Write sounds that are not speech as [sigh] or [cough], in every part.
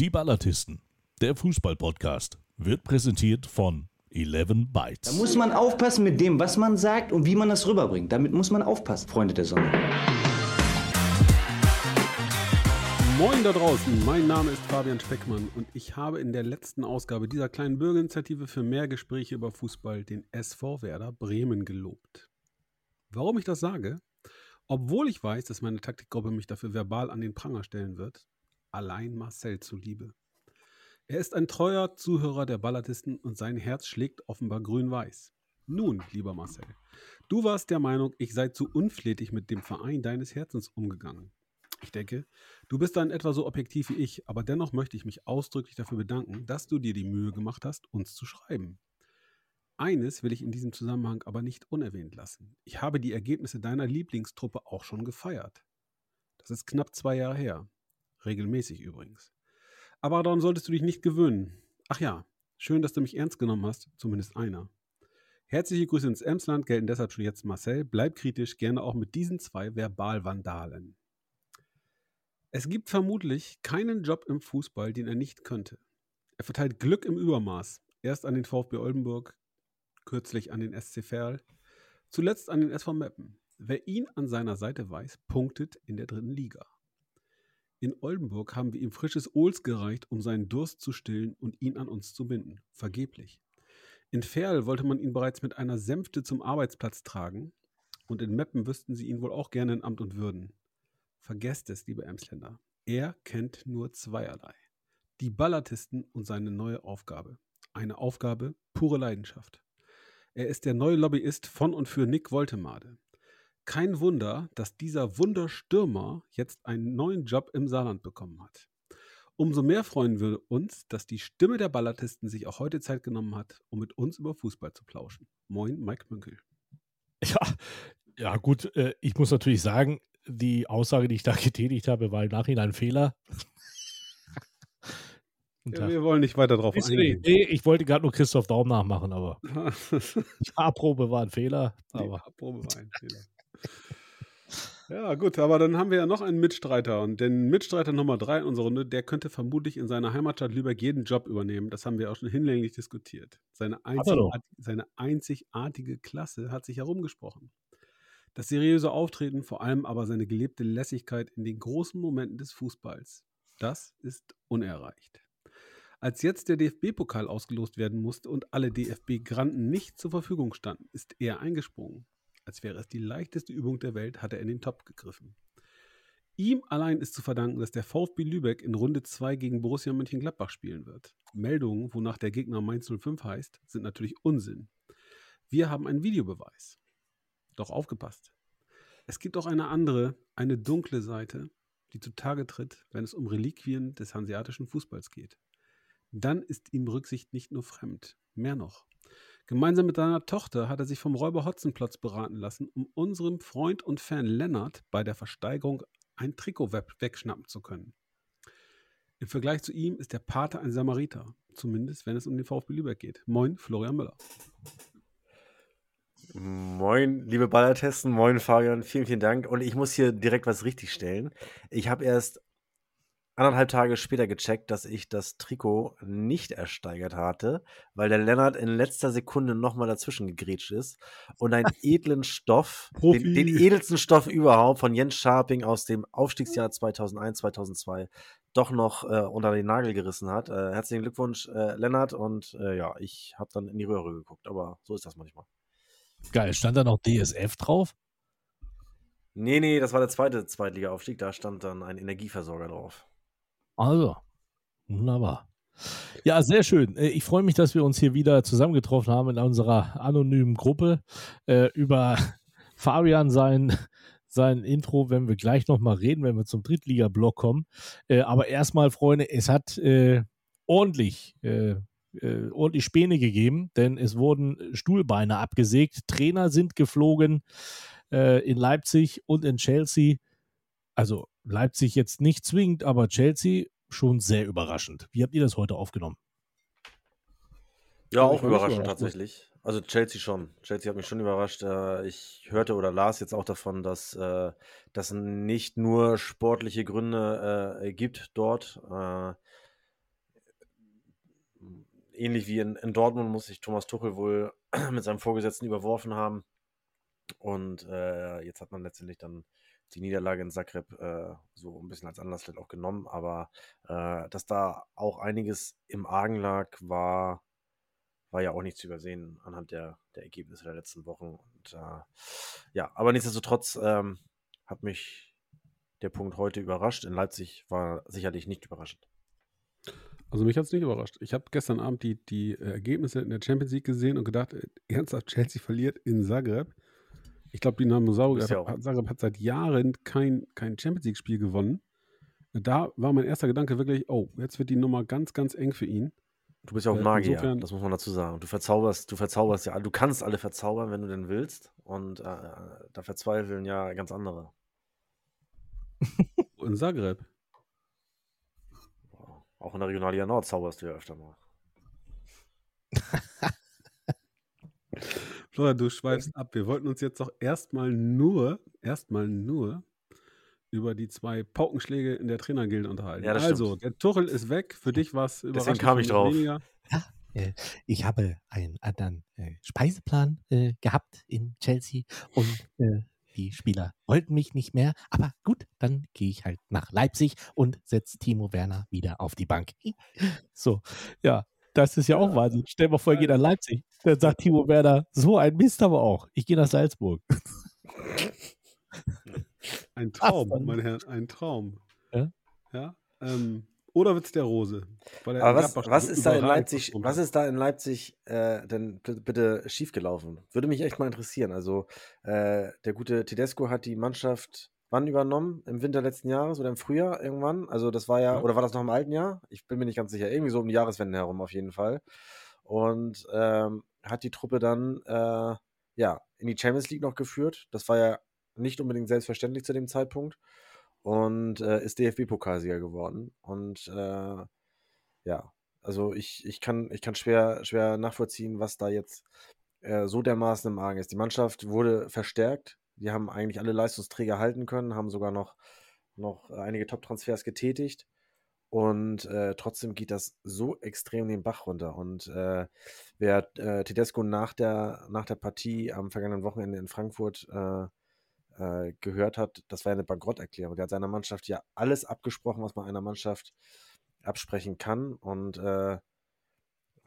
Die Ballatisten, der Fußball-Podcast, wird präsentiert von 11 Bytes. Da muss man aufpassen mit dem, was man sagt und wie man das rüberbringt. Damit muss man aufpassen, Freunde der Sonne. Moin da draußen, mein Name ist Fabian Speckmann und ich habe in der letzten Ausgabe dieser kleinen Bürgerinitiative für mehr Gespräche über Fußball den SV Werder Bremen gelobt. Warum ich das sage? Obwohl ich weiß, dass meine Taktikgruppe mich dafür verbal an den Pranger stellen wird, allein Marcel zuliebe. Er ist ein treuer Zuhörer der Ballatisten und sein Herz schlägt offenbar grün-weiß. Nun, lieber Marcel, du warst der Meinung, ich sei zu unflätig mit dem Verein deines Herzens umgegangen. Ich denke, du bist dann etwa so objektiv wie ich, aber dennoch möchte ich mich ausdrücklich dafür bedanken, dass du dir die Mühe gemacht hast, uns zu schreiben. Eines will ich in diesem Zusammenhang aber nicht unerwähnt lassen. Ich habe die Ergebnisse deiner Lieblingstruppe auch schon gefeiert. Das ist knapp zwei Jahre her. Regelmäßig übrigens. Aber daran solltest du dich nicht gewöhnen. Ach ja, schön, dass du mich ernst genommen hast, zumindest einer. Herzliche Grüße ins Emsland gelten deshalb schon jetzt Marcel. Bleib kritisch, gerne auch mit diesen zwei Verbalvandalen. Es gibt vermutlich keinen Job im Fußball, den er nicht könnte. Er verteilt Glück im Übermaß. Erst an den VfB Oldenburg, kürzlich an den SC Verl, zuletzt an den SV Meppen. Wer ihn an seiner Seite weiß, punktet in der dritten Liga. In Oldenburg haben wir ihm frisches Ohls gereicht, um seinen Durst zu stillen und ihn an uns zu binden. Vergeblich. In Ferl wollte man ihn bereits mit einer Sänfte zum Arbeitsplatz tragen und in Meppen wüssten sie ihn wohl auch gerne in Amt und Würden. Vergesst es, liebe Emsländer. Er kennt nur zweierlei. Die Ballatisten und seine neue Aufgabe. Eine Aufgabe pure Leidenschaft. Er ist der neue Lobbyist von und für Nick Woltemade. Kein Wunder, dass dieser Wunderstürmer jetzt einen neuen Job im Saarland bekommen hat. Umso mehr freuen wir uns, dass die Stimme der Ballatisten sich auch heute Zeit genommen hat, um mit uns über Fußball zu plauschen. Moin, Mike Münkel. Ja, ja gut, äh, ich muss natürlich sagen, die Aussage, die ich da [laughs] getätigt habe, war im Nachhinein ein Fehler. [laughs] Ja, wir wollen nicht weiter drauf eingehen. Nee, ich wollte gerade nur Christoph Daum nachmachen, aber [laughs] die Fahrprobe war ein Fehler. Aber. Die Fahrprobe war ein Fehler. Ja, gut, aber dann haben wir ja noch einen Mitstreiter. Und den Mitstreiter Nummer drei in unserer Runde, der könnte vermutlich in seiner Heimatstadt Lübeck jeden Job übernehmen. Das haben wir auch schon hinlänglich diskutiert. Seine, einzigartige, seine einzigartige Klasse hat sich herumgesprochen. Das seriöse Auftreten, vor allem aber seine gelebte Lässigkeit in den großen Momenten des Fußballs, das ist unerreicht. Als jetzt der DFB-Pokal ausgelost werden musste und alle DFB-Granten nicht zur Verfügung standen, ist er eingesprungen. Als wäre es die leichteste Übung der Welt, hat er in den Topf gegriffen. Ihm allein ist zu verdanken, dass der VfB Lübeck in Runde 2 gegen Borussia Mönchengladbach spielen wird. Meldungen, wonach der Gegner Mainz 05 heißt, sind natürlich Unsinn. Wir haben einen Videobeweis. Doch aufgepasst. Es gibt auch eine andere, eine dunkle Seite, die zutage tritt, wenn es um Reliquien des hanseatischen Fußballs geht dann ist ihm Rücksicht nicht nur fremd. Mehr noch. Gemeinsam mit seiner Tochter hat er sich vom Räuber Hotzenplotz beraten lassen, um unserem Freund und Fan Lennart bei der Versteigerung ein Trikot wegschnappen zu können. Im Vergleich zu ihm ist der Pater ein Samariter, zumindest wenn es um den VfB Lübeck geht. Moin, Florian Müller. Moin, liebe Ballertesten, moin Fabian, vielen, vielen Dank. Und ich muss hier direkt was richtigstellen. Ich habe erst anderthalb Tage später gecheckt, dass ich das Trikot nicht ersteigert hatte, weil der Lennart in letzter Sekunde nochmal dazwischen gegrätscht ist und einen [laughs] edlen Stoff, den, den, edelsten Stoff überhaupt von Jens Scharping aus dem Aufstiegsjahr 2001, 2002 doch noch äh, unter den Nagel gerissen hat. Äh, herzlichen Glückwunsch, äh, Lennart. Und äh, ja, ich habe dann in die Röhre geguckt, aber so ist das manchmal. Geil, stand da noch DSF drauf? Nee, nee, das war der zweite Zweitliga-Aufstieg. Da stand dann ein Energieversorger drauf. Also, wunderbar. Ja, sehr schön. Äh, ich freue mich, dass wir uns hier wieder zusammengetroffen haben in unserer anonymen Gruppe. Äh, über [laughs] Fabian sein, sein Intro, wenn wir gleich nochmal reden, wenn wir zum Drittliga-Block kommen. Äh, aber erstmal, Freunde, es hat äh, ordentlich, äh, äh, ordentlich Späne gegeben, denn es wurden Stuhlbeine abgesägt. Trainer sind geflogen in Leipzig und in Chelsea. Also Leipzig jetzt nicht zwingend, aber Chelsea schon sehr überraschend. Wie habt ihr das heute aufgenommen? Ja, auch überraschend tatsächlich. Also Chelsea schon. Chelsea hat mich schon überrascht. Äh, ich hörte oder las jetzt auch davon, dass äh, das nicht nur sportliche Gründe äh, gibt dort. ähnlich wie in, Dortmund muss sich Thomas Tuchel wohl [clears throat] mit seinem Vorgesetzten überworfen haben. Und jetzt hat man letztendlich dann die Niederlage in Zagreb äh, so ein bisschen als Anlass auch genommen. Aber äh, dass da auch einiges im Argen lag, war, war ja auch nicht zu übersehen anhand der, der Ergebnisse der letzten Wochen. Und äh, ja, aber nichtsdestotrotz ähm, hat mich der Punkt heute überrascht. In Leipzig war sicherlich nicht überraschend. Also mich hat es nicht überrascht. Ich habe gestern Abend die, die äh, Ergebnisse in der Champions League gesehen und gedacht, äh, ernsthaft, Chelsea verliert in Zagreb. Ich glaube, Dynamo Zagreb, ja hat, Zagreb hat seit Jahren kein, kein Champions League-Spiel gewonnen. Da war mein erster Gedanke wirklich, oh, jetzt wird die Nummer ganz, ganz eng für ihn. Du bist ja auch Äh, Magier, insofern- das muss man dazu sagen. Du verzauberst, du verzauberst ja, du kannst alle verzaubern, wenn du denn willst. Und äh, da verzweifeln ja ganz andere. [laughs] In Zagreb. Auch in der Regionalliga Nord zauberst du ja öfter mal. [laughs] Florian, du schweifst ab. Wir wollten uns jetzt doch erstmal nur, erstmal nur über die zwei Paukenschläge in der Trainergilde unterhalten. Ja, das also, stimmt. der Tuchel ist weg. Für dich war es überraschend. kam ich drauf. Weniger. Ich habe einen anderen äh, Speiseplan äh, gehabt in Chelsea und äh, die Spieler wollten mich nicht mehr. Aber gut, dann gehe ich halt nach Leipzig und setze Timo Werner wieder auf die Bank. [laughs] So, ja, das ist ja auch Wahnsinn. Stell dir mal vor, ihr geht nach Leipzig. Dann sagt Timo Werner, so ein Mist aber auch. Ich gehe nach Salzburg. [laughs] Ein Traum, dann? mein Herr, ein Traum. Ja? Ja. Ähm, oder wird es der Rose? Weil er Aber was, was ist da in Leipzig, was ist da in Leipzig äh, denn bitte schiefgelaufen? Würde mich echt mal interessieren. Also äh, der gute Tedesco hat die Mannschaft wann übernommen? Im Winter letzten Jahres oder im Frühjahr irgendwann? Also das war ja, Ja. oder war das noch im alten Jahr? Ich bin mir nicht ganz sicher. Irgendwie so um die Jahreswende herum auf jeden Fall. Und ähm, hat die Truppe dann äh, ja in die Champions League noch geführt. Das war ja nicht unbedingt selbstverständlich zu dem Zeitpunkt. Und äh, ist DFB-Pokalsieger geworden. Und äh, ja, also ich, ich kann, ich kann schwer, schwer nachvollziehen, was da jetzt äh, so dermaßen im Argen ist. Die Mannschaft wurde verstärkt. Die haben eigentlich alle Leistungsträger halten können, haben sogar noch, noch einige Top-Transfers getätigt. Und äh, trotzdem geht das so extrem den Bach runter. Und äh, wer äh, Tedesco nach der, nach der Partie am vergangenen Wochenende in Frankfurt äh, äh, gehört hat, das war ja eine Bankrotterklärung. Der hat seiner Mannschaft ja alles abgesprochen, was man einer Mannschaft absprechen kann. Und äh,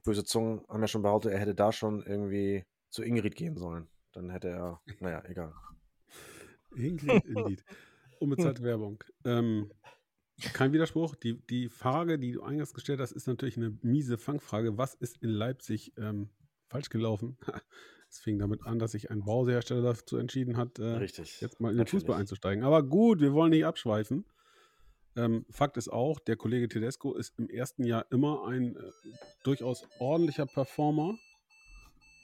böse Zungen haben ja schon behauptet, er hätte da schon irgendwie zu Ingrid gehen sollen. Dann hätte er, naja, egal. Ingrid, Indeed. [laughs] Unbezahlte Werbung. Ähm, kein Widerspruch. Die, die Frage, die du eingangs gestellt hast, ist natürlich eine miese Fangfrage. Was ist in Leipzig ähm, falsch gelaufen? Es fing damit an, dass sich ein Brausehersteller dazu entschieden hat, äh, Richtig. jetzt mal in den Natürlich. Fußball einzusteigen. Aber gut, wir wollen nicht abschweifen. Ähm, Fakt ist auch, der Kollege Tedesco ist im ersten Jahr immer ein äh, durchaus ordentlicher Performer.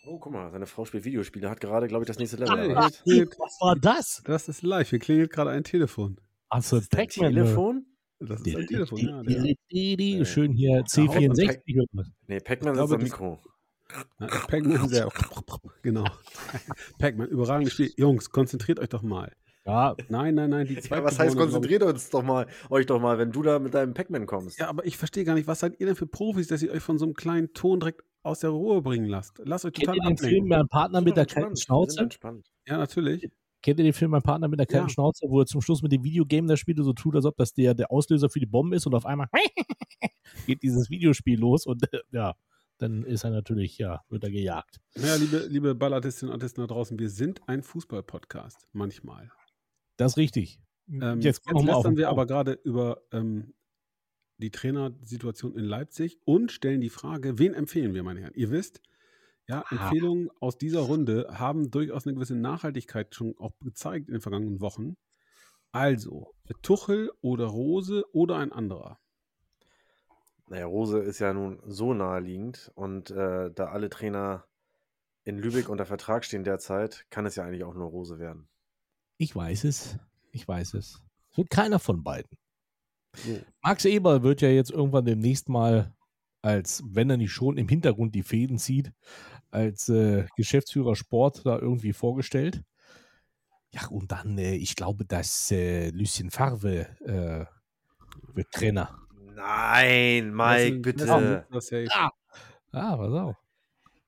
Oh, guck mal, seine Frau spielt Videospiele, hat gerade, glaube ich, das nächste Level erreicht. Was war das? Das ist live. Hier klingelt gerade ein Telefon. Also ein Pac-Man. Telefon? Das ist ein Telefon, ja. Der, Schön hier C64. oder? Nee, Pac-Man ist am das- Mikro. Ja, Pac-Man, sehr. [laughs] Genau. [laughs] Pac-Man, überragendes Spiel. Jungs, konzentriert euch doch mal. Ja, Nein, nein, nein, die zwei. Ja, was heißt, konzentriert uns doch mal, euch doch mal, wenn du da mit deinem Pac-Man kommst. Ja, aber ich verstehe gar nicht, was seid ihr denn für Profis, dass ihr euch von so einem kleinen Ton direkt aus der Ruhe bringen lasst? Lasst euch kennt total ihr den Film ablenken. Partner mit der kalten sind Schnauze? Ja, natürlich. Kennt ihr den Film Mein Partner mit der kalten Ja. Schnauze, wo er zum Schluss mit dem Videogame der Spiele so tut, als ob das der, der Auslöser für die Bombe ist und auf einmal [laughs] geht dieses Videospiel los und äh, ja, dann ist er natürlich, ja, wird er gejagt. Naja, liebe, liebe Ballartistinnen und Artisten da draußen, wir sind ein Fußball-Podcast. Manchmal. Das ist richtig. Ähm, jetzt jetzt lästern wir aber gerade über ähm, die Trainersituation in Leipzig und stellen die Frage, wen empfehlen wir, meine Herren? Ihr wisst, ja, Ah. Empfehlungen aus dieser Runde haben durchaus eine gewisse Nachhaltigkeit schon auch gezeigt in den vergangenen Wochen. Also, Tuchel oder Rose oder ein anderer? Naja, Rose ist ja nun so naheliegend und äh, da alle Trainer in Lübeck unter Vertrag stehen derzeit, kann es ja eigentlich auch nur Rose werden. Ich weiß es. Ich weiß es. Es wird keiner von beiden. So. Max Eber wird ja jetzt irgendwann demnächst mal, als wenn er nicht schon im Hintergrund die Fäden zieht, als äh, Geschäftsführer Sport da irgendwie vorgestellt. Ja, und dann, äh, ich glaube, dass äh, Lucien Favre äh, wird Trainer. Nein, Mike, bitte. das safe? Ah. Ah, pass auf.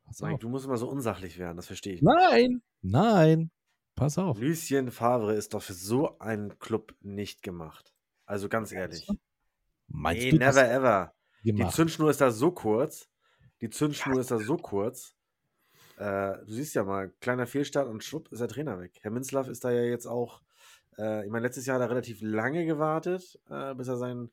Pass Mike, auf. du musst immer so unsachlich werden, das verstehe ich nicht. Nein, nein. Pass auf. Lucien Favre ist doch für so einen Club nicht gemacht. Also ganz ehrlich. Meinst Nee, du never ever. Die gemacht? Zündschnur ist da so kurz. Die Zündschnur ist da so kurz. Äh, du siehst ja mal, kleiner Fehlstart und schwupp ist der Trainer weg. Herr Minzlaff ist da ja jetzt auch, äh, ich meine, letztes Jahr hat er relativ lange gewartet, äh, bis er seinen,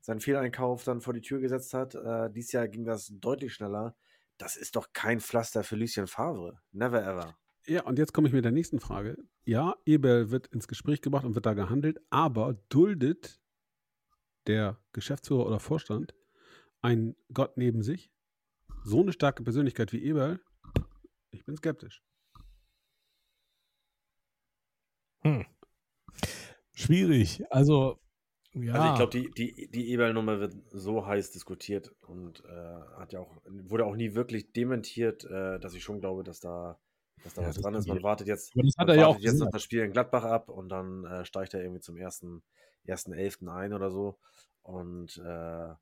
seinen Fehleinkauf dann vor die Tür gesetzt hat. Äh, dieses Jahr ging das deutlich schneller. Das ist doch kein Pflaster für Lucien Favre. Never ever. Ja, und jetzt komme ich mit der nächsten Frage. Ja, Eberl wird ins Gespräch gebracht und wird da gehandelt, aber duldet der Geschäftsführer oder Vorstand einen Gott neben sich? So eine starke Persönlichkeit wie Eberl? Ich bin skeptisch. Hm. Schwierig. Also, ja. Also ich glaube, die, die, die Eberl-Nummer wird so heiß diskutiert und äh, hat ja auch, wurde auch nie wirklich dementiert, äh, dass ich schon glaube, dass da, dass da Ja, was das dran ist. Man ich- wartet jetzt, Aber das hat man er ja wartet jetzt noch das Spiel in Gladbach ab und dann äh, steigt er irgendwie zum ersten, ersten Elften ein oder so. Und äh,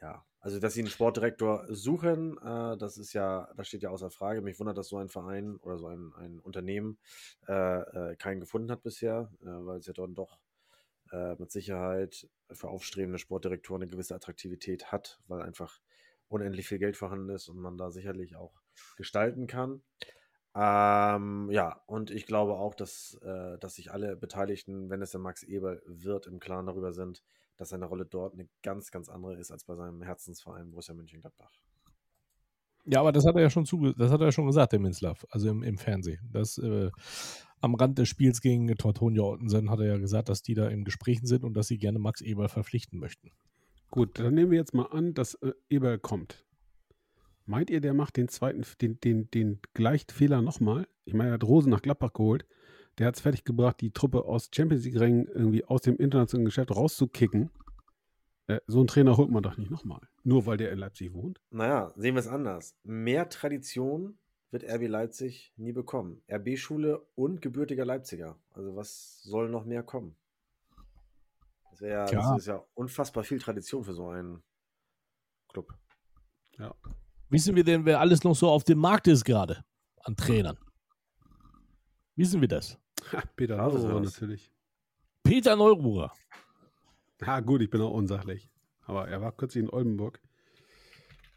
ja, also dass sie einen Sportdirektor suchen, äh, das ist ja, das steht ja außer Frage. Mich wundert, dass so ein Verein oder so ein, ein Unternehmen äh, äh, keinen gefunden hat bisher, äh, weil es ja dann doch äh, mit Sicherheit für aufstrebende Sportdirektoren eine gewisse Attraktivität hat, weil einfach unendlich viel Geld vorhanden ist und man da sicherlich auch gestalten kann. Ähm, ja, und ich glaube auch, dass, äh, dass sich alle Beteiligten, wenn es der Max Eberl wird, im Klaren darüber sind, dass seine Rolle dort eine ganz, ganz andere ist als bei seinem Herzensverein Borussia Mönchengladbach. Ja, aber das hat er ja schon zuge das hat er ja schon gesagt, der Minzlaff, also im, im Fernsehen. Das äh, am Rand des Spiels gegen Tortonia Ottensen hat er ja gesagt, dass die da in Gesprächen sind und dass sie gerne Max Eberl verpflichten möchten. Gut, dann nehmen wir jetzt mal an, dass äh, Eberl kommt. Meint ihr, der macht den zweiten, den, den, den gleichen Fehler nochmal? Ich meine, er hat Rosen nach Gladbach geholt. Der hat es fertiggebracht, die Truppe aus Champions League-Rängen irgendwie aus dem internationalen Geschäft rauszukicken. Äh, so einen Trainer holt man doch nicht nochmal. Nur weil der in Leipzig wohnt. Naja, sehen wir es anders. Mehr Tradition wird RB Leipzig nie bekommen. RB-Schule und gebürtiger Leipziger. Also was soll noch mehr kommen? Das, wär, ja- das ist ja unfassbar viel Tradition für so einen Club. Ja. Wissen wir denn, wer alles noch so auf dem Markt ist gerade an Trainern? Wissen wir das? Ha, [laughs] Peter Neururer was. natürlich. Peter Neururer. Ja, gut, ich bin auch unsachlich. Aber er war kürzlich in Oldenburg,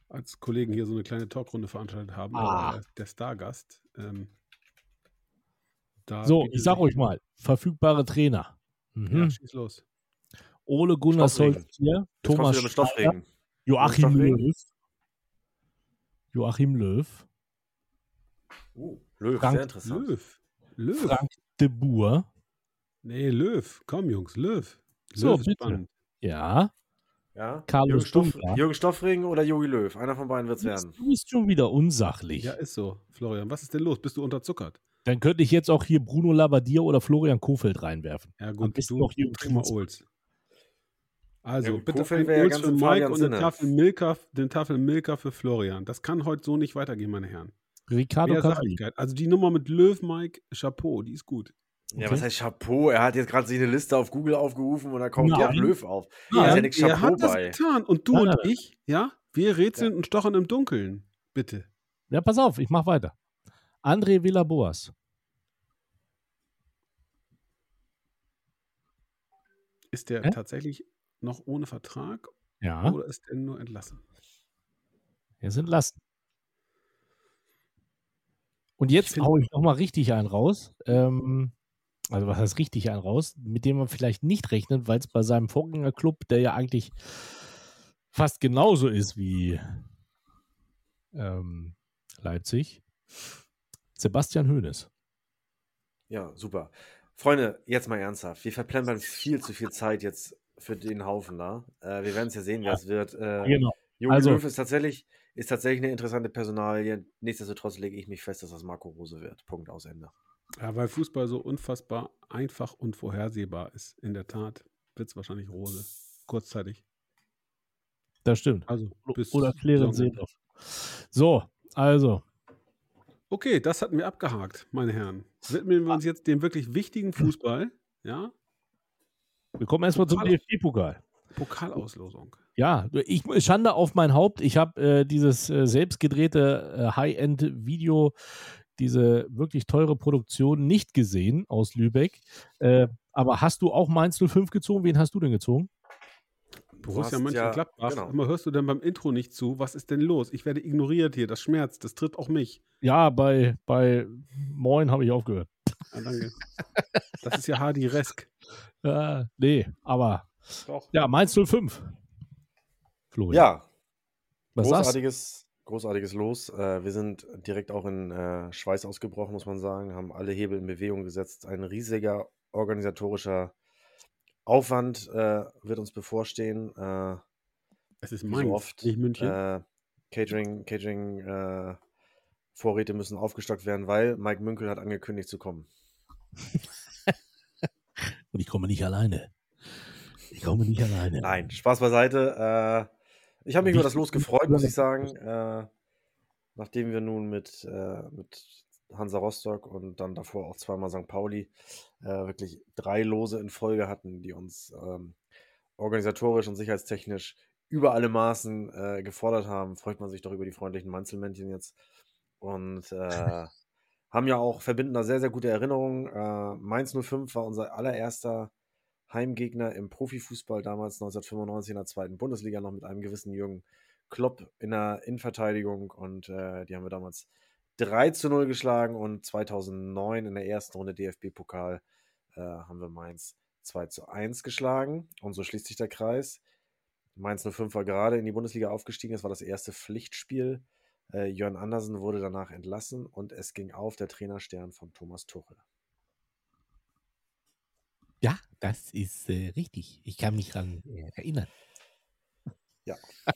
als Kollegen hier so eine kleine Talkrunde veranstaltet haben. Ah. er der Stargast. Ähm, da So, ich sag euch mal, verfügbare Trainer. Mhm. Ja, schieß los. Ole Gunnar. Solskjaer, Thomas Stoffregen. Joachim? Löw, Joachim Löw, Uh, Löw, Frank sehr interessant. Löw. Löw. Frank de Boer, Nee, Löw. Komm, Jungs, Löw. So, Löw ist bitte. spannend. ja, Ja? Jürgen, Stoff. Jürgen Stoffregen oder Jogi Löw? Einer von beiden wird es werden. du bist schon wieder unsachlich. Ja, ist so. Florian, was ist denn los? Bist du unterzuckert? Dann könnte ich jetzt auch hier Bruno Labbadia oder Florian Kofeld reinwerfen. Ja, gut, besten du, noch trink mal. Olds. Also, Ja, bitte Kofeld ein ja Olds für in Mike und eine. Tafel Milka, den Tafel Milka für Florian. Das kann heute so nicht weitergehen, meine Herren. Ricardo Cavalli. Also die Nummer mit Löw, Mike, Chapeau, die ist gut. Ja, Okay. was heißt Chapeau? Er hat jetzt gerade sich eine Liste auf Google aufgerufen und da kommt Nein. ja Löw auf. Nein, ist ja nichts er hat das bei. getan. Und du Nein, und ich, ja, wir rätseln und stochern im Dunkeln. Bitte. Ja, pass auf, ich mach weiter. André Villaboas. Ist der Hä? tatsächlich noch ohne Vertrag Ja, oder ist er nur entlassen? er ist entlassen. Und jetzt find- hau ich nochmal richtig einen raus. Ähm, also was heißt richtig einen raus? Mit dem man vielleicht nicht rechnet, weil es bei seinem Vorgängerclub, der ja eigentlich fast genauso ist wie ähm, Leipzig, Sebastian Hoeneß. Ja, super. Freunde, jetzt mal ernsthaft. Wir verplempern viel zu viel Zeit jetzt für den Haufen da. Äh, wir werden es ja sehen, wer es wird. Äh, Genau. Jogi Also- Löw ist tatsächlich, ist tatsächlich eine interessante Personalie. Nichtsdestotrotz lege ich mich fest, dass das Marco Rose wird. Punkt aus Ende. Ja, weil Fußball so unfassbar einfach und vorhersehbar ist. In der Tat wird es wahrscheinlich Rose. Kurzzeitig. Das stimmt. Also bis Oder Clarence. Seedorf. So, also, Okay, das hatten wir abgehakt, meine Herren. Widmen wir uns jetzt dem wirklich wichtigen Fußball. Ja, wir kommen erstmal zum. DFB-Pokal. Pokalauslosung. Ja, ich Schande auf mein Haupt. Ich habe äh, dieses äh, selbstgedrehte äh, High-End-Video, diese wirklich teure Produktion nicht gesehen aus Lübeck. Äh, aber hast du auch Mainz 05 gezogen? Wen hast du denn gezogen? Borussia hast Mönchengladbach. ja, genau. Immer hörst du denn beim Intro nicht zu? Was ist denn los? Ich werde ignoriert hier. Das schmerzt. Das tritt auch mich. Ja, bei, bei Moin habe ich aufgehört. Ah, danke. Das ist ja Hardy Resk. [laughs] Äh, nee, aber Doch. ja, Mainz 05. Florian. Ja, was sagst großartiges, großartiges Los. Äh, wir sind direkt auch in äh, Schweiß ausgebrochen, muss man sagen, haben alle Hebel in Bewegung gesetzt. Ein riesiger organisatorischer Aufwand äh, wird uns bevorstehen. Äh, Es ist Mainz, so oft. nicht München. Äh, Catering, Catering äh, Vorräte müssen aufgestockt werden, weil Mike Münkel hat angekündigt zu kommen. [laughs] Und ich komme nicht alleine. Ich komme nicht alleine. Nein, Spaß beiseite. Ich habe mich über das Los gefreut, muss ich sagen. Äh, nachdem wir nun mit, äh, mit Hansa Rostock und dann davor auch zweimal St. Pauli äh, wirklich drei Lose in Folge hatten, die uns ähm, organisatorisch und sicherheitstechnisch über alle Maßen äh, gefordert haben, freut man sich doch über die freundlichen Manzelmännchen jetzt. Und äh, [laughs] haben ja auch verbindender sehr, sehr gute Erinnerungen. Äh, Mainz 05 war unser allererster Heimgegner im Profifußball damals 1995 in der zweiten Bundesliga noch mit einem gewissen Jürgen Klopp in der Innenverteidigung und äh, die haben wir damals 3 zu 0 geschlagen und 2009 in der ersten Runde DFB-Pokal äh, haben wir Mainz 2 zu 1 geschlagen und so schließt sich der Kreis. Mainz 05 war gerade in die Bundesliga aufgestiegen, es war das erste Pflichtspiel. Äh, Jörn Andersen wurde danach entlassen und es ging auf der Trainerstern von Thomas Tuchel. Ja, das ist äh, richtig. Ich kann mich daran äh, erinnern. [laughs]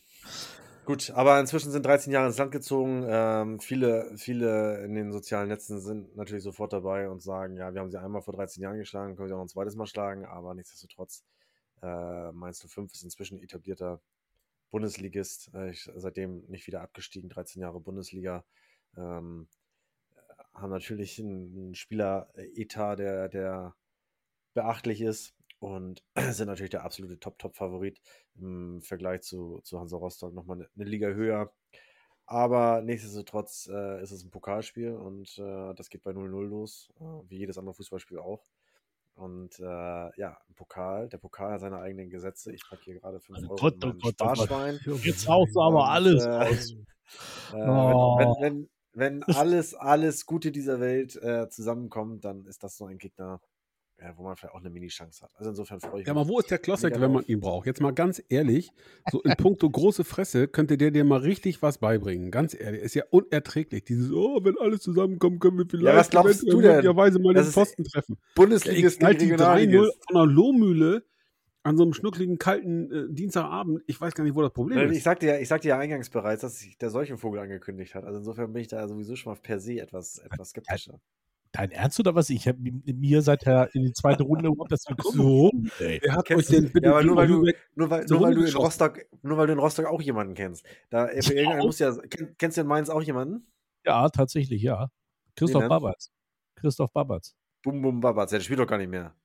Gut, aber inzwischen sind 13 Jahre ins Land gezogen. Ähm, viele, viele in den sozialen Netzen sind natürlich sofort dabei und sagen, ja, wir haben sie einmal vor 13 Jahren geschlagen, können sie auch ein zweites Mal schlagen, aber nichtsdestotrotz, äh, Mainz 05 ist inzwischen etablierter Bundesligist, äh, ich, seitdem nicht wieder abgestiegen, 13 Jahre Bundesliga. Ähm, haben natürlich einen, einen Spieler-Etat, der, der beachtlich ist und [clears throat] sind natürlich der absolute Top-Top-Favorit im Vergleich zu, zu Hansa Rostock nochmal eine, eine Liga höher. Aber nichtsdestotrotz äh, ist es ein Pokalspiel und äh, das geht bei 0-0 los, äh, wie jedes andere Fußballspiel auch. Und äh, ja, ein Pokal, der Pokal hat seine eigenen Gesetze. Ich packe hier gerade 5 Euro Gott, in oh Gott, oh Gott. Sparschwein. Jetzt haust du aber Und, alles äh, raus. Oh. [laughs] wenn, wenn, wenn, wenn [laughs] alles, alles Gute dieser Welt zusammenkommt, dann ist das so ein Gegner, ja, wo man vielleicht auch eine Mini-Chance hat. Also insofern freue ich Ja, mich. aber wo ist der Klossek, wenn man ihn braucht? Jetzt mal ganz ehrlich, so in puncto [laughs] große Fresse könnte der dir mal richtig was beibringen. Ganz ehrlich, ist ja unerträglich. Dieses, oh, wenn alles zusammenkommt, können wir vielleicht was glaubst du denn? möglicherweise mal Das den ist Pfosten treffen. Ja, ich Bundesligist knall gegen die 3-0 Regionalligist. von einer Lohmühle an so einem schnuckligen, kalten äh, Dienstagabend. Ich weiß gar nicht, wo das Problem Nein, Ich ist. sagte, ja, ich sagte ja eingangs bereits, dass sich der Seuchenvogel angekündigt hat. Also insofern bin ich da sowieso schon mal per se etwas, etwas skeptischer. Dein Ernst oder was? Ich habe mir seit der in die zweite Runde überhaupt das So? Ey. Wer hat euch denn bitte ja, aber nur weil du- Nur weil, nur, weil du in. Rostock, nur weil du in Rostock auch jemanden kennst. Da, äh, für irgendeinen muss ja, kenn, kennst du in Mainz auch jemanden? Ja, tatsächlich, ja. Christoph? Babatz. Christoph Babatz. Bum Bum Babatz, der spielt doch gar nicht mehr.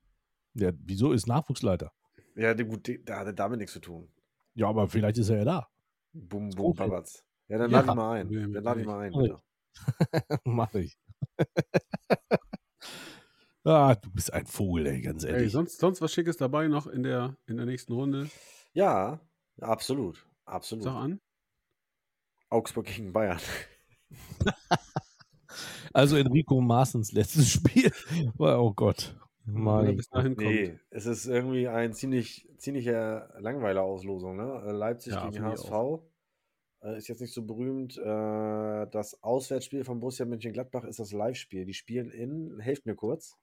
Ja, wieso ist Nachwuchsleiter? Ja, gut, die- der hatte damit nichts zu tun. Ja, aber vielleicht ist er ja da. Bum Bum. Babatz. Ja, dann Ja. lad ihn mal ein. Dann lad ihn nicht. mal ein, bitte. Mach ich. [laughs] [laughs] ah, du bist ein Vogel, ey, ganz Ey, ehrlich. sonst, sonst was Schickes dabei noch in der, in der nächsten Runde? Ja, absolut. Absolut. Sag an. Augsburg gegen Bayern. [laughs] Also Enrico Maaßens letztes Spiel [laughs] oh Gott. Mein bis dahin kommt. Nee, es ist irgendwie ein ziemlich, ziemlicher Langweiler-Auslosung. Ne? Leipzig Ja, gegen HSV. Äh, ist jetzt nicht so berühmt. Äh, das Auswärtsspiel von Borussia Mönchengladbach ist das Live-Spiel. Die spielen in, helft mir kurz.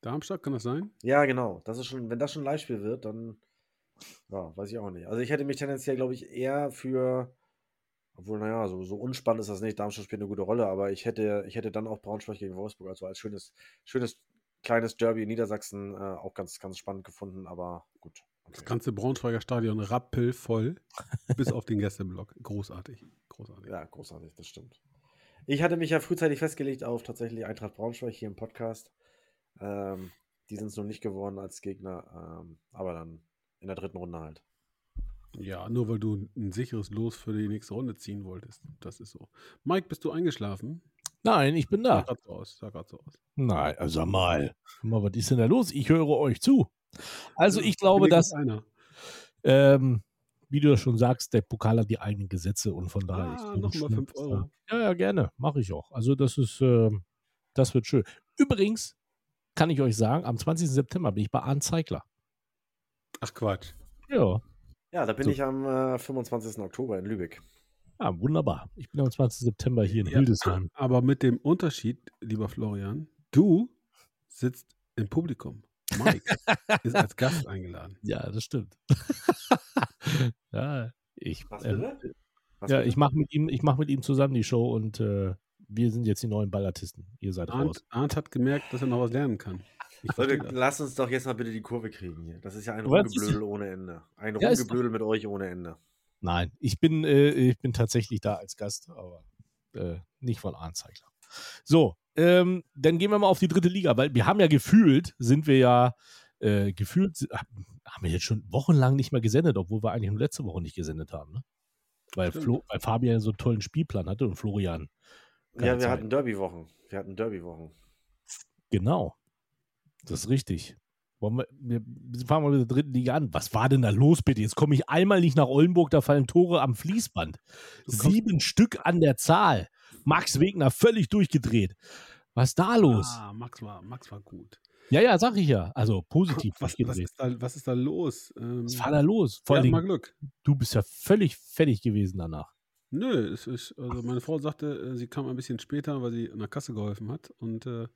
Darmstadt, kann das sein? Ja, genau. Das ist schon, wenn das schon ein Live-Spiel wird, dann ja, weiß ich auch nicht. Also ich hätte mich tendenziell, glaube ich, eher für, obwohl, naja, so, so unspannend ist das nicht. Darmstadt spielt eine gute Rolle, aber ich hätte, ich hätte dann auch Braunschweig gegen Wolfsburg, also als schönes, schönes kleines Derby in Niedersachsen äh, auch ganz, ganz spannend gefunden, aber gut. Das ganze Braunschweiger Stadion rappelvoll, [laughs] bis auf den Gästeblock. Großartig. Großartig. Ja, großartig, das stimmt. Ich hatte mich ja frühzeitig festgelegt auf tatsächlich Eintracht Braunschweig hier im Podcast. Ähm, die sind es noch nicht geworden als Gegner, ähm, aber dann in der dritten Runde halt. Ja, nur weil du ein sicheres Los für die nächste Runde ziehen wolltest. Das ist so. Mike, bist du eingeschlafen? Nein, ich bin Sah da. grad so aus. Sah grad so aus. Nein, also mal. Mal, was ist denn da los? Ich höre euch zu. Also ich glaube, dass, einer. ähm, wie du das schon sagst, der Pokal hat die eigenen Gesetze und von daher ist Ah, so noch mal schlimm, 5 dass Euro. Ja, ja, gerne. Mache ich auch. Also das ist, ähm, das wird schön. Übrigens kann ich euch sagen, am 20. September bin ich bei Arndt Zeigler. Ach Quatsch. Ja, Ja, da bin So. ich am äh, 25. Oktober in Lübeck. ja, wunderbar. Ich bin am 20. September hier in Ja, Hildesheim. Aber mit dem Unterschied, lieber Florian, du sitzt im Publikum. Mike ist als Gast [laughs] eingeladen. Ja, das stimmt. [laughs] ja, ich? Was ja, ich mache mit ihm, ich mache mit ihm zusammen die Show und äh, wir sind jetzt die neuen Ballartisten. Ihr seid raus. Arndt, Arndt hat gemerkt, dass er noch was lernen kann. Ich Leute, lasst uns doch jetzt mal bitte die Kurve kriegen hier. Das ist ja ein Rumgeblödel ohne Ende. Ein Ja, Rumgeblödel mit euch ohne Ende. Nein, ich bin, äh, ich bin tatsächlich da als Gast, aber äh, nicht von Arndt Zeigler. So, ähm, dann gehen wir mal auf die dritte Liga, weil wir haben ja gefühlt, sind wir ja äh, gefühlt, haben wir jetzt schon wochenlang nicht mehr gesendet, obwohl wir eigentlich nur letzte Woche nicht gesendet haben, ne? Weil. Flo, weil Fabian so einen tollen Spielplan hatte und Florian. Ja, wir Zeit. hatten Derby-Wochen. Wir hatten Derby-Wochen. Genau. Das ist richtig. Wir, wir fangen mal mit der dritten Liga an. Was war denn da los, bitte? Jetzt komme ich einmal nicht nach Oldenburg, da fallen Tore am Fließband. Sieben Stück an der Zahl. Max Wegner völlig durchgedreht. Was ist da los? Ah, Max war, Max war gut. Ja, ja, sag ich ja. Also positiv Was, was, ist da, was ist da los? Ähm, Was war da los? Vor hatten mal Glück. du bist ja völlig fertig gewesen danach. Nö, es ist, also meine Frau sagte, äh, sie kam ein bisschen später, weil sie an der Kasse geholfen hat. Und äh,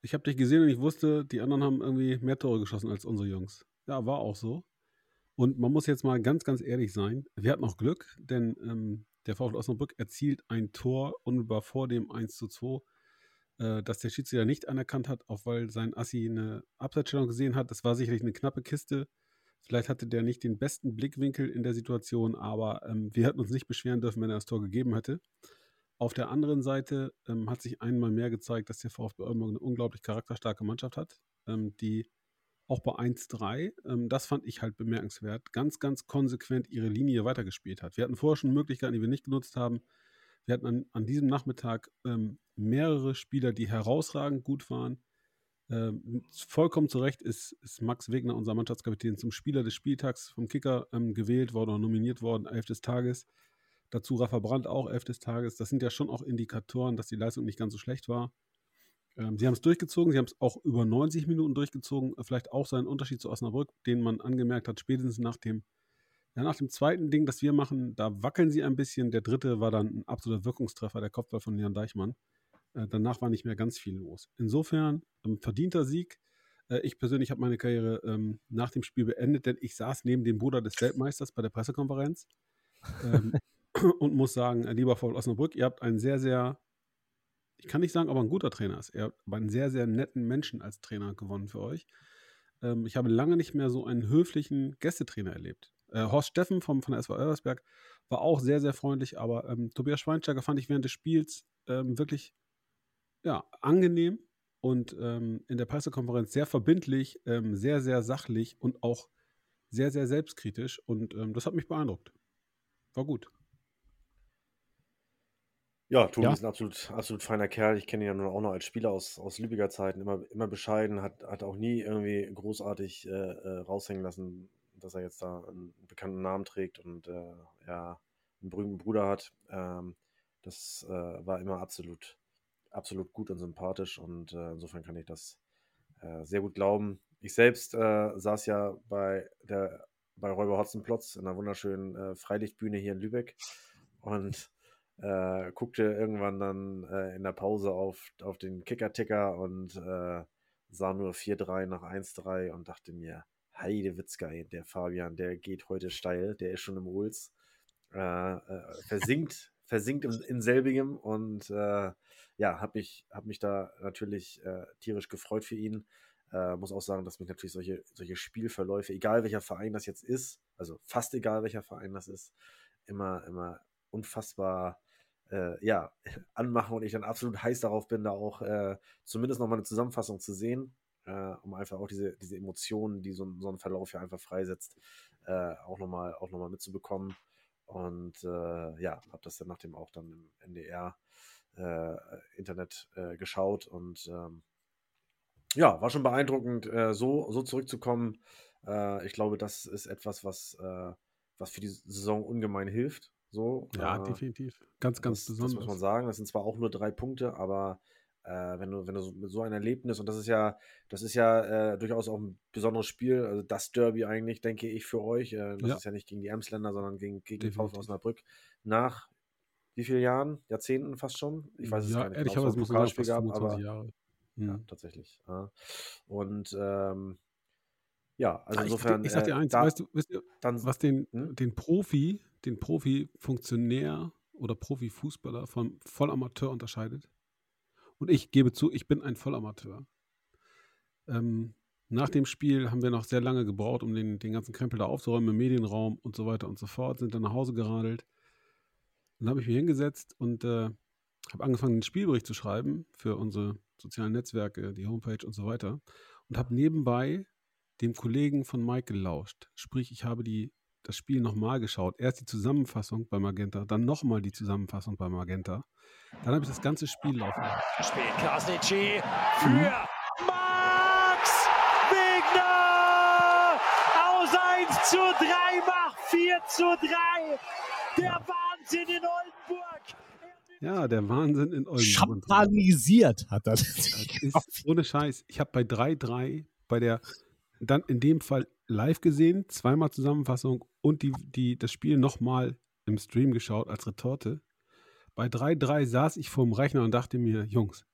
ich habe dich gesehen und ich wusste, die anderen haben irgendwie mehr Tore geschossen als unsere Jungs. Ja, war auch so. Und man muss jetzt mal ganz, ganz ehrlich sein. Wir hatten auch Glück, denn ähm, der VfL Osnabrück erzielt ein Tor unmittelbar vor dem 1 zu 2, äh, das der Schiedsrichter nicht anerkannt hat, auch weil sein Assi eine Abseitsstellung gesehen hat. Das war sicherlich eine knappe Kiste. Vielleicht hatte der nicht den besten Blickwinkel in der Situation, aber ähm, wir hätten uns nicht beschweren dürfen, wenn er das Tor gegeben hätte. Auf der anderen Seite ähm, hat sich einmal mehr gezeigt, dass der VfB Oldenburg eine unglaublich charakterstarke Mannschaft hat, ähm, die auch bei 1-3, ähm, das fand ich halt bemerkenswert, ganz, ganz konsequent ihre Linie weitergespielt hat. Wir hatten vorher schon Möglichkeiten, die wir nicht genutzt haben. Wir hatten an, an diesem Nachmittag ähm, mehrere Spieler, die herausragend gut waren. Ähm, vollkommen zu Recht ist, ist Max Wegner, unser Mannschaftskapitän, zum Spieler des Spieltags vom Kicker ähm, gewählt worden oder nominiert worden, elf des Tages. Dazu Rafa Brandt auch elf des Tages. Das sind ja schon auch Indikatoren, dass die Leistung nicht ganz so schlecht war. Ähm, sie haben es durchgezogen, sie haben es auch über 90 Minuten durchgezogen. Vielleicht auch seinen Unterschied zu Osnabrück, den man angemerkt hat, spätestens nach dem, ja, nach dem zweiten Ding, das wir machen, da wackeln sie ein bisschen. Der dritte war dann ein absoluter Wirkungstreffer, der Kopfball von Jan Deichmann. Äh, danach war nicht mehr ganz viel los. Insofern ein verdienter Sieg. Äh, ich persönlich habe meine Karriere ähm, nach dem Spiel beendet, denn ich saß neben dem Bruder des Weltmeisters bei der Pressekonferenz ähm, [laughs] und muss sagen, äh, lieber VfL Osnabrück, ihr habt einen sehr, sehr, ich kann nicht sagen, ob er ein guter Trainer ist, ihr habt aber einen sehr, sehr netten Menschen als Trainer gewonnen für euch. Ähm, ich habe lange nicht mehr so einen höflichen Gästetrainer erlebt. Äh, Horst Steffen vom, von der SV Elversberg war auch sehr, sehr freundlich, aber ähm, Tobias Schweinsteiger fand ich während des Spiels ähm, wirklich ja, angenehm und ähm, in der Pressekonferenz sehr verbindlich, ähm, sehr, sehr sachlich und auch sehr, sehr selbstkritisch. Und ähm, das hat mich beeindruckt. War gut. Ja, Tobi Ja. ist ein absolut, absolut feiner Kerl. Ich kenne ihn ja nur auch noch als Spieler aus, aus Lübecker Zeiten. Immer, immer bescheiden, hat, hat auch nie irgendwie großartig äh, äh, raushängen lassen, dass er jetzt da einen bekannten Namen trägt und äh, ja, einen berühmten Bruder hat. Ähm, das äh, war immer absolut, absolut gut und sympathisch und äh, insofern kann ich das äh, sehr gut glauben. Ich selbst äh, saß ja bei der bei Räuber Hotzenplotz in einer wunderschönen äh, Freilichtbühne hier in Lübeck und äh, guckte irgendwann dann äh, in der Pause auf, auf den Kicker-Ticker und äh, sah nur 4-3 nach 1-3 und dachte mir, Heidewitzka, der Fabian, der geht heute steil, der ist schon im Rules. Äh, äh, versinkt, [laughs] versinkt in, in selbigem und äh, ja, habe mich, hab mich da natürlich äh, tierisch gefreut für ihn. Äh, muss auch sagen, dass mich natürlich solche, solche Spielverläufe, egal welcher Verein das jetzt ist, also fast egal welcher Verein das ist, immer, immer unfassbar äh, ja, [laughs] anmachen und ich dann absolut heiß darauf bin, da auch zumindest nochmal eine Zusammenfassung zu sehen. Äh, um einfach auch diese, diese Emotionen, die so, ein- so ein Verlauf ja einfach freisetzt, äh, auch nochmal auch noch mal mitzubekommen. Und äh, ja, habe das dann nachdem auch dann im NDR äh, Internet äh, geschaut und ähm, ja, war schon beeindruckend, äh, so, so zurückzukommen. Ich glaube, das ist etwas, was, was für die Saison ungemein hilft. So, Ja, definitiv. Ganz, ganz das, das muss man besonders. sagen. Das sind zwar auch nur drei Punkte, aber äh, wenn du, wenn du so, mit so ein Erlebnis, und das ist ja, das ist ja äh, durchaus auch ein besonderes Spiel, also das Derby eigentlich, denke ich, für euch. Äh, das Ja. ist ja nicht gegen die Emsländer, sondern gegen, gegen den VfL. Osnabrück. Nach wie vielen Jahren? Jahrzehnten fast schon? Ich weiß es ja, gar nicht. genau. Es man war ein Pokalspiel gehabt, 25 aber Jahre. ja, Mhm. tatsächlich. Ja. Und ähm, ja, also Ah, ich, insofern. ich sag dir äh, eins, da, weißt du, wisst ihr, dann, was den, Hm? den Profi, den Profi-Funktionär oder Profifußballer vom Vollamateur unterscheidet? Und ich gebe zu, ich bin ein Vollamateur. Ähm, nach dem Spiel haben wir noch sehr lange gebraucht, um den, den ganzen Krempel da aufzuräumen im Medienraum und so weiter und so fort, sind dann nach Hause geradelt. Dann habe ich mich hingesetzt und äh, habe angefangen, den Spielbericht zu schreiben für unsere sozialen Netzwerke, die Homepage und so weiter. Und habe nebenbei dem Kollegen von Mike gelauscht. Sprich, ich habe die, das Spiel nochmal geschaut. Erst die Zusammenfassung bei Magenta, dann nochmal die Zusammenfassung bei Magenta. Dann habe ich das ganze Spiel laufen lassen. Spielt Krasnitschi für Max Wegner! Aus 1 zu 3 macht 4 zu 3. Der Wahnsinn in Oldenburg. Ja, der Wahnsinn in Oldenburg. Und Champanisiert hat er das. Das ist ohne Scheiß. Ich habe bei 3-3 bei der, dann in dem Fall live gesehen, zweimal Zusammenfassung und die, die, das Spiel nochmal im Stream geschaut als Retorte. Bei 3-3 saß ich vorm Rechner und dachte mir, Jungs,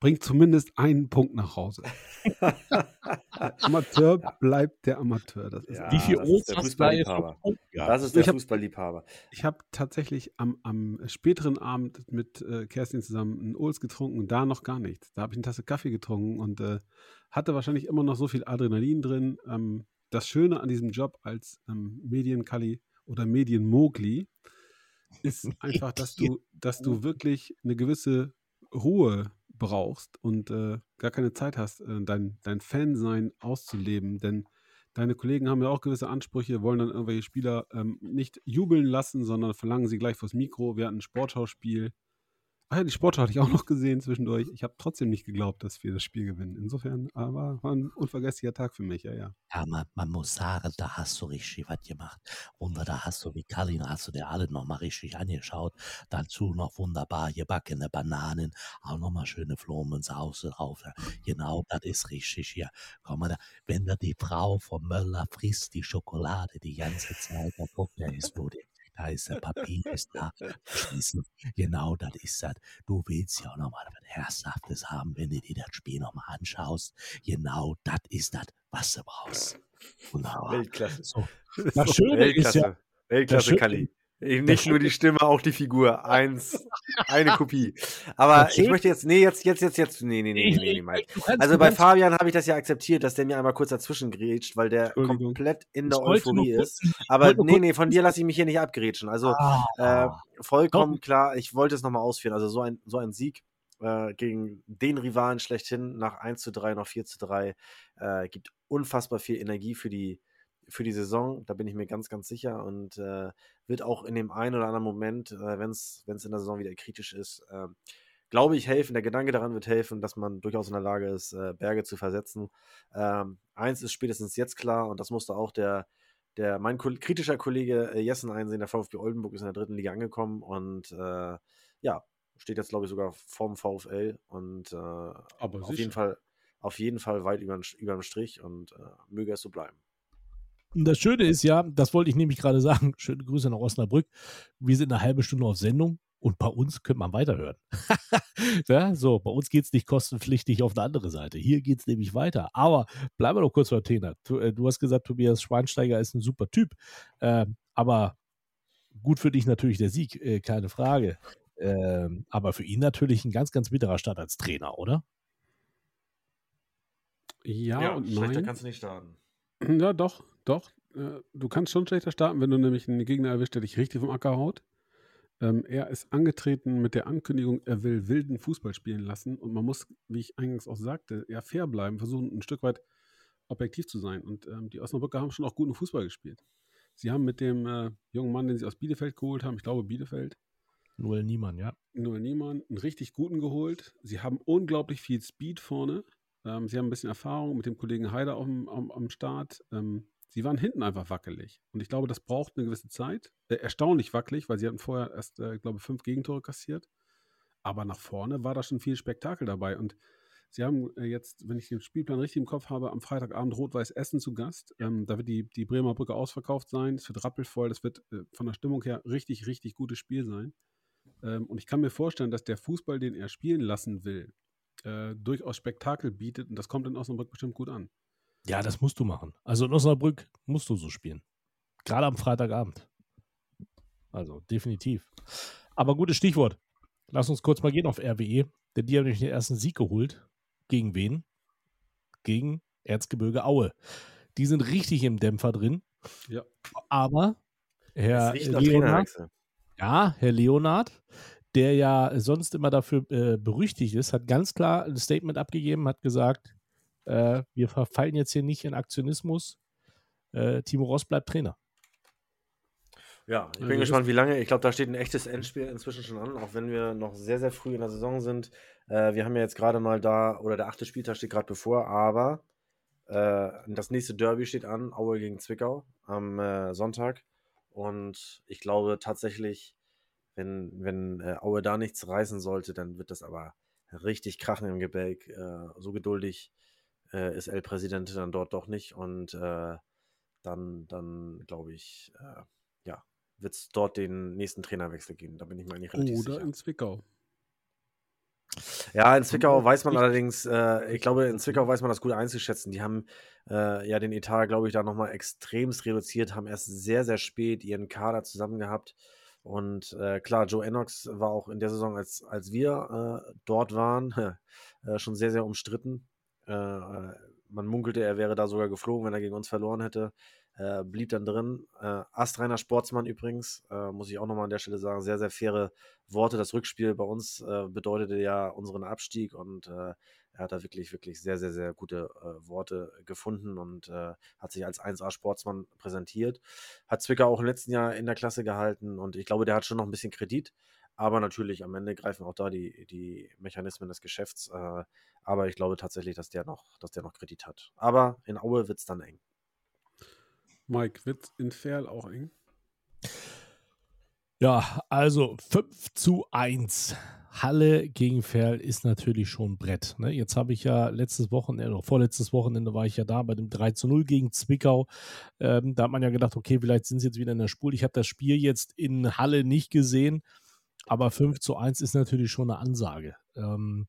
bringt zumindest einen Punkt nach Hause. [laughs] Amateur bleibt der Amateur. Das ist Ja, Wie viel das ist der Fußballliebhaber. Das ist der Ich hab- Fußballliebhaber. Ich habe tatsächlich am, am späteren Abend mit äh, Kerstin zusammen einen Ols getrunken und da noch gar nichts. Da habe ich eine Tasse Kaffee getrunken und äh, hatte wahrscheinlich immer noch so viel Adrenalin drin. Ähm, das Schöne an diesem Job als ähm, Medienkali oder Medienmogli ist einfach, dass du, dass du wirklich eine gewisse Ruhe brauchst und äh, gar keine Zeit hast, äh, dein, dein Fansein auszuleben. Denn deine Kollegen haben ja auch gewisse Ansprüche, wollen dann irgendwelche Spieler ähm, nicht jubeln lassen, sondern verlangen sie gleich vors Mikro. Wir hatten ein Sportschauspiel. Ja, die Sportschau hatte ich auch noch gesehen zwischendurch. Ich habe trotzdem nicht geglaubt, dass wir das Spiel gewinnen. Insofern aber war ein unvergesslicher Tag für mich, ja, ja. Ja, man, man muss sagen, da hast du richtig was gemacht. Und da hast du, wie Kalin, hast du dir alle nochmal richtig angeschaut. Dazu noch wunderbar gebackene Bananen, auch nochmal schöne Blumensauce drauf. Genau, das ist richtig hier. Komm mal da, wenn da die Frau vom Möller frisst die Schokolade die ganze Zeit, da guckt er, ist die, da ist der Papier, ist da geschmissen. Genau, das ist das. Du willst ja auch nochmal was Herzhaftes haben, wenn du dir das Spiel nochmal anschaust. Genau, das ist das, was du brauchst. Wunderbar. Weltklasse. So, [laughs] Das Schöne ist ja, Weltklasse. Weltklasse, Kalli. Nicht nur die Stimme, auch die Figur. Eins, [laughs] eine Kopie. Aber Das ich möchte jetzt, nee, jetzt, jetzt, jetzt, jetzt, nee, nee, nee, nee, nee, nee, Mike. Also bei Fabian habe ich das ja akzeptiert, dass der mir einmal kurz dazwischen grätscht, weil der komplett in der Euphorie ist. Aber nee, nee, von dir lasse ich mich hier nicht abgrätschen. Also Ah, äh, vollkommen klar, ich wollte es nochmal ausführen. Also so ein, so ein Sieg äh, gegen den Rivalen schlechthin nach 1 zu 3, nach 4 zu 3 äh, gibt unfassbar viel Energie für die, für die Saison. Da bin ich mir ganz, ganz sicher und äh, wird auch in dem einen oder anderen Moment, äh, wenn es in der Saison wieder kritisch ist, äh, glaube ich, helfen. Der Gedanke daran wird helfen, dass man durchaus in der Lage ist, äh, Berge zu versetzen. Ähm, eins ist spätestens jetzt klar und das musste auch der, der mein kritischer Kollege äh, Jessen einsehen. Der VfB Oldenburg ist in der dritten Liga angekommen und äh, ja, steht jetzt, glaube ich, sogar vorm VfL und auf jeden Fall auf jeden Fall weit über dem Strich und möge es so bleiben. Und das Schöne ist ja, das wollte ich nämlich gerade sagen, [laughs] schöne Grüße nach Osnabrück. Wir sind eine halbe Stunde auf Sendung und bei uns könnte man weiterhören. [laughs] ja, so, bei uns geht es nicht kostenpflichtig auf eine andere Seite. Hier geht es nämlich weiter. Aber bleiben wir doch kurz bei Thema. Du, äh, du hast gesagt, Tobias Schweinsteiger ist ein super Typ. Ähm, aber gut für dich natürlich der Sieg, äh, keine Frage. Ähm, aber für ihn natürlich ein ganz, ganz bitterer Start als Trainer, oder? Ja, und schlechter nein. kannst du nicht starten. Ja, doch, doch. Äh, Du kannst schon schlechter starten, wenn du nämlich einen Gegner erwischt, der dich richtig vom Acker haut. Ähm, er ist angetreten mit der Ankündigung, er will wilden Fußball spielen lassen. Und man muss, wie ich eingangs auch sagte, ja fair bleiben, versuchen ein Stück weit objektiv zu sein. Und ähm, die Osnabrücker haben schon auch guten Fußball gespielt. Sie haben mit dem äh, jungen Mann, den sie aus Bielefeld geholt haben, ich glaube Bielefeld, Noel Niemann, ja. Noel Niemann, einen richtig guten geholt. Sie haben unglaublich viel Speed vorne. Ähm, sie haben ein bisschen Erfahrung mit dem Kollegen Heider auf dem, am, am Start. Ähm, sie waren hinten einfach wackelig. Und ich glaube, das braucht eine gewisse Zeit. Äh, erstaunlich wackelig, weil sie hatten vorher erst, äh, glaube fünf Gegentore kassiert. Aber nach vorne war da schon viel Spektakel dabei. Und sie haben äh, jetzt, wenn ich den Spielplan richtig im Kopf habe, am Freitagabend Rot-Weiß Essen zu Gast. Ähm, da wird die, die Bremer Brücke ausverkauft sein. Es wird rappelvoll. Das wird äh, von der Stimmung her richtig, richtig gutes Spiel sein. Ähm, und ich kann mir vorstellen, dass der Fußball, den er spielen lassen will, äh, durchaus Spektakel bietet. Und das kommt in Osnabrück bestimmt gut an. Ja, das musst du machen. Also in Osnabrück musst du so spielen. Gerade am Freitagabend. Also definitiv. Aber gutes Stichwort. Lass uns kurz mal gehen auf RWE, denn die haben nämlich den ersten Sieg geholt. Gegen wen? Gegen Erzgebirge Aue. Die sind richtig im Dämpfer drin. Ja. Aber Herr Leonard, ja, Herr Leonard, der ja sonst immer dafür äh, berüchtigt ist, hat ganz klar ein Statement abgegeben, hat gesagt, äh, wir verfallen jetzt hier nicht in Aktionismus. Äh, Timo Ross bleibt Trainer. Ja, ich Also bin gespannt, wie lange. Ich glaube, da steht ein echtes Endspiel inzwischen schon an, auch wenn wir noch sehr, sehr früh in der Saison sind. Äh, wir haben ja jetzt gerade mal da, oder der achte Spieltag steht gerade bevor, aber äh, das nächste Derby steht an, Aue gegen Zwickau am äh, Sonntag. Und ich glaube tatsächlich, wenn, wenn äh, Aue da nichts reißen sollte, dann wird das aber richtig krachen im Gebälk. Äh, so geduldig äh, ist El Presidente dann dort doch nicht. Und äh, dann, dann glaube ich, äh, ja, wird es dort den nächsten Trainerwechsel geben. Da bin ich mir eigentlich relativ Oder sicher. in Zwickau. Ja, in Zwickau weiß man allerdings, äh, ich glaube, in Zwickau weiß man das gut einzuschätzen. Die haben äh, ja den Etat, glaube ich, da nochmal extremst reduziert, haben erst sehr, sehr spät ihren Kader zusammen gehabt. Und äh, klar, Joe Ennox war auch in der Saison, als, als wir äh, dort waren, [laughs] äh, schon sehr, sehr umstritten. Äh, äh, man munkelte, er wäre da sogar geflogen, wenn er gegen uns verloren hätte. Äh, blieb dann drin. Äh, astreiner Sportsmann übrigens, äh, muss ich auch nochmal an der Stelle sagen, sehr, sehr faire Worte. Das Rückspiel bei uns äh, bedeutete ja unseren Abstieg und er hat da wirklich, wirklich sehr, sehr, sehr gute Worte gefunden und hat sich als 1A-Sportsmann präsentiert. Hat Zwickau auch im letzten Jahr in der Klasse gehalten und ich glaube, der hat schon noch ein bisschen Kredit. Aber natürlich, am Ende greifen auch da die, die Mechanismen des Geschäfts. Aber ich glaube tatsächlich, dass der noch, dass der noch Kredit hat. Aber in Aue wird es dann eng. Mike, wird in Ferl auch eng? Ja, also 5 zu 1. Halle gegen Ferl ist natürlich schon ein Brett. Ne? Jetzt habe ich ja letztes Wochenende, oder vorletztes Wochenende war ich ja da bei dem 3 zu 0 gegen Zwickau. Ähm, da hat man ja gedacht, okay, vielleicht sind sie jetzt wieder in der Spur. Ich habe das Spiel jetzt in Halle nicht gesehen, aber 5 zu 1 ist natürlich schon eine Ansage. Ähm,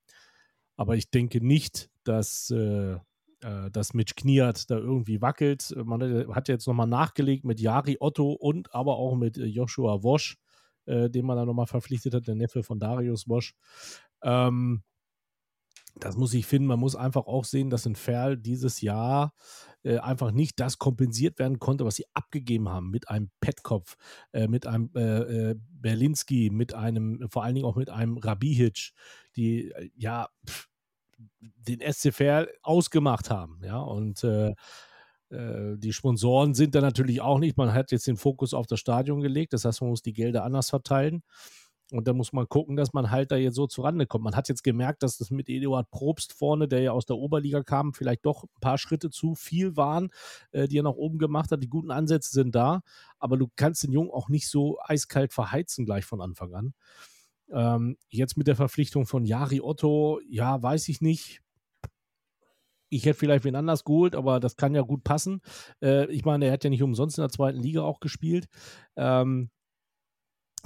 aber ich denke nicht, dass, äh, äh, dass Mitch Kniat da irgendwie wackelt. Man hat- jetzt nochmal nachgelegt mit Jari Otto und aber auch mit äh, Joshua Wosch, äh, den man da nochmal verpflichtet hat, der Neffe von Darius Wosch. Ähm, das muss ich finden. Man muss einfach auch sehen, dass in Ferl dieses Jahr äh, einfach nicht das kompensiert werden konnte, was sie abgegeben haben mit einem Petkopf, äh, mit einem äh, äh, Berlinski, mit einem, vor allen Dingen auch mit einem Rabihic, die äh, ja pff, den SC Verl ausgemacht haben. Ja, und die Sponsoren sind da natürlich auch nicht. Man hat jetzt den Fokus auf das Stadion gelegt. Das heißt, man muss die Gelder anders verteilen. Und da muss man gucken, dass man halt da jetzt so zurande kommt. Man hat jetzt gemerkt, dass das mit Eduard Probst vorne, der ja aus der Oberliga kam, vielleicht doch ein paar Schritte zu viel waren, äh, die er nach oben gemacht hat. Die guten Ansätze sind da, aber du kannst den Jungen auch nicht so eiskalt verheizen gleich von Anfang an. Ähm, jetzt mit der Verpflichtung von Jari Otto, ja, weiß ich nicht. Ich hätte vielleicht wen anders geholt, aber das kann ja gut passen. Äh, ich meine, er hat ja nicht umsonst in der zweiten Liga auch gespielt. Ähm,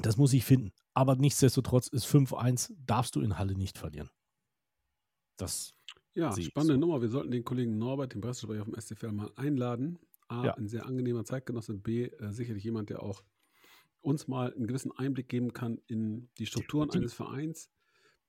das muss ich finden. Aber nichtsdestotrotz ist 5-1, darfst du in Halle nicht verlieren. Das, Ja, spannende so. Nummer. Wir sollten den Kollegen Norbert, den Pressesprecher vom SCFL, mal einladen. A, Ja. ein sehr angenehmer Zeitgenosse. B, äh, sicherlich jemand, der auch uns mal einen gewissen Einblick geben kann in die Strukturen Definitiv. eines Vereins,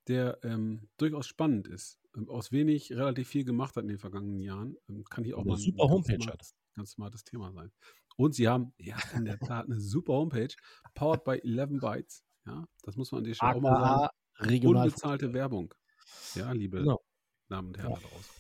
der ähm, durchaus spannend ist. Ähm, aus wenig relativ viel gemacht hat in den vergangenen Jahren. Ähm, kann hier auch Eine mal ein super ganz Homepage smartes, ganz smartes Thema sein. Und sie haben, ja, in der Tat eine super Homepage, powered by 11 Bytes. Ja, das muss man an der Stelle auch mal sagen. Regional. Unbezahlte Werbung. Ja, liebe Genau. Damen und Herren Ja. da draußen.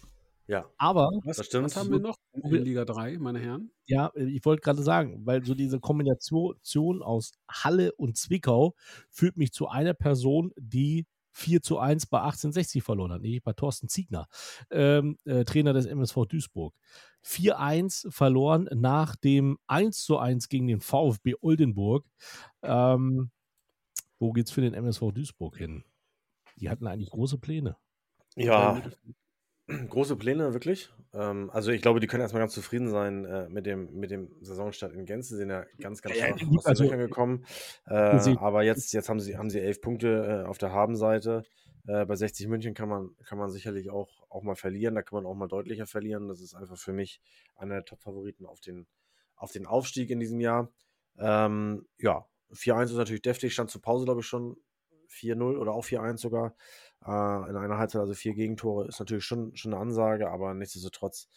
Ja, Aber Was, Das stimmt. was haben wir noch in Wir- Liga 3, meine Herren? Ja, äh, ich wollte gerade sagen, weil so diese Kombination aus Halle und Zwickau führt mich zu einer Person, die 4 zu 1 bei 1860 verloren hat, nämlich bei Thorsten Ziegner, ähm, äh, Trainer des MSV Duisburg. 4-1 verloren nach dem 1 zu 1 gegen den VfB Oldenburg. Ähm, wo geht's für den MSV Duisburg hin? Die hatten eigentlich große Pläne. ja, große Pläne, wirklich. Ähm, also ich glaube, die können erstmal ganz zufrieden sein äh, mit, dem, mit dem Saisonstart in Gänze. Sie sind ja ganz, ganz Ja, gut, aus den also, Löchern gekommen. Äh, sie- aber jetzt, jetzt haben, sie, haben sie elf Punkte äh, auf der Habenseite. Äh, bei 60 München kann man, kann man sicherlich auch, auch mal verlieren. Da kann man auch mal deutlicher verlieren. Das ist einfach für mich einer der Top-Favoriten auf den, auf den Aufstieg in diesem Jahr. Ähm, ja, 4-1 ist natürlich deftig. Stand zur Pause, glaube ich, schon 4-0 oder auch 4-1 sogar. Äh, in einer Halbzeit, also vier Gegentore, ist natürlich schon, schon eine Ansage, aber nichtsdestotrotz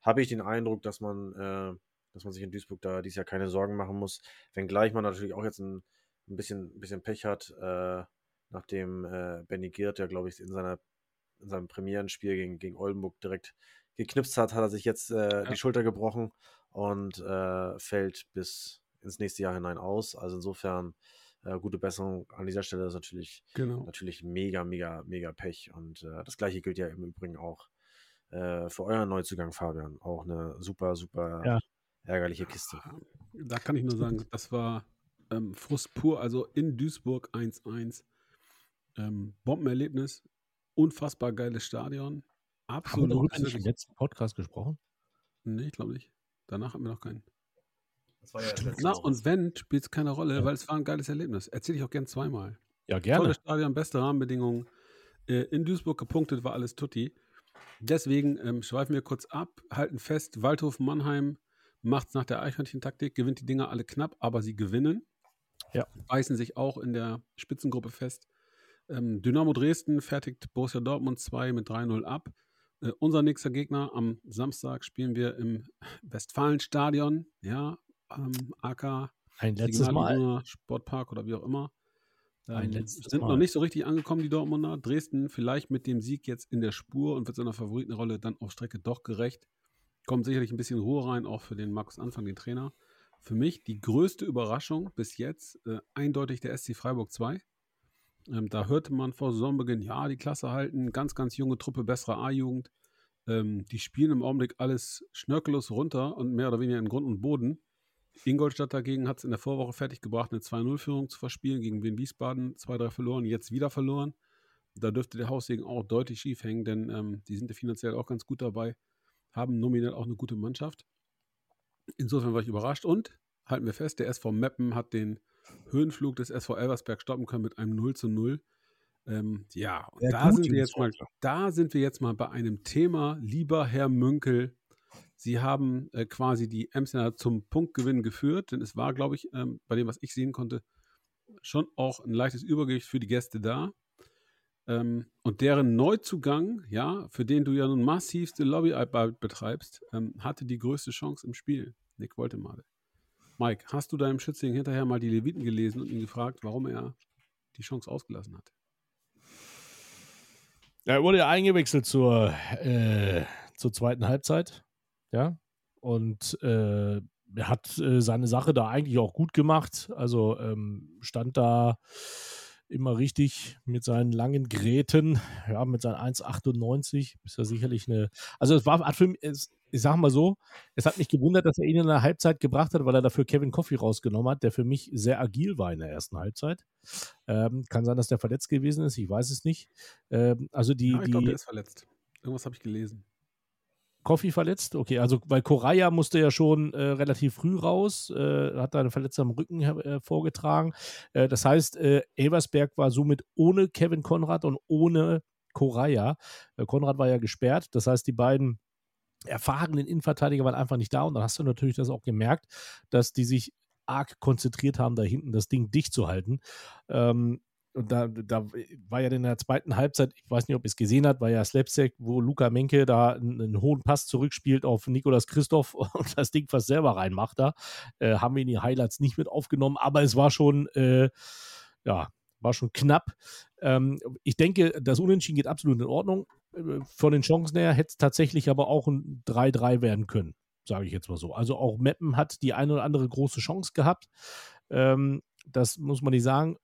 habe ich den Eindruck, dass man, äh, dass man sich in Duisburg da dieses Jahr keine Sorgen machen muss. Wenngleich man natürlich auch jetzt ein, ein, bisschen, ein bisschen Pech hat, äh, nachdem äh, Benny Giert, der glaube ich in, seiner, in seinem Premierenspiel gegen, gegen Oldenburg direkt geknipst hat, hat er sich jetzt äh, Ja. die Schulter gebrochen und äh, fällt bis ins nächste Jahr hinein aus. Also insofern äh, gute Besserung an dieser Stelle ist natürlich Genau. natürlich mega, mega, mega Pech. Und äh, das gleiche gilt ja im Übrigen auch äh, für euren Neuzugang, Fabian. Auch eine super, super Ja. ärgerliche Kiste. Da kann ich nur sagen, das war ähm, Frust pur. Also in Duisburg 1-1. Ähm, Bombenerlebnis. Unfassbar geiles Stadion. Haben wir Absolut. darüber im letzten Podcast gesprochen? Nee, ich glaube nicht. Danach hatten wir noch keinen. Das war ja das Na, und wenn, spielt es keine Rolle, weil es war ein geiles Erlebnis. Erzähle ich auch gern zweimal. Ja, gerne. Tolles Stadion, beste Rahmenbedingungen. Äh, in Duisburg gepunktet war alles tutti. Deswegen ähm, schweifen wir kurz ab, halten fest, Waldhof Mannheim macht es nach der Eichhörnchen-Taktik, gewinnt die Dinger alle knapp, aber sie gewinnen. Ja. Beißen sich auch in der Spitzengruppe fest. Ähm, Dynamo Dresden fertigt Borussia Dortmund 2 mit 3-0 ab. Äh, unser nächster Gegner am Samstag spielen wir im Westfalenstadion, ja, ähm, AK Ein letztes Mal. Sportpark oder wie auch immer. Ein Ähm, sind Mal. noch nicht so richtig angekommen, die Dortmunder. Dresden vielleicht mit dem Sieg jetzt in der Spur und wird seiner Favoritenrolle dann auf Strecke doch gerecht. Kommt sicherlich ein bisschen Ruhe rein, auch für den Markus Anfang, den Trainer. Für mich die größte Überraschung bis jetzt äh, eindeutig der SC Freiburg 2. Ähm, da hörte man vor Saisonbeginn, ja, die Klasse halten, ganz, ganz junge Truppe, bessere A-Jugend. Ähm, die spielen im Augenblick alles schnörkellos runter und mehr oder weniger in Grund und Boden. Ingolstadt dagegen hat es in der Vorwoche fertiggebracht, eine 2-0-Führung zu verspielen gegen Wien Wiesbaden, 2-3 verloren, jetzt wieder verloren. Da dürfte der Haussegen auch deutlich schief hängen, denn ähm, die sind ja finanziell auch ganz gut dabei, haben nominell auch eine gute Mannschaft. Insofern war ich überrascht und halten wir fest, der SV Meppen hat den Höhenflug des SV Elversberg stoppen können mit einem 0 zu 0. Ähm, ja, und da sind wir jetzt mal, da sind wir jetzt mal bei einem Thema, lieber Herr Münkel. Sie haben äh, quasi die Emsner zum Punktgewinn geführt, denn es war, glaube ich, ähm, bei dem, was ich sehen konnte, schon auch ein leichtes Übergewicht für die Gäste da. Ähm, und deren Neuzugang, ja, für den du ja nun massivste Lobbyarbeit betreibst, ähm, hatte die größte Chance im Spiel. Nick Woltemade. Mike, hast du deinem Schützling hinterher mal die Leviten gelesen und ihn gefragt, warum er die Chance ausgelassen hat? Er wurde ja eingewechselt zur, äh, zur zweiten Halbzeit. Ja. Und äh, er hat äh, seine Sache da eigentlich auch gut gemacht. Also ähm, stand da immer richtig mit seinen langen Gräten, ja, mit seinen 1,98. Ist ja sicherlich eine. Also es war hat für mich, es, ich sag mal so, es hat mich gewundert, dass er ihn in der Halbzeit gebracht hat, weil er dafür Kevin Coffey rausgenommen hat, der für mich sehr agil war in der ersten Halbzeit. Ähm, kann sein, dass der verletzt gewesen ist, ich weiß es nicht. Ähm, also die, ja, ich glaube, der ist verletzt. Irgendwas habe ich gelesen. Coffee verletzt? Okay, also weil Correa musste ja schon äh, relativ früh raus, äh, hat da eine Verletzung am Rücken äh, vorgetragen. Äh, das heißt, äh, Elversberg war somit ohne Kevin Konrad und ohne Correa. Äh, Konrad war ja gesperrt, das heißt, die beiden erfahrenen Innenverteidiger waren einfach nicht da und dann hast du natürlich das auch gemerkt, dass die sich arg konzentriert haben, da hinten das Ding dicht zu halten. Ähm, und da, da war ja in der zweiten Halbzeit, ich weiß nicht, ob ihr es gesehen habt, war ja Slapsack, wo Luca Menke da einen, einen hohen Pass zurückspielt auf Nikolas Christoph [laughs] und das Ding fast selber reinmacht da. Äh, haben wir in die Highlights nicht mit aufgenommen, aber es war schon, äh, ja, war schon knapp. Ähm, ich denke, das Unentschieden geht absolut in Ordnung. Äh, Von den Chancen her hätte es tatsächlich aber auch ein 3-3 werden können, sage ich jetzt mal so. Also auch Meppen hat die eine oder andere große Chance gehabt. Ähm, das muss man nicht sagen.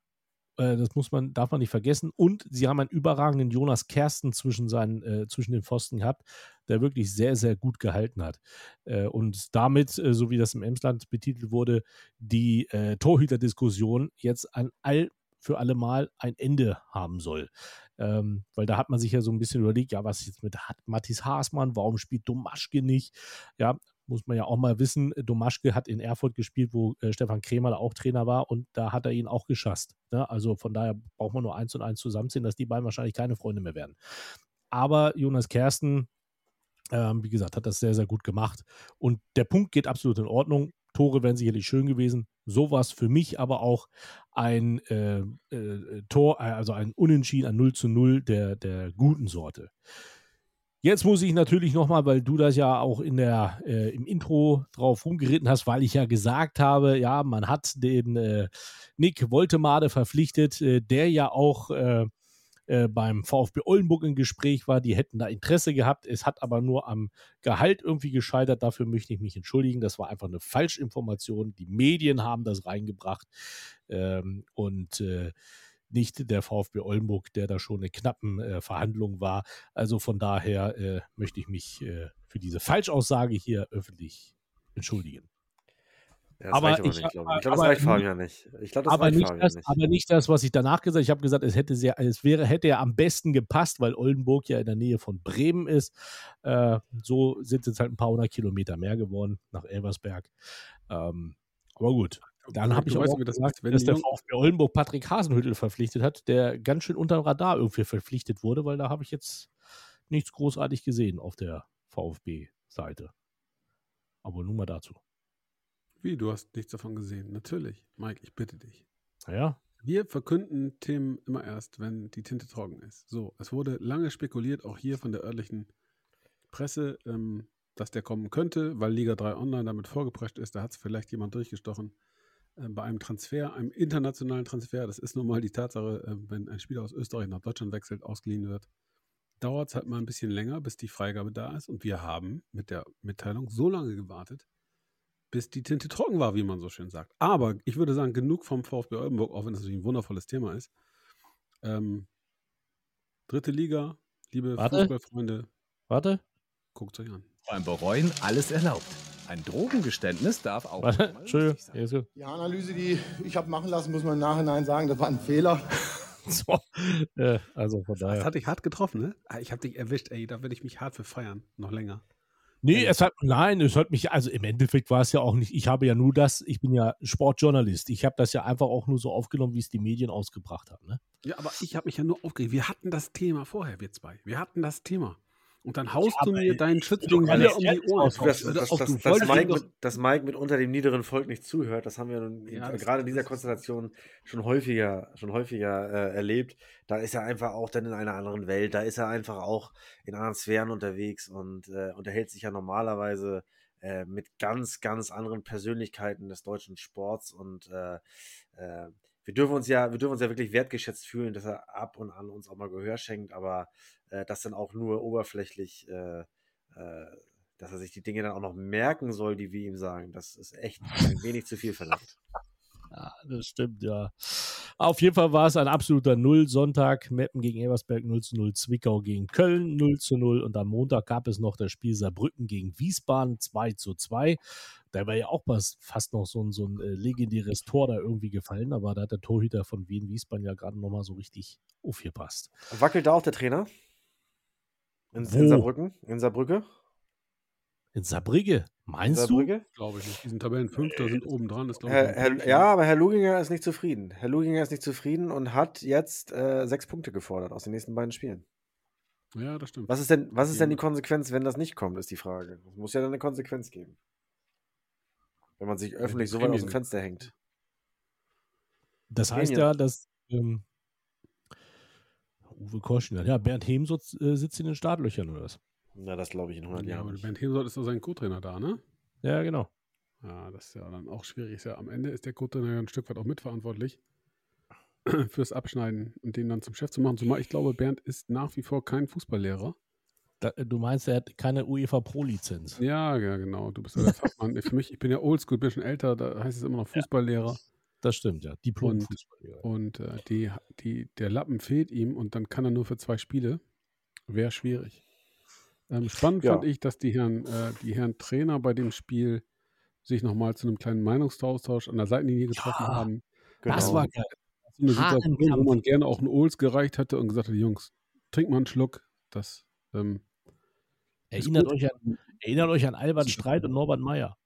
Äh, das muss man, darf man nicht vergessen. Und sie haben einen überragenden Jonas Kersten zwischen, seinen, äh, zwischen den Pfosten gehabt, der wirklich sehr, sehr gut gehalten hat. Äh, und damit, äh, so wie das im Emsland betitelt wurde, die äh, Torhüterdiskussion jetzt ein all für alle Mal ein Ende haben soll. Ähm, weil da hat man sich ja so ein bisschen überlegt, ja, was jetzt mit Mathis Haasmann, warum spielt Domaschke nicht? Ja, muss man ja auch mal wissen, Domaschke hat in Erfurt gespielt, wo äh, Stefan Kremer auch Trainer war und da hat er ihn auch geschasst. Ne? Also von daher braucht man nur eins und eins zusammenziehen, dass die beiden wahrscheinlich keine Freunde mehr werden. Aber Jonas Kersten, ähm, wie gesagt, hat das sehr, sehr gut gemacht. Und der Punkt geht absolut in Ordnung. Tore wären sicherlich schön gewesen. Sowas für mich aber auch ein äh, äh, Tor, also ein Unentschieden, ein 0 zu 0 der, der guten Sorte. Jetzt muss ich natürlich nochmal, weil du das ja auch in der, äh, im Intro drauf rumgeritten hast, weil ich ja gesagt habe, ja, man hat den äh, Nick Woltemade verpflichtet, äh, der ja auch äh, äh, beim VfB Oldenburg im Gespräch war. Die hätten da Interesse gehabt. Es hat aber nur am Gehalt irgendwie gescheitert. Dafür möchte ich mich entschuldigen. Das war einfach eine Falschinformation. Die Medien haben das reingebracht. Ähm, und äh, nicht der VfB Oldenburg, der da schon in knappen äh, Verhandlungen war. Also von daher äh, möchte ich mich äh, für diese Falschaussage hier öffentlich entschuldigen. Ja, das Aber aber ich nicht, hab- glaube ich. Ich glaube, das reicht Fabian nicht. Ich glaube, das aber, reicht nicht Fabian das, nicht. aber nicht das, was ich danach gesagt habe. Ich habe gesagt, es hätte sehr, es wäre, hätte ja am besten gepasst, weil Oldenburg ja in der Nähe von Bremen ist. Äh, so sind es halt ein paar hundert Kilometer mehr geworden nach Elversberg. Ähm, aber gut. Dann habe ich auch weißt, gesagt, dass der VfB Oldenburg Patrick Hasenhüttel verpflichtet hat, der ganz schön unter dem Radar irgendwie verpflichtet wurde, weil da habe ich jetzt nichts großartig gesehen auf der VfB-Seite. Aber nun mal dazu. Wie, du hast nichts davon gesehen? Natürlich. Mike, ich bitte dich. Naja, Wir verkünden Themen immer erst, wenn die Tinte trocken ist. So, es wurde lange spekuliert, auch hier von der örtlichen Presse, ähm, dass der kommen könnte, weil Liga 3 Online damit vorgeprescht ist. Da hat es vielleicht jemand durchgestochen. Äh, bei einem Transfer, einem internationalen Transfer, das ist nun mal die Tatsache, äh, wenn ein Spieler aus Österreich nach Deutschland wechselt, ausgeliehen wird, dauert es halt mal ein bisschen länger, bis die Freigabe da ist. Und wir haben mit der Mitteilung so lange gewartet, bis die Tinte trocken war, wie man so schön sagt. Aber ich würde sagen, genug vom VfB Oldenburg, auch wenn das natürlich ein wundervolles Thema ist. Ähm, dritte Liga, liebe Warte. Fußballfreunde, warte. guckt euch an. Beim Bereuen alles erlaubt. Ein Drogengeständnis darf auch Warte. Entschuldigung. sein. Die Analyse, die ich habe machen lassen, muss man im Nachhinein sagen, das war ein Fehler. [laughs] So. Äh, also von Das daher. hat dich hart getroffen, ne? Ah, Ich habe dich erwischt, ey, da werde ich mich hart für feiern. Noch länger. Nee, es hat, nein, es hat mich, also im Endeffekt war es ja auch nicht, ich habe ja nur das, ich bin ja Sportjournalist. Ich habe das ja einfach auch nur so aufgenommen, wie es die Medien ausgebracht haben. Ne? Ja, aber ich habe mich ja nur aufgeregt. Wir hatten das Thema vorher, wir zwei. Wir hatten das Thema. Und dann haust Ja, du mir deinen Schützling wieder um die Ohren. dass, auf, dass, du dass, wolltest Mike dass Mike mit unter dem niederen Volk nicht zuhört, das haben wir nun in, Ja, das- gerade in dieser das- Konstellation schon häufiger, schon häufiger äh, erlebt. Da ist er einfach auch dann in einer anderen Welt, da ist er einfach auch in anderen Sphären unterwegs und äh, unterhält sich ja normalerweise äh, mit ganz, ganz anderen Persönlichkeiten des deutschen Sports und äh, äh, wir dürfen uns ja, wir dürfen uns ja wirklich wertgeschätzt fühlen, dass er ab und an uns auch mal Gehör schenkt, aber äh, das dann auch nur oberflächlich äh, äh, dass er sich die Dinge dann auch noch merken soll, die wir ihm sagen. Das ist echt ein wenig zu viel verlangt. [laughs] Ja, das stimmt, ja. Auf jeden Fall war es ein absoluter Null-Sonntag. Meppen gegen Eversberg 0 zu 0, Zwickau gegen Köln 0 zu 0 und am Montag gab es noch das Spiel Saarbrücken gegen Wiesbaden 2 zu 2. Da war ja auch fast noch so ein, so ein äh, legendäres Tor da irgendwie gefallen, aber da hat der Torhüter von Wien Wiesbaden ja gerade nochmal so richtig aufgepasst. Wackelt da auch der Trainer? In, Wo? in Saarbrücken? In Saarbrücke? In Saarbrücke, meinst du? Saarbrücke? Glaube ich nicht. Die sind Tabellenfünfter, sind oben dran. Ja, aber Herr Luginger ist nicht zufrieden. Herr Luginger ist nicht zufrieden und hat jetzt äh, sechs Punkte gefordert aus den nächsten beiden Spielen. ja, das stimmt. Was ist denn, was ist denn die. Konsequenz, wenn das nicht kommt, ist die Frage. Es muss ja dann eine Konsequenz geben. Wenn man sich öffentlich so weit aus dem. Fenster hängt. Das heißt ja, dass ähm, Uwe Koschner, ja, Bernd Hehm sitzt, äh, sitzt in den Startlöchern oder was? Na, das glaube ich in 100 Ja, Jahren aber nicht. Ben Heemsort ist doch sein Co-Trainer da, ne? Ja, genau. Ja, das ist ja dann auch schwierig. Ist ja, am Ende ist der Co-Trainer ja ein Stück weit auch mitverantwortlich. [clears throat] fürs Abschneiden und den dann zum Chef zu machen. Zumal ich glaube, Bernd ist nach wie vor kein Fußballlehrer. Da, du meinst, er hat keine UEFA Pro-Lizenz. Ja, ja, genau. Du bist ja der Fachmann. Für mich, ich bin ja oldschool, bin schon älter, da heißt es immer noch Fußballlehrer. Das stimmt, ja. Und, Diplom-Fußballlehrer. und äh, die, die, der Lappen fehlt ihm und dann kann er nur für zwei Spiele. Wäre schwierig. Ähm, spannend Ja. fand ich, dass die Herren, äh, die Herren Trainer bei dem Spiel sich nochmal zu einem kleinen Meinungsaustausch an der Seitenlinie getroffen Ja, haben. Das Genau. war geil. So eine Situation, wo man gerne auch einen Ols gereicht hätte und gesagt hätte, Jungs, trink mal einen Schluck. Das, ähm, Erinnert euch, an, erinnert euch an Albert Streit und Norbert Meyer.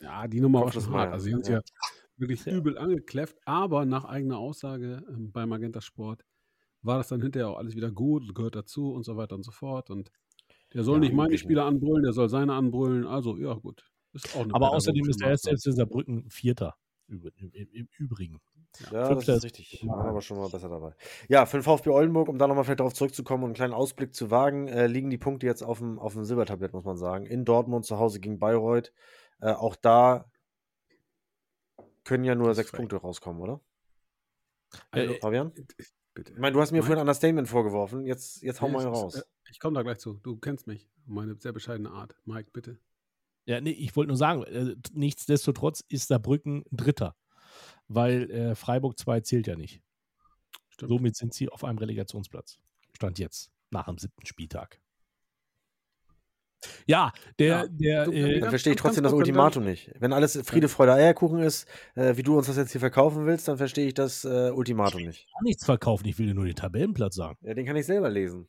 ja, die Nummer war schon hart. Also, sie haben es ja. ja wirklich übel angekläfft, aber nach eigener Aussage ähm, bei Magenta Sport war das dann hinterher auch alles wieder gut, gehört dazu und so weiter und so fort. Und der soll Ja, nicht meine Spieler anbrüllen, der soll seine anbrüllen. Also, ja, gut. Ist auch eine Aber außerdem ist der Maßnahme. SC Saarbrücken Vierter. Im, im, Im Übrigen. Ja, das Fünfter ist richtig. Wir waren aber schon mal besser dabei. Ja, für den VfB Oldenburg, um da nochmal vielleicht darauf zurückzukommen und einen kleinen Ausblick zu wagen, äh, liegen die Punkte jetzt auf dem, auf dem Silbertablett, muss man sagen. In Dortmund zu Hause gegen Bayreuth. Äh, auch da können ja nur Das sechs. Punkte rauskommen, oder? Also, Fabian? bitte. Ich meine, du hast mir Mein- vorhin ein Understatement vorgeworfen. Jetzt, jetzt hau Nee, mal ist, raus. äh, Ich komme da gleich zu. Du kennst mich. Meine sehr bescheidene Art. Mike, bitte. Ja, nee, ich wollte nur sagen, äh, nichtsdestotrotz ist Saarbrücken Dritter. Weil äh, Freiburg 2 zählt ja nicht. Stimmt. Somit sind sie auf einem Relegationsplatz. Stand jetzt, nach dem siebten Spieltag. Ja, der, Ja, der, äh, Dann verstehe ich trotzdem das Ultimatum nicht. Wenn alles Friede, Freude, Eierkuchen ist, äh, wie du uns das jetzt hier verkaufen willst, dann verstehe ich das äh, Ultimatum nicht. kann nichts verkaufen, ich will dir nur den Tabellenplatz sagen. Ja, den kann ich selber lesen.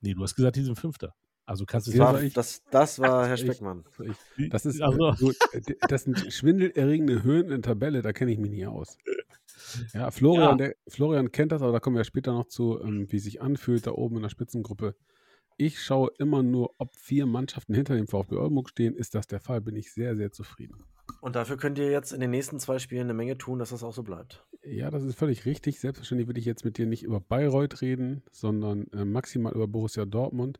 Nee, du hast gesagt, die sind Fünfter. Also kannst du Das war, aber ich- das, das war Herr ich- Speckmann. Ich, das ist Also- äh, gut, äh, d- das sind schwindelerregende Höhen in der Tabelle, da kenne ich mich nie aus. Ja, Florian, Ja. Der, Florian kennt das, aber da kommen wir später noch zu, ähm, wie sich anfühlt da oben in der Spitzengruppe. Ich schaue immer nur, ob vier Mannschaften hinter dem VfB Oldenburg stehen. Ist das der Fall, bin ich sehr, sehr zufrieden. Und dafür könnt ihr jetzt in den nächsten zwei Spielen eine Menge tun, dass das auch so bleibt. Ja, das ist völlig richtig. Selbstverständlich will ich jetzt mit dir nicht über Bayreuth reden, sondern äh, maximal über Borussia Dortmund.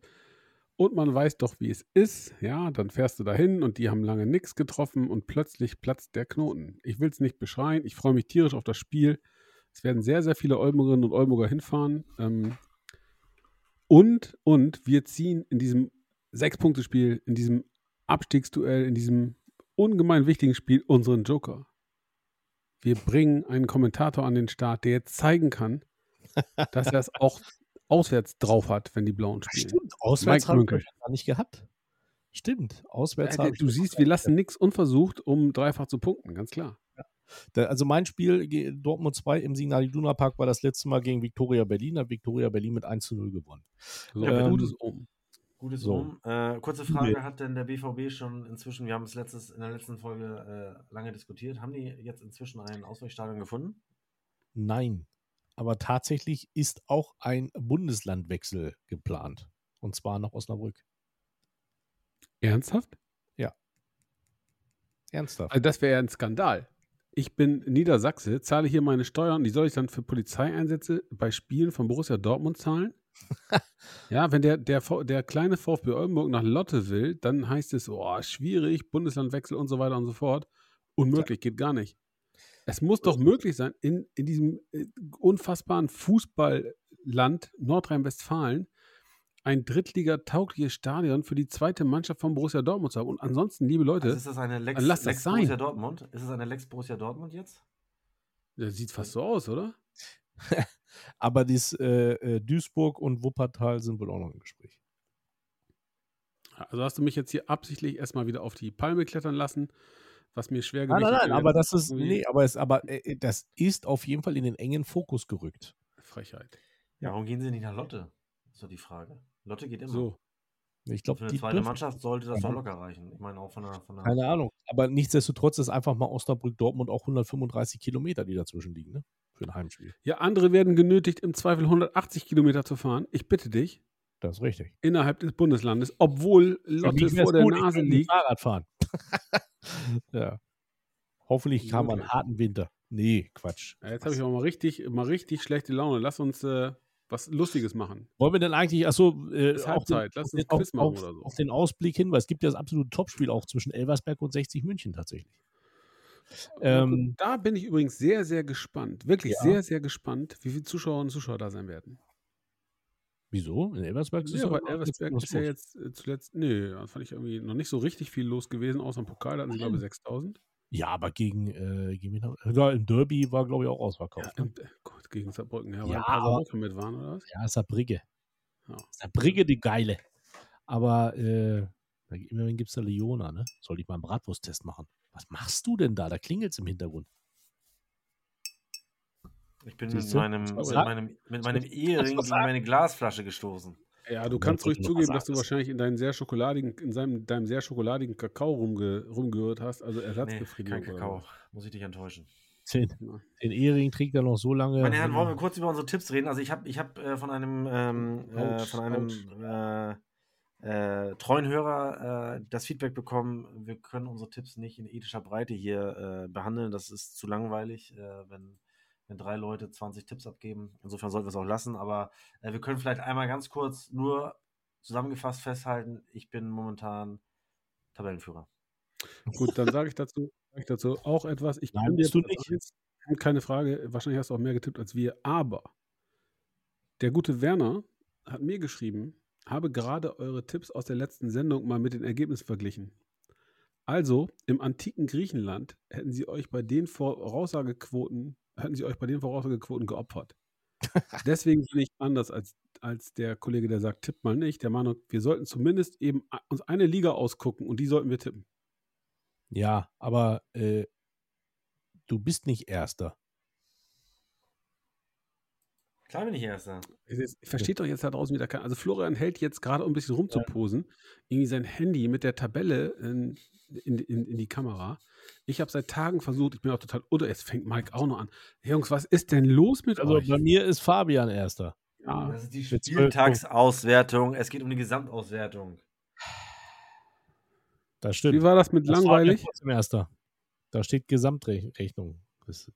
Und man weiß doch, wie es ist. Ja, dann fährst du dahin und die haben lange nichts getroffen und plötzlich platzt der Knoten. Ich will es nicht beschreien. Ich freue mich tierisch auf das Spiel. Es werden sehr, sehr viele Oldenburgerinnen und Oldenburger hinfahren. Ähm, und, und wir ziehen in diesem Sechs-Punkte-Spiel, in diesem Abstiegsduell, in diesem ungemein wichtigen Spiel unseren Joker. Wir bringen einen Kommentator an den Start, der jetzt zeigen kann, [laughs] dass er es auch auswärts drauf hat, wenn die Blauen spielen. Stimmt, auswärts haben wir gar nicht gehabt. Stimmt, auswärts Ja, habe ich du siehst, wir lassen nichts unversucht, um dreifach zu punkten, ganz klar. Also mein Spiel Dortmund 2 im Signal Iduna Park war das letzte Mal gegen Viktoria Berlin, hat Viktoria Berlin mit 1 zu 0 gewonnen. So, Ähm, gutes Um. Gutes So. Um. Äh, kurze Frage, hat denn der BVB schon inzwischen, wir haben es letztes, in der letzten Folge äh, lange diskutiert, haben die jetzt inzwischen ein Ausweichstadion gefunden? Nein, aber tatsächlich ist auch ein Bundeslandwechsel geplant. Und zwar nach Osnabrück. Ernsthaft? Ernsthaft. Also das wäre ja ein Skandal. Ich bin Niedersachse, zahle hier meine Steuern, die soll ich dann für Polizeieinsätze bei Spielen von Borussia Dortmund zahlen? [laughs] ja, wenn der, der, der kleine VfB Oldenburg nach Lotte will, dann heißt es, oh, schwierig, Bundeslandwechsel und so weiter und so fort. Unmöglich, geht gar nicht. Es muss doch möglich sein, in, in diesem äh, unfassbaren Fußballland Nordrhein-Westfalen ein Drittliga-taugliches Stadion für die zweite Mannschaft von Borussia Dortmund zu haben. Und ansonsten, liebe Leute, Also ist das eine Lex, dann lass das Lex sein. Borussia Dortmund? Ist es eine Lex Borussia Dortmund jetzt? das sieht fast so aus, oder? [laughs] Aber dies, äh, äh, Duisburg und Wuppertal sind wohl auch noch im Gespräch. Also hast du mich jetzt hier absichtlich erstmal wieder auf die Palme klettern lassen, was mir schwer Nein, nein, nein, aber das ist, nee, aber, es, aber äh, das ist auf jeden Fall in den engen Fokus gerückt. Frechheit. Ja. Warum gehen sie nicht nach Lotte? Ist doch die Frage. Lotte geht immer. So. Ich Für glaube, eine die zweite dürfen- Mannschaft sollte das doch locker reichen. Ich meine auch von der, von der Keine Ahnung. Aber nichtsdestotrotz ist einfach mal Osnabrück-Dortmund auch 135 Kilometer, die dazwischen liegen, ne? Für ein Heimspiel. Ja, andere werden genötigt, im Zweifel 180 Kilometer zu fahren. Ich bitte dich, Das ist richtig. innerhalb des Bundeslandes, obwohl Lotte vor der gut, ich Nase liegt. Fahrrad fahren. [laughs] ja. Hoffentlich haben wir einen harten Winter. Nee, Quatsch. Ja, jetzt habe ich aber mal richtig, mal richtig schlechte Laune. Lass uns äh, was Lustiges machen. Wollen wir denn eigentlich, achso, äh, Ist den, Halbzeit. Lass auf, uns den, Quiz machen auf, oder so. auf den Ausblick hin, weil es gibt ja das absolute Topspiel auch zwischen Elversberg und 60 München tatsächlich. Ähm, da bin ich übrigens sehr, sehr gespannt. Wirklich Ja. sehr, sehr gespannt, wie viele Zuschauerinnen und Zuschauer da sein werden. wieso? In Elversberg ist Ja, aber Elversberg ist ja jetzt äh, zuletzt, nee, da fand ich irgendwie noch nicht so richtig viel los gewesen, außer im Pokal, da hatten sie, glaube ich, 6000. Ja, aber gegen, äh, gegen ja, im Derby war, glaube ich, auch ausverkauft. ne? Und, äh, gut, gegen Saarbrücken, ja, weil Ja, ein paar aber- mit waren, oder was? Ja, Saarbrücke. Ja. Saarbrücke, die geile. Aber äh, immerhin gibt es da Leona, ne? Soll ich mal einen Bratwursttest machen? Was machst du denn da? Da klingelt es im Hintergrund. Ich bin mit meinem, mit meinem, mit meinem was Ehering gegen meine Glasflasche gestoßen. Ja, du kannst ruhig zugeben, was dass du wahrscheinlich in deinem sehr schokoladigen, in seinem, deinem sehr schokoladigen Kakao rumge, rumgehört hast, also Nee, Ersatzbefriedigung. kein oder Kakao. Muss ich dich enttäuschen. Den, den Ehering trägt er noch so lange. Meine Herren, wollen wir kurz über unsere Tipps reden? Also ich habe ich hab, äh, von einem, ähm, äh, von einem äh, äh, treuen Hörer äh, das Feedback bekommen, wir können unsere Tipps nicht in ethischer Breite hier äh, behandeln. Das ist zu langweilig, äh, wenn, wenn drei Leute 20 Tipps abgeben. Insofern sollten wir es auch lassen. Aber äh, wir können vielleicht einmal ganz kurz nur zusammengefasst festhalten, ich bin momentan Tabellenführer. Gut, dann sage ich dazu, sag ich dazu auch etwas. Ich Nein, bin bist du nicht. eins. Keine Frage, wahrscheinlich hast du auch mehr getippt als wir, aber der gute Werner hat mir geschrieben, habe gerade eure Tipps aus der letzten Sendung mal mit den Ergebnissen verglichen. Also, im antiken Griechenland hätten sie euch bei den Voraussagequoten, hätten sie euch bei den Voraussagequoten geopfert. [laughs] Deswegen bin ich anders als, als der Kollege, der sagt, tippt mal nicht. Der Meinung, wir sollten zumindest eben uns eine Liga ausgucken und die sollten wir tippen. Ja, aber äh, du bist nicht Erster. Klar bin ich Erster. Es ist- Versteht doch jetzt da draußen wieder keiner. Also Florian hält jetzt gerade, um ein bisschen rumzuposen, irgendwie sein Handy mit der Tabelle in, in, in, in die Kamera. Ich habe seit Tagen versucht, ich bin auch total, oder jetzt fängt Mike auch noch an. Hey Jungs, was ist denn los mit Also euch? bei mir ist Fabian Erster. Ja, Das ist die Spieltagsauswertung. Es geht um die Gesamtauswertung. Das stimmt. wie war das mit Das langweilig? Erster. Da steht Gesamtrechnung. Das ist.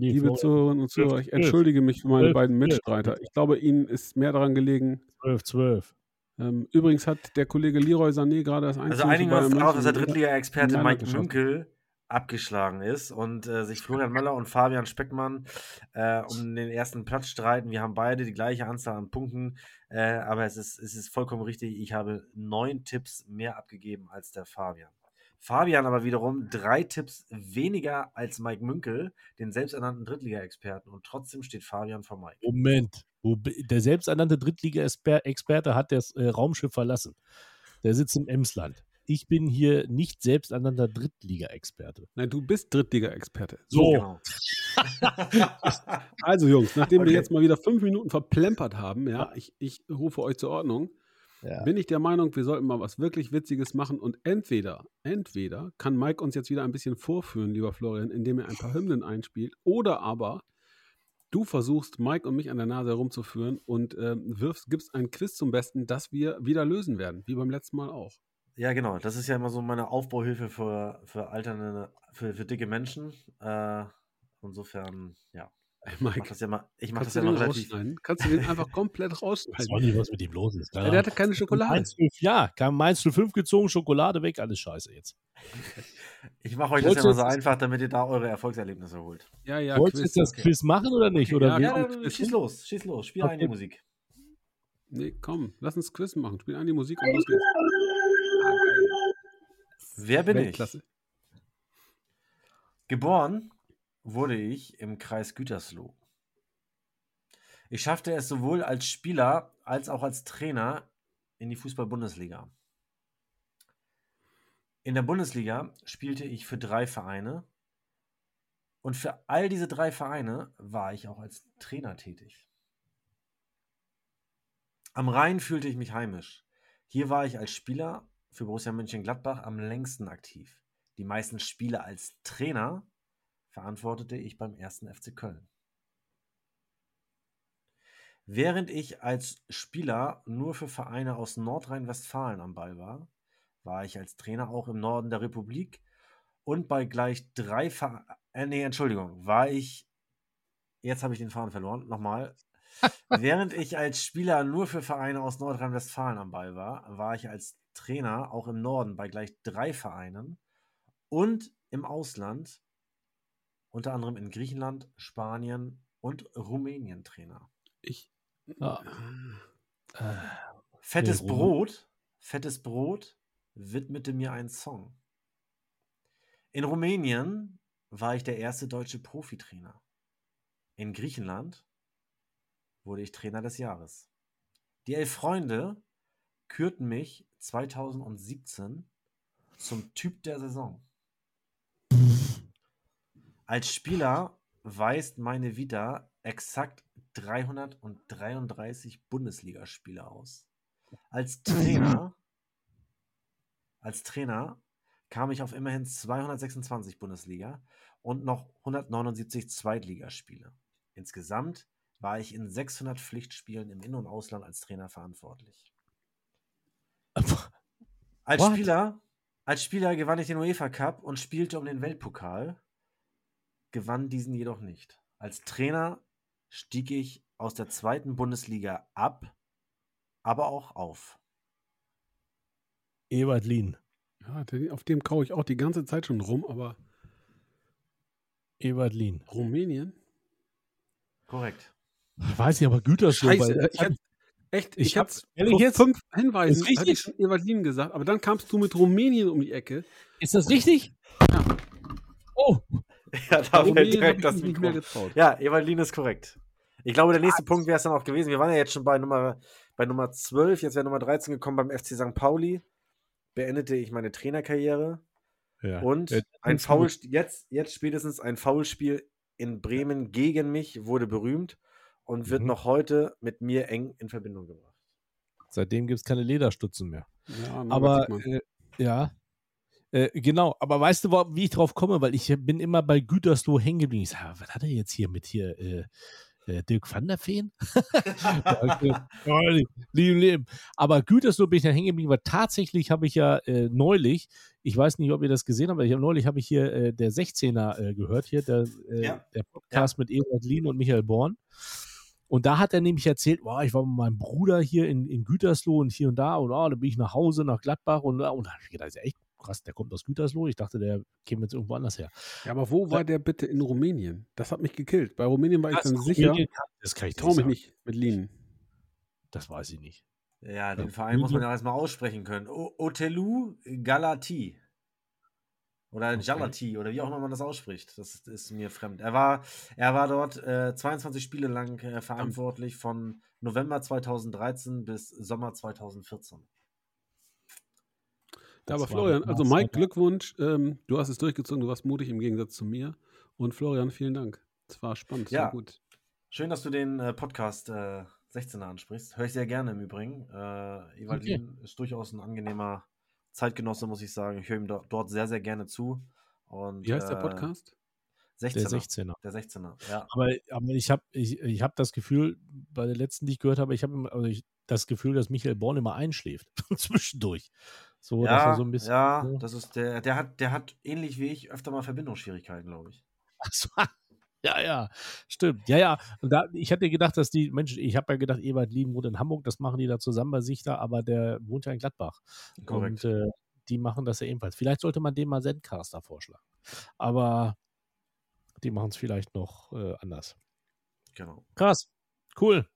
Nee, Liebe Zuhörerinnen und Zuhörer, ich entschuldige mich für meine Zwölf, beiden zwölf. Mitstreiter. Ich glaube, Ihnen ist mehr daran gelegen. 12, 12. Ähm, übrigens hat der Kollege Leroy Sané gerade das Also Einzige einigen wir uns darauf, dass der Drittliga-Experte Mike. Münkel abgeschlagen ist und äh, sich Florian Möller und Fabian Speckmann äh, um den ersten Platz streiten. Wir haben beide die gleiche Anzahl an Punkten, äh, aber es ist, es ist vollkommen richtig. Ich habe neun Tipps mehr abgegeben als der Fabian. Fabian aber wiederum drei Tipps weniger als Mike Münkel, den selbsternannten Drittliga-Experten. Und trotzdem steht Fabian vor Mike. Moment. Der selbsternannte Drittliga-Experte hat das äh, Raumschiff verlassen. Der sitzt im Emsland. Ich bin hier nicht selbsternannter Drittliga-Experte. Nein, du bist Drittliga-Experte. So. Genau. [laughs] Also Jungs, nachdem Okay. wir jetzt mal wieder fünf Minuten verplempert haben, ja, ich, ich rufe euch zur Ordnung, Ja. bin ich der Meinung, wir sollten mal was wirklich Witziges machen und entweder, entweder kann Mike uns jetzt wieder ein bisschen vorführen, lieber Florian, indem er ein paar Hymnen einspielt, oder aber du versuchst, Mike und mich an der Nase herumzuführen und ähm, wirfst, gibst ein Quiz zum Besten, das wir wieder lösen werden, wie beim letzten Mal auch. Ja, genau. Das ist ja immer so meine Aufbauhilfe für, für alternde, für, für dicke Menschen. Äh, insofern, ja. Ey, Ich mach Mike, das ja mal, ich mach kannst das du ja den mal relativ. rausschneiden? Kannst du den einfach komplett Ich weiß rausschneiden? auch nicht, was mit ihm los ist. Ja, der hatte keine Schokolade. Mainz 05, ja, kam Mainz 05 gezogen, Schokolade weg, alles scheiße jetzt. [laughs] Ich mache euch das ja mal so einfach, damit ihr da eure Erfolgserlebnisse holt. Ja, ja, Wolltest du jetzt das okay. Quiz machen oder nicht? Okay, oder ja? Ja, Quiz. schieß los, schieß los, spiel Okay. eine Musik. Nee, komm, lass uns Quiz machen. Spiel an die Musik und los geht's. Wer bin Weltklasse. ich? Geboren wurde ich im Kreis Gütersloh. Ich schaffte es sowohl als Spieler als auch als Trainer in die Fußball-Bundesliga. In der Bundesliga spielte ich für drei Vereine und für all diese drei Vereine war ich auch als Trainer tätig. Am Rhein fühlte ich mich heimisch. Hier war ich als Spieler für Borussia Mönchengladbach am längsten aktiv. Die meisten Spiele als Trainer verantwortete ich beim ersten FC Köln. Während ich als Spieler nur für Vereine aus Nordrhein-Westfalen am Ball war, war ich als Trainer auch im Norden der Republik und bei gleich drei Vereinen, äh, nee, Entschuldigung, war ich, jetzt habe ich den Faden verloren, nochmal. [laughs] Während ich als Spieler nur für Vereine aus Nordrhein-Westfalen am Ball war, war ich als Trainer auch im Norden bei gleich drei Vereinen und im Ausland, unter anderem in Griechenland, Spanien und Rumänien Trainer. Ich. Ja. Äh, Fettes Nee, Rum- Brot, fettes Brot widmete mir einen Song. In Rumänien war ich der erste deutsche Profitrainer. In Griechenland wurde ich Trainer des Jahres. Die Elf Freunde kürten mich 2017 zum Typ der Saison. Als Spieler weist meine Vita exakt 333 Bundesligaspiele aus. Als Trainer, als Trainer kam ich auf immerhin 226 Bundesliga und noch 179 Zweitligaspiele. Insgesamt war ich in 600 Pflichtspielen im In- und Ausland als Trainer verantwortlich. [laughs] Als What? Spieler, als Spieler gewann ich den UEFA Cup und spielte um den Weltpokal, gewann diesen jedoch nicht. Als Trainer stieg ich aus der zweiten Bundesliga ab, aber auch auf. Ebert Lien. Ja, auf dem kaue ich auch die ganze Zeit schon rum, aber Ebert Lien. Rumänien? Korrekt. Weiß ich aber Gütersloh. Scheiße, weil- ich hätte echt, Ich ich, hab- vor jetzt? fünf ich richtig? schon Evalin gesagt, aber dann kamst du mit Rumänien um die Ecke. ist das richtig? Oh, [laughs] Ja, da fällt Rumänien direkt das Mikro. Ja, Evalin ist korrekt. Ich glaube, der nächste Punkt wäre es dann auch gewesen. Wir waren ja jetzt schon bei Nummer, bei Nummer 12, jetzt wäre Nummer 13 gekommen beim FC St. Pauli. Beendete ich meine Trainerkarriere. ja. Und Äh, ein Foul, jetzt, jetzt spätestens ein Foulspiel in Bremen gegen mich wurde berühmt und wird Mhm. noch heute mit mir eng in Verbindung gebracht. Seitdem gibt es keine Lederstutzen mehr. Ja, Aber äh, ja. Äh, genau, aber weißt du, wie ich drauf komme? Weil ich bin immer bei Gütersloh hängen geblieben. Ich sage, was hat er jetzt hier mit hier äh, äh, Dirk van der Feen? [laughs] oh, lieben Leben. Aber Gütersloh bin ich da hängen geblieben, weil tatsächlich habe ich ja äh, neulich, ich weiß nicht, ob ihr das gesehen habt, aber ich hab, neulich habe ich hier der 16er äh, gehört, hier der, Ja. der Podcast mit Ebert Lien und Michael Born. Und da hat er nämlich erzählt, boah, ich war mit meinem Bruder hier in, in Gütersloh und hier und da und oh, da bin ich nach Hause, nach Gladbach und, und da habe ich gedacht, das ist ja echt krass, der kommt aus Gütersloh. Ich dachte, der käme jetzt irgendwo anders her. ja, aber wo war der bitte in Rumänien? Das hat mich gekillt. Bei Rumänien war ich dann sicher. Kann- Das kann ich traue mich nicht mit Linen. Das weiß ich nicht. Ja, den Ja, Verein muss man ja erstmal aussprechen können. O Otelu Galati. Oder Okay. Jalati oder wie auch immer man das ausspricht. Das ist mir fremd. Er war, er war dort äh, 22 Spiele lang äh, verantwortlich von November 2013 bis Sommer 2014. Ja, Das aber Florian, also Mike, weiter. Glückwunsch. Ähm, du hast es durchgezogen, du warst mutig im Gegensatz zu mir. Und Florian, vielen Dank. Es war spannend, Ja. war gut. Schön, dass du den äh, Podcast äh, 16er ansprichst. Höre ich sehr gerne im Übrigen. Äh, Evalin ist durchaus ein angenehmer Zeitgenosse, muss ich sagen. Ich höre ihm do dort sehr, sehr gerne zu. Und, Wie heißt der äh, Podcast? 16er. Der 16er. Der 16er, ja. Aber, aber ich habe ich, ich hab das Gefühl, bei der letzten, die ich gehört habe, ich habe also ich, das Gefühl, dass Michael Born immer einschläft. [laughs] zwischendurch. So, dass ja, er so ein bisschen. ja, so- das ist der, der hat, der hat ähnlich wie ich öfter mal Verbindungsschwierigkeiten, glaube ich. Ach so, [laughs] ja, ja, stimmt. Ja, ja. Und da, ich hatte gedacht, dass die Menschen, ich habe ja gedacht, Ebert Lieben wohnt in Hamburg, das machen die da zusammen bei sich da, aber der wohnt ja in Gladbach. Korrekt. Und äh, die machen das ja ebenfalls. Vielleicht sollte man dem mal Zencaster vorschlagen. Aber die machen es vielleicht noch äh, anders. Genau. Krass. Cool.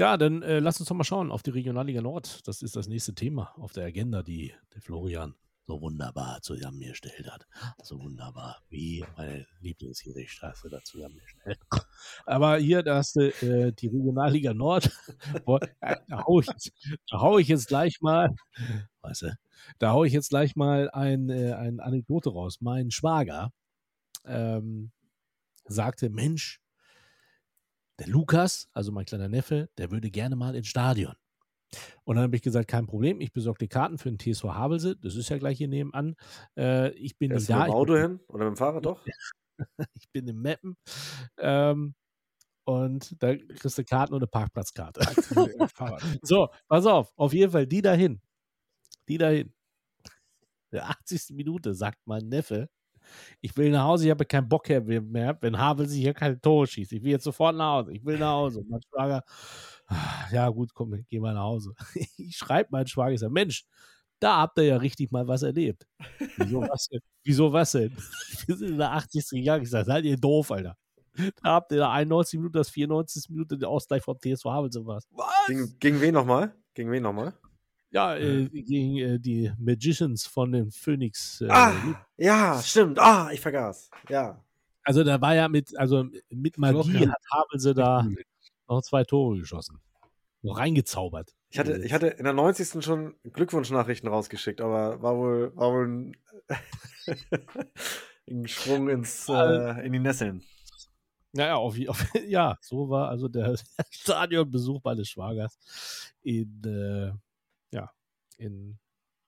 Ja, dann äh, lass uns doch mal schauen auf die Regionalliga Nord. Das ist das nächste Thema auf der Agenda, die der Florian so wunderbar zusammengestellt hat. So wunderbar, wie meine Lieblingsgericht hast da zusammengestellt. Aber hier, da hast du äh, die Regionalliga Nord. [laughs] Da hau ich, jetzt- da hau ich jetzt gleich mal, weißt du, da hau ich jetzt gleich mal ein, äh, eine Anekdote raus. Mein Schwager ähm, sagte, Mensch, der Lukas, also mein kleiner Neffe, der würde gerne mal ins Stadion. Und dann habe ich gesagt, kein Problem, ich besorge die Karten für den TSV Havelse, das ist ja gleich hier nebenan. Äh, ich bin nicht du da, mit dem Auto bin, hin oder mit dem Fahrrad doch? [laughs] ich bin im Meppen. Ähm, und da kriegst du Karten und eine Parkplatzkarte. [laughs] So, pass auf, auf jeden Fall die dahin. Die dahin. Der 80. Minute sagt mein Neffe, ich will nach Hause, ich habe keinen Bock mehr, wenn Havel sich hier keine Tore schießt. Ich will jetzt sofort nach Hause. Ich will nach Hause. Und mein Schwager, "Ah, ja gut, komm, geh mal nach Hause. [laughs] Ich schreibe meinen Schwager, ich sage, Mensch, Da habt ihr ja richtig mal was erlebt. Wieso [laughs] was denn? Wieso was denn? [laughs] Wir sind in der 80. Jahr gesagt, seid ihr doof, Alter. Da habt ihr da 91 Minuten, das 94. Minute den Ausgleich vom TSV Havelse was. Gegen, gegen wen nochmal? Gegen wen nochmal? Ja, äh, gegen äh, die Magicians von den Phoenix. Äh, Ah, ja, stimmt. Ah, ich vergaß. Ja. Also da war ja mit, also mit Magie Florian. hat Havelse da noch zwei Tore geschossen. Noch reingezaubert. Ich hatte, ich hatte in der 90. schon Glückwunschnachrichten rausgeschickt, aber war wohl, war wohl ein, [laughs] ein Sprung ins, äh, in die Nesseln. Naja, auf, auf, [laughs] ja, so war also der [laughs] Stadionbesuch meines Schwagers in, äh, ja, in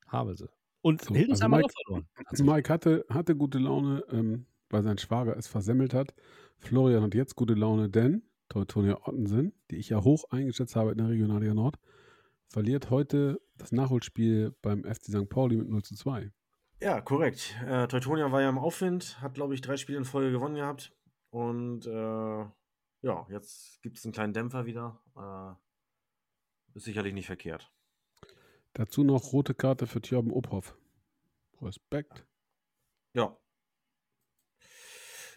Havelse. Und So, Hildesheim also hat auch verloren. Also Mike hatte, hatte gute Laune, ähm, weil sein Schwager es versemmelt hat. Florian hat jetzt gute Laune, denn Teutonia Ottensen, die ich ja hoch eingeschätzt habe in der Regionalliga Nord, verliert heute das Nachholspiel beim FC St. Pauli mit 0 zu 2. Ja, korrekt. Äh, Teutonia war ja im Aufwind, hat, glaube ich, drei Spiele in Folge gewonnen gehabt. Und äh, ja, jetzt gibt es einen kleinen Dämpfer wieder. Äh, ist sicherlich nicht verkehrt. Dazu noch rote Karte für Thjörben Ophoff. Respekt. Ja.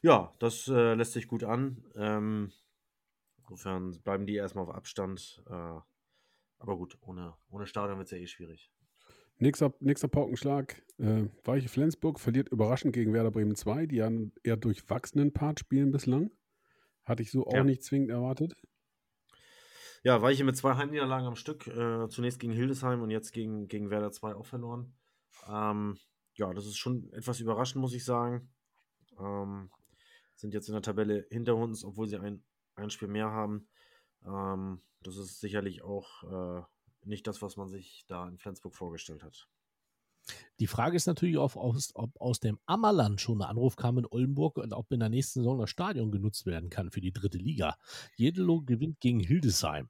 Ja, das äh, lässt sich gut an. Ähm, insofern bleiben die erstmal auf Abstand. Äh, aber gut, ohne, ohne Stadion wird es ja eh schwierig. Nächster, nächster Paukenschlag. Äh, Weiche Flensburg verliert überraschend gegen Werder Bremen 2, die einen eher durchwachsenen Part spielen bislang. Hatte ich so auch Ja. nicht zwingend erwartet. Ja, Weiche mit zwei Heimniederlagen am Stück. Äh, zunächst gegen Hildesheim und jetzt gegen, gegen Werder 2 auch verloren. Ähm, ja, das ist schon etwas überraschend, muss ich sagen. Ähm, sind jetzt in der Tabelle hinter uns, obwohl sie ein, ein Spiel mehr haben. Ähm, das ist sicherlich auch äh, nicht das, was man sich da in Flensburg vorgestellt hat. Die Frage ist natürlich, auch, ob aus dem Ammerland schon ein Anruf kam in Oldenburg und ob in der nächsten Saison das Stadion genutzt werden kann für die dritte Liga. Jedelow gewinnt gegen Hildesheim.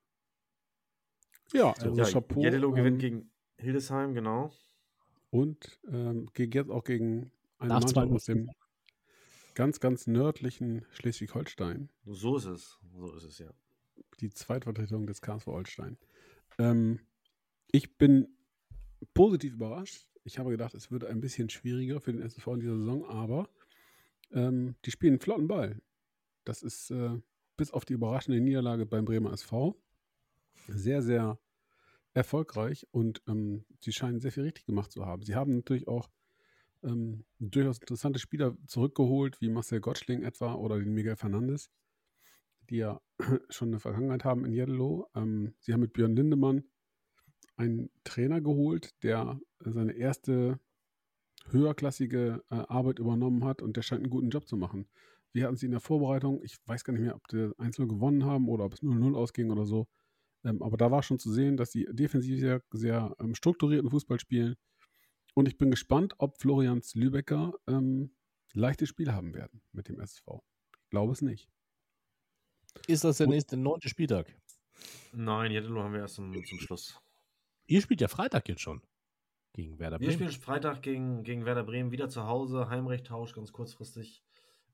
Ja, also ja, Chapeau. Jeddelo gewinnt ähm, gegen Hildesheim, genau. Und ähm, geht jetzt auch gegen eine Mannschaft aus dem ganz, ganz nördlichen Schleswig-Holstein. So ist es. So ist es, ja. Die Zweitvertretung des KSV Holstein. Ähm, ich bin positiv überrascht. Ich habe gedacht, es würde ein bisschen schwieriger für den SSV in dieser Saison, aber ähm, die spielen einen flotten Ball. Das ist äh, bis auf die überraschende Niederlage beim Bremer SV sehr, sehr erfolgreich und ähm, sie scheinen sehr viel richtig gemacht zu haben. Sie haben natürlich auch ähm, durchaus interessante Spieler zurückgeholt, wie Marcel Gottschling etwa oder den Miguel Fernandes, die ja [clears throat] schon eine Vergangenheit haben in Jeddelo. Ähm, sie haben mit Björn Lindemann einen Trainer geholt, der seine erste höherklassige äh, Arbeit übernommen hat und der scheint einen guten Job zu machen. Wir hatten sie in der Vorbereitung, ich weiß gar nicht mehr, ob die 1-0 gewonnen haben oder ob es 0-0 ausging oder so. Ähm, aber da war schon zu sehen, dass sie defensiv sehr, sehr ähm, strukturierten Fußball spielen. Und ich bin gespannt, ob Florians Lübecker ähm, leichtes Spiel haben werden mit dem SV. Ich glaube es nicht. Ist das der Und- nächste neunte Spieltag? Nein, Jeddelo haben wir erst zum, zum Schluss. Ihr spielt ja Freitag jetzt schon gegen Werder Wir Bremen. spielen Freitag gegen, gegen Werder Bremen wieder zu Hause. Heimrechttausch ganz kurzfristig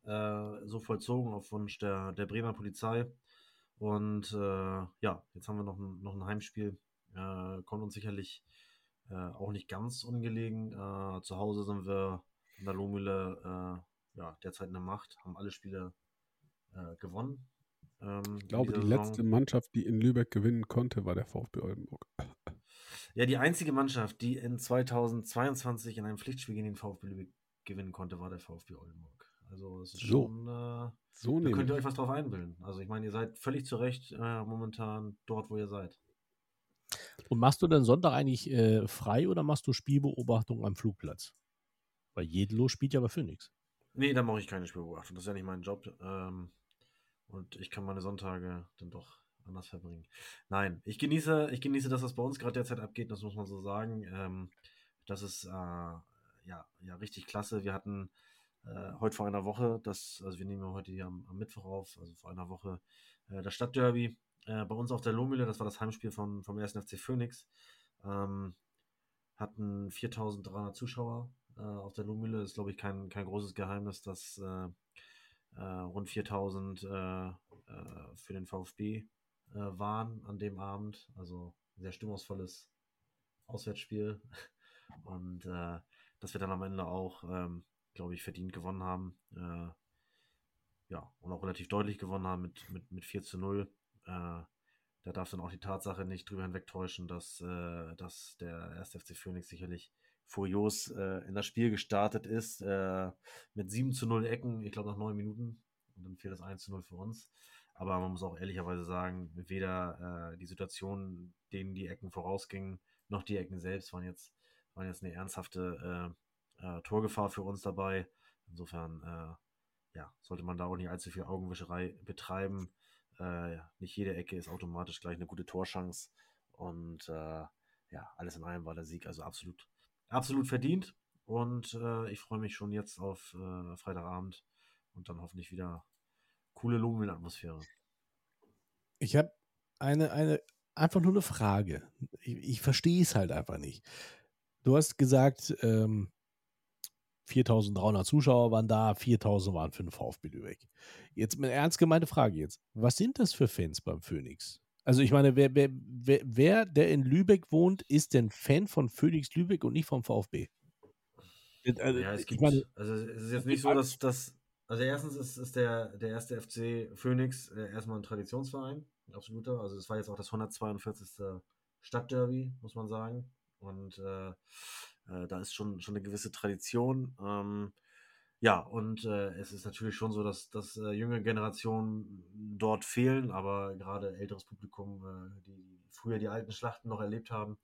äh, so vollzogen auf Wunsch der, der Bremer Polizei. Und äh, ja, jetzt haben wir noch ein, noch ein Heimspiel. Äh, kommt uns sicherlich äh, auch nicht ganz ungelegen. Äh, zu Hause sind wir in der Lohmühle äh, ja, derzeit in der Macht, haben alle Spiele äh, gewonnen. Ähm, Ich glaube, die dieser letzte Saison. Mannschaft, die in Lübeck gewinnen konnte, war der VfB Oldenburg. [laughs] Ja, die einzige Mannschaft, die in 2022 in einem Pflichtspiel gegen den VfB Lübeck gewinnen konnte, war der VfB Oldenburg. Also es ist So. schon, äh, So da könnt ihr euch was drauf einbilden. Also ich meine, ihr seid völlig zu Recht äh, momentan dort, wo ihr seid. Und machst du denn Sonntag eigentlich äh, frei oder machst du Spielbeobachtung am Flugplatz? Weil Jedelow spielt ja bei Phoenix. Nee, da mache ich keine Spielbeobachtung. Das ist ja nicht mein Job. Ähm, und ich kann meine Sonntage dann doch anders verbringen. Nein, ich genieße, ich genieße das, was bei uns gerade derzeit abgeht, das muss man so sagen. Ähm, das ist äh, ja, ja richtig klasse. Wir hatten äh, heute vor einer Woche, das, also wir nehmen heute hier am, am Mittwoch auf, also vor einer Woche, äh, das Stadtderby äh, bei uns auf der Lohmühle, das war das Heimspiel von, vom 1. FC Phoenix. Ähm, hatten 4300 Zuschauer äh, auf der Lohmühle. Ist, glaube ich, kein, kein großes Geheimnis, dass äh, äh, rund 4000 äh, äh, für den VfB waren an dem Abend. Also ein sehr stimmungsvolles Auswärtsspiel. [laughs] Und dass wir dann am Ende auch, ähm, glaube ich, verdient gewonnen haben. Äh, ja, und auch relativ deutlich gewonnen haben mit, mit, mit 4 zu 0. Äh, da darf dann auch die Tatsache nicht drüber hinwegtäuschen, dass, äh, dass der 1. FC Phoenix sicherlich furios äh, in das Spiel gestartet ist, äh, mit 7 zu 0 Ecken, ich glaube nach 9 Minuten. Und dann fiel das 1 zu 0 für uns. Aber man muss auch ehrlicherweise sagen, weder äh, die Situation, denen die Ecken vorausgingen, noch die Ecken selbst waren jetzt, waren jetzt eine ernsthafte äh, äh, Torgefahr für uns dabei. Insofern äh, ja, sollte man da auch nicht allzu viel Augenwischerei betreiben. Äh, nicht jede Ecke ist automatisch gleich eine gute Torschance. Und äh, ja, alles in allem war der Sieg also absolut, absolut verdient. Und ich freue mich schon jetzt auf Freitagabend und dann hoffentlich wieder coole Lungenatmosphäre. Ich habe eine, eine, einfach nur eine Frage. Ich, ich verstehe es halt einfach nicht. Du hast gesagt, ähm, 4300 Zuschauer waren da, 4000 waren für den VfB Lübeck. Jetzt eine ernst gemeinte Frage jetzt. Was sind das für Fans beim Phoenix? Also ich meine, wer, wer, wer, wer, der in Lübeck wohnt, ist denn Fan von Phoenix Lübeck und nicht vom VfB? Also, ja, es gibt, meine, also es ist jetzt nicht so, dass, dass also erstens ist, ist der, der erste FC Phoenix äh, erstmal ein Traditionsverein, ein absoluter. Also es war jetzt auch das 142. Stadtderby, muss man sagen. Und äh, äh, da ist schon, schon eine gewisse Tradition. Ähm, ja, und äh, es ist natürlich schon so, dass, dass äh, junge Generationen dort fehlen, aber gerade älteres Publikum, äh, die früher die alten Schlachten noch erlebt haben,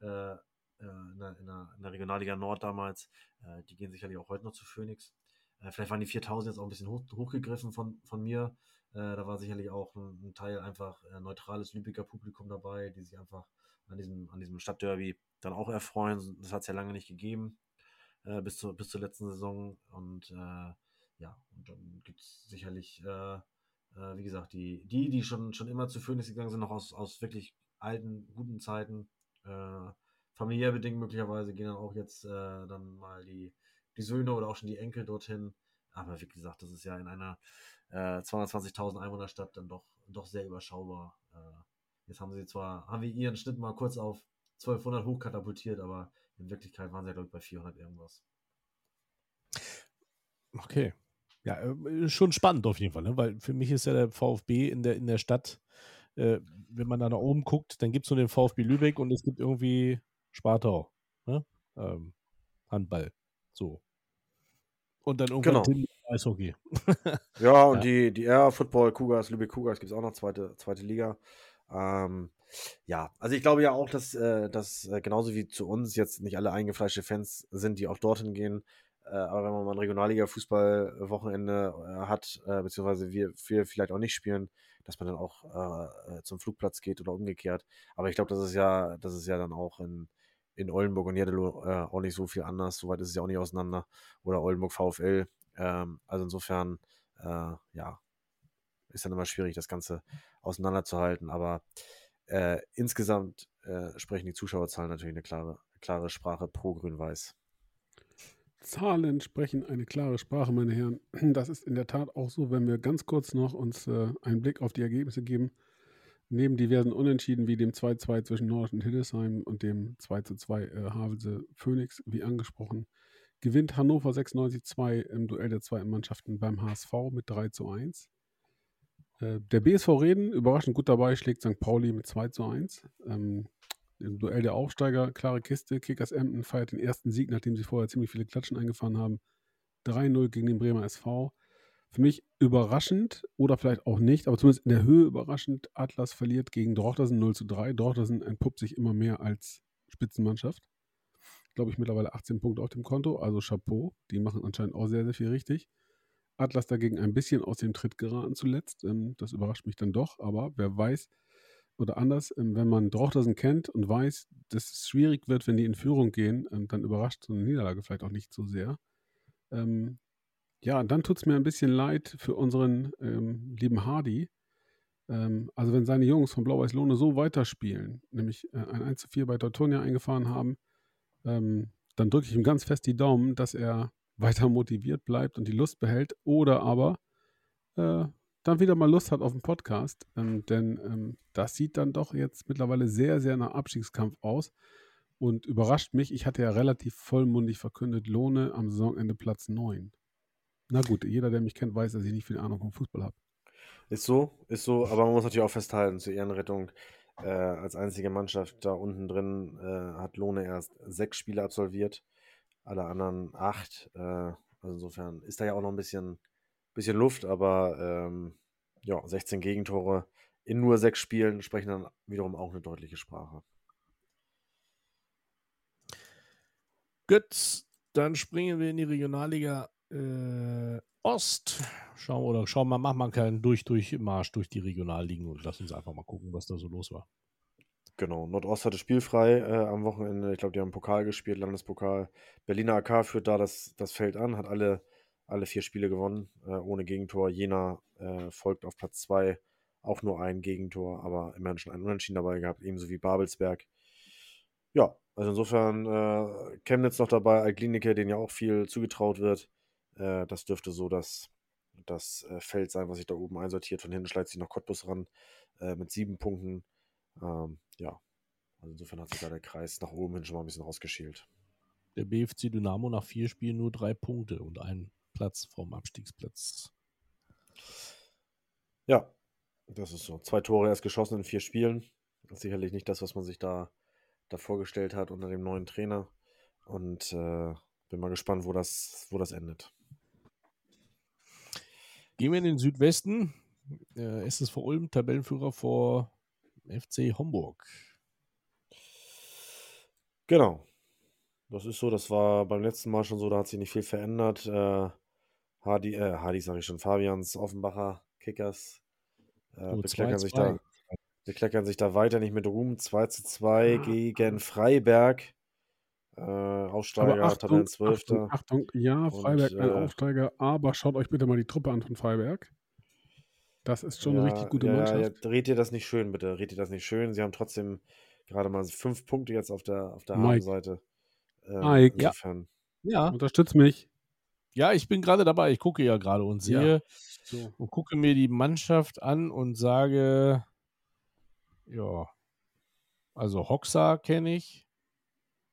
äh, in der, in, der, in, der, Regionalliga Nord damals, die gehen sicherlich auch heute noch zu Phoenix. Äh, vielleicht waren die 4000 jetzt auch ein bisschen hoch, hochgegriffen von, von mir. Äh, da war sicherlich auch ein, ein Teil einfach äh, neutrales Lübecker Publikum dabei, die sich einfach an diesem, an diesem Stadtderby dann auch erfreuen. Das hat es ja lange nicht gegeben äh, bis, zur, bis zur letzten Saison. Und äh, ja, und dann gibt es sicherlich, äh, wie gesagt, die, die, die schon, schon immer zu Phoenix gegangen sind, noch aus, aus wirklich alten, guten Zeiten, familiär bedingt möglicherweise, gehen dann auch jetzt dann mal die, die Söhne oder auch schon die Enkel dorthin. Aber wie gesagt, das ist ja in einer äh, 220.000 Einwohnerstadt dann doch, doch sehr überschaubar. Äh, jetzt haben sie zwar, haben wir ihren Schnitt mal kurz auf 1200 hochkatapultiert, aber in Wirklichkeit waren sie ja, glaube ich, bei 400 irgendwas. Okay. Ja, äh, schon spannend auf jeden Fall, ne? weil für mich ist ja der VfB in der, in der Stadt, äh, wenn man da nach oben guckt, dann gibt es nur den VfB Lübeck und es gibt irgendwie Spartau. Ne? Ähm, Handball. So. Und dann irgendwann genau. Eishockey. ja, und [laughs] ja. die, die R Football Cougars, Lübeck Cougars gibt es auch noch, zweite, zweite Liga. Ähm, ja, also ich glaube ja auch, dass, äh, dass äh, genauso wie zu uns jetzt nicht alle eingefleischte Fans sind, die auch dorthin gehen. Äh, aber wenn man mal ein Regionalliga-Fußball-Wochenende äh, hat, äh, beziehungsweise wir, wir vielleicht auch nicht spielen, dass man dann auch äh, zum Flugplatz geht oder umgekehrt. Aber ich glaube, das ist ja, das ist ja dann auch in, in Oldenburg und Jeddelo äh, auch nicht so viel anders. Soweit ist es ja auch nicht auseinander. Oder Oldenburg VfL. Ähm, also insofern, äh, ja, ist dann immer schwierig, das Ganze auseinanderzuhalten. Aber äh, insgesamt äh, sprechen die Zuschauerzahlen natürlich eine klare, klare Sprache pro Grün-Weiß. Zahlen sprechen eine klare Sprache, meine Herren. [clears throat] Das ist in der Tat auch so, wenn wir ganz kurz noch uns äh, einen Blick auf die Ergebnisse geben. Neben diversen Unentschieden wie dem 2-2 zwischen Nord und Hildesheim und dem 2-2 äh, Havelse Phoenix, wie angesprochen, gewinnt Hannover 96-2 im Duell der zweiten Mannschaften beim HSV mit 3 zu 1. Äh, der BSV Reden, überraschend gut dabei, schlägt St. Pauli mit 2 zu 1. Ähm, Im Duell der Aufsteiger, klare Kiste, Kickers Emden feiert den ersten Sieg, nachdem sie vorher ziemlich viele Klatschen eingefahren haben. 3-0 gegen den Bremer SV für mich überraschend oder vielleicht auch nicht, aber zumindest in der Höhe überraschend. Atlas verliert gegen Dortlersen 0 zu 3. Dortlersen entpuppt sich immer mehr als Spitzenmannschaft. Glaube ich mittlerweile 18 Punkte auf dem Konto, also Chapeau. Die machen anscheinend auch sehr, sehr viel richtig. Atlas dagegen ein bisschen aus dem Tritt geraten zuletzt. Ähm, das überrascht mich dann doch, aber wer weiß, oder anders, ähm, wenn man Dortlersen kennt und weiß, dass es schwierig wird, wenn die in Führung gehen, ähm, dann überrascht so eine Niederlage vielleicht auch nicht so sehr. Ja, dann tut es mir ein bisschen leid für unseren ähm, lieben Hardy. Ähm, also wenn seine Jungs von Blau-Weiß Lohne so weiterspielen, nämlich äh, ein 1 zu 4 bei Teutonia eingefahren haben, ähm, dann drücke ich ihm ganz fest die Daumen, dass er weiter motiviert bleibt und die Lust behält oder aber äh, dann wieder mal Lust hat auf einen Podcast. Ähm, denn ähm, das sieht dann doch jetzt mittlerweile sehr, sehr nach Abstiegskampf aus. und überrascht mich. Ich hatte ja relativ vollmundig verkündet, Lohne am Saisonende Platz 9. Na gut, jeder, der mich kennt, weiß, dass ich nicht viel Ahnung vom Fußball habe. Ist so, ist so, aber man muss natürlich auch festhalten, zur Ehrenrettung, äh, als einzige Mannschaft da unten drin äh, hat Lohne erst sechs Spiele absolviert, alle anderen acht. Äh, also insofern ist da ja auch noch ein bisschen, bisschen Luft, aber ähm, ja, 16 Gegentore in nur sechs Spielen sprechen dann wiederum auch eine deutliche Sprache. Gut, dann springen wir in die Regionalliga äh, Ost. Schauen oder schauen wir, machen wir keinen durch durch Marsch durch die Regionalligen und lass uns einfach mal gucken, was da so los war. Genau, Nordost hatte spielfrei äh, am Wochenende. Ich glaube, die haben Pokal gespielt, Landespokal. Berliner AK führt da das, das Feld an, hat alle, alle vier Spiele gewonnen, äh, ohne Gegentor. Jena äh, folgt auf Platz zwei, auch nur ein Gegentor, aber immerhin schon ein Unentschieden dabei gehabt, ebenso wie Babelsberg. Ja, also insofern äh, Chemnitz noch dabei, Alklinike, denen ja auch viel zugetraut wird. Äh, das dürfte so das, das äh, Feld sein, was sich da oben einsortiert. Von hinten schleicht sich noch Cottbus ran mit sieben Punkten. Ähm, ja, also insofern hat sich da der Kreis nach oben hin schon mal ein bisschen rausgeschält. Der BFC Dynamo nach vier Spielen nur drei Punkte und einen Platz vom Abstiegsplatz. Ja, das ist so. Zwei Tore erst geschossen in vier Spielen. Das ist sicherlich nicht das, was man sich da, da vorgestellt hat unter dem neuen Trainer. Und äh, bin mal gespannt, wo das, wo das endet. Gehen wir in den Südwesten. Äh, SSV Ulm, Tabellenführer vor FC Homburg. Genau. Das ist so, das war beim letzten Mal schon so, da hat sich nicht viel verändert. Äh, Hardy, äh, Hardy sage ich schon, Fabians Offenbacher Kickers äh, So, bekleckern, 2-2. sich da, bekleckern sich da weiter nicht mit Ruhm. 2 zu 2 gegen Freiberg. Äh, Aufsteiger, Aber Achtung, Tabellenzwölfter. Achtung, Achtung, ja, Und, Freiberg ein äh, Aufsteiger, aber schaut euch bitte mal die Truppe an von Freiberg. Das ist schon eine richtig gute ja, Mannschaft. Ja, dreht ihr das nicht schön, bitte. Dreht ihr das nicht schön. Sie haben trotzdem gerade mal fünf Punkte jetzt auf der, auf der Mike. Habenseite. Ähm, Mike. Ja. insofern. Ja, Unterstützt mich. ja, ich bin gerade dabei. Ich gucke ja gerade und Ja. sehe So. und gucke mir die Mannschaft an und sage, ja, also Hoxa kenne ich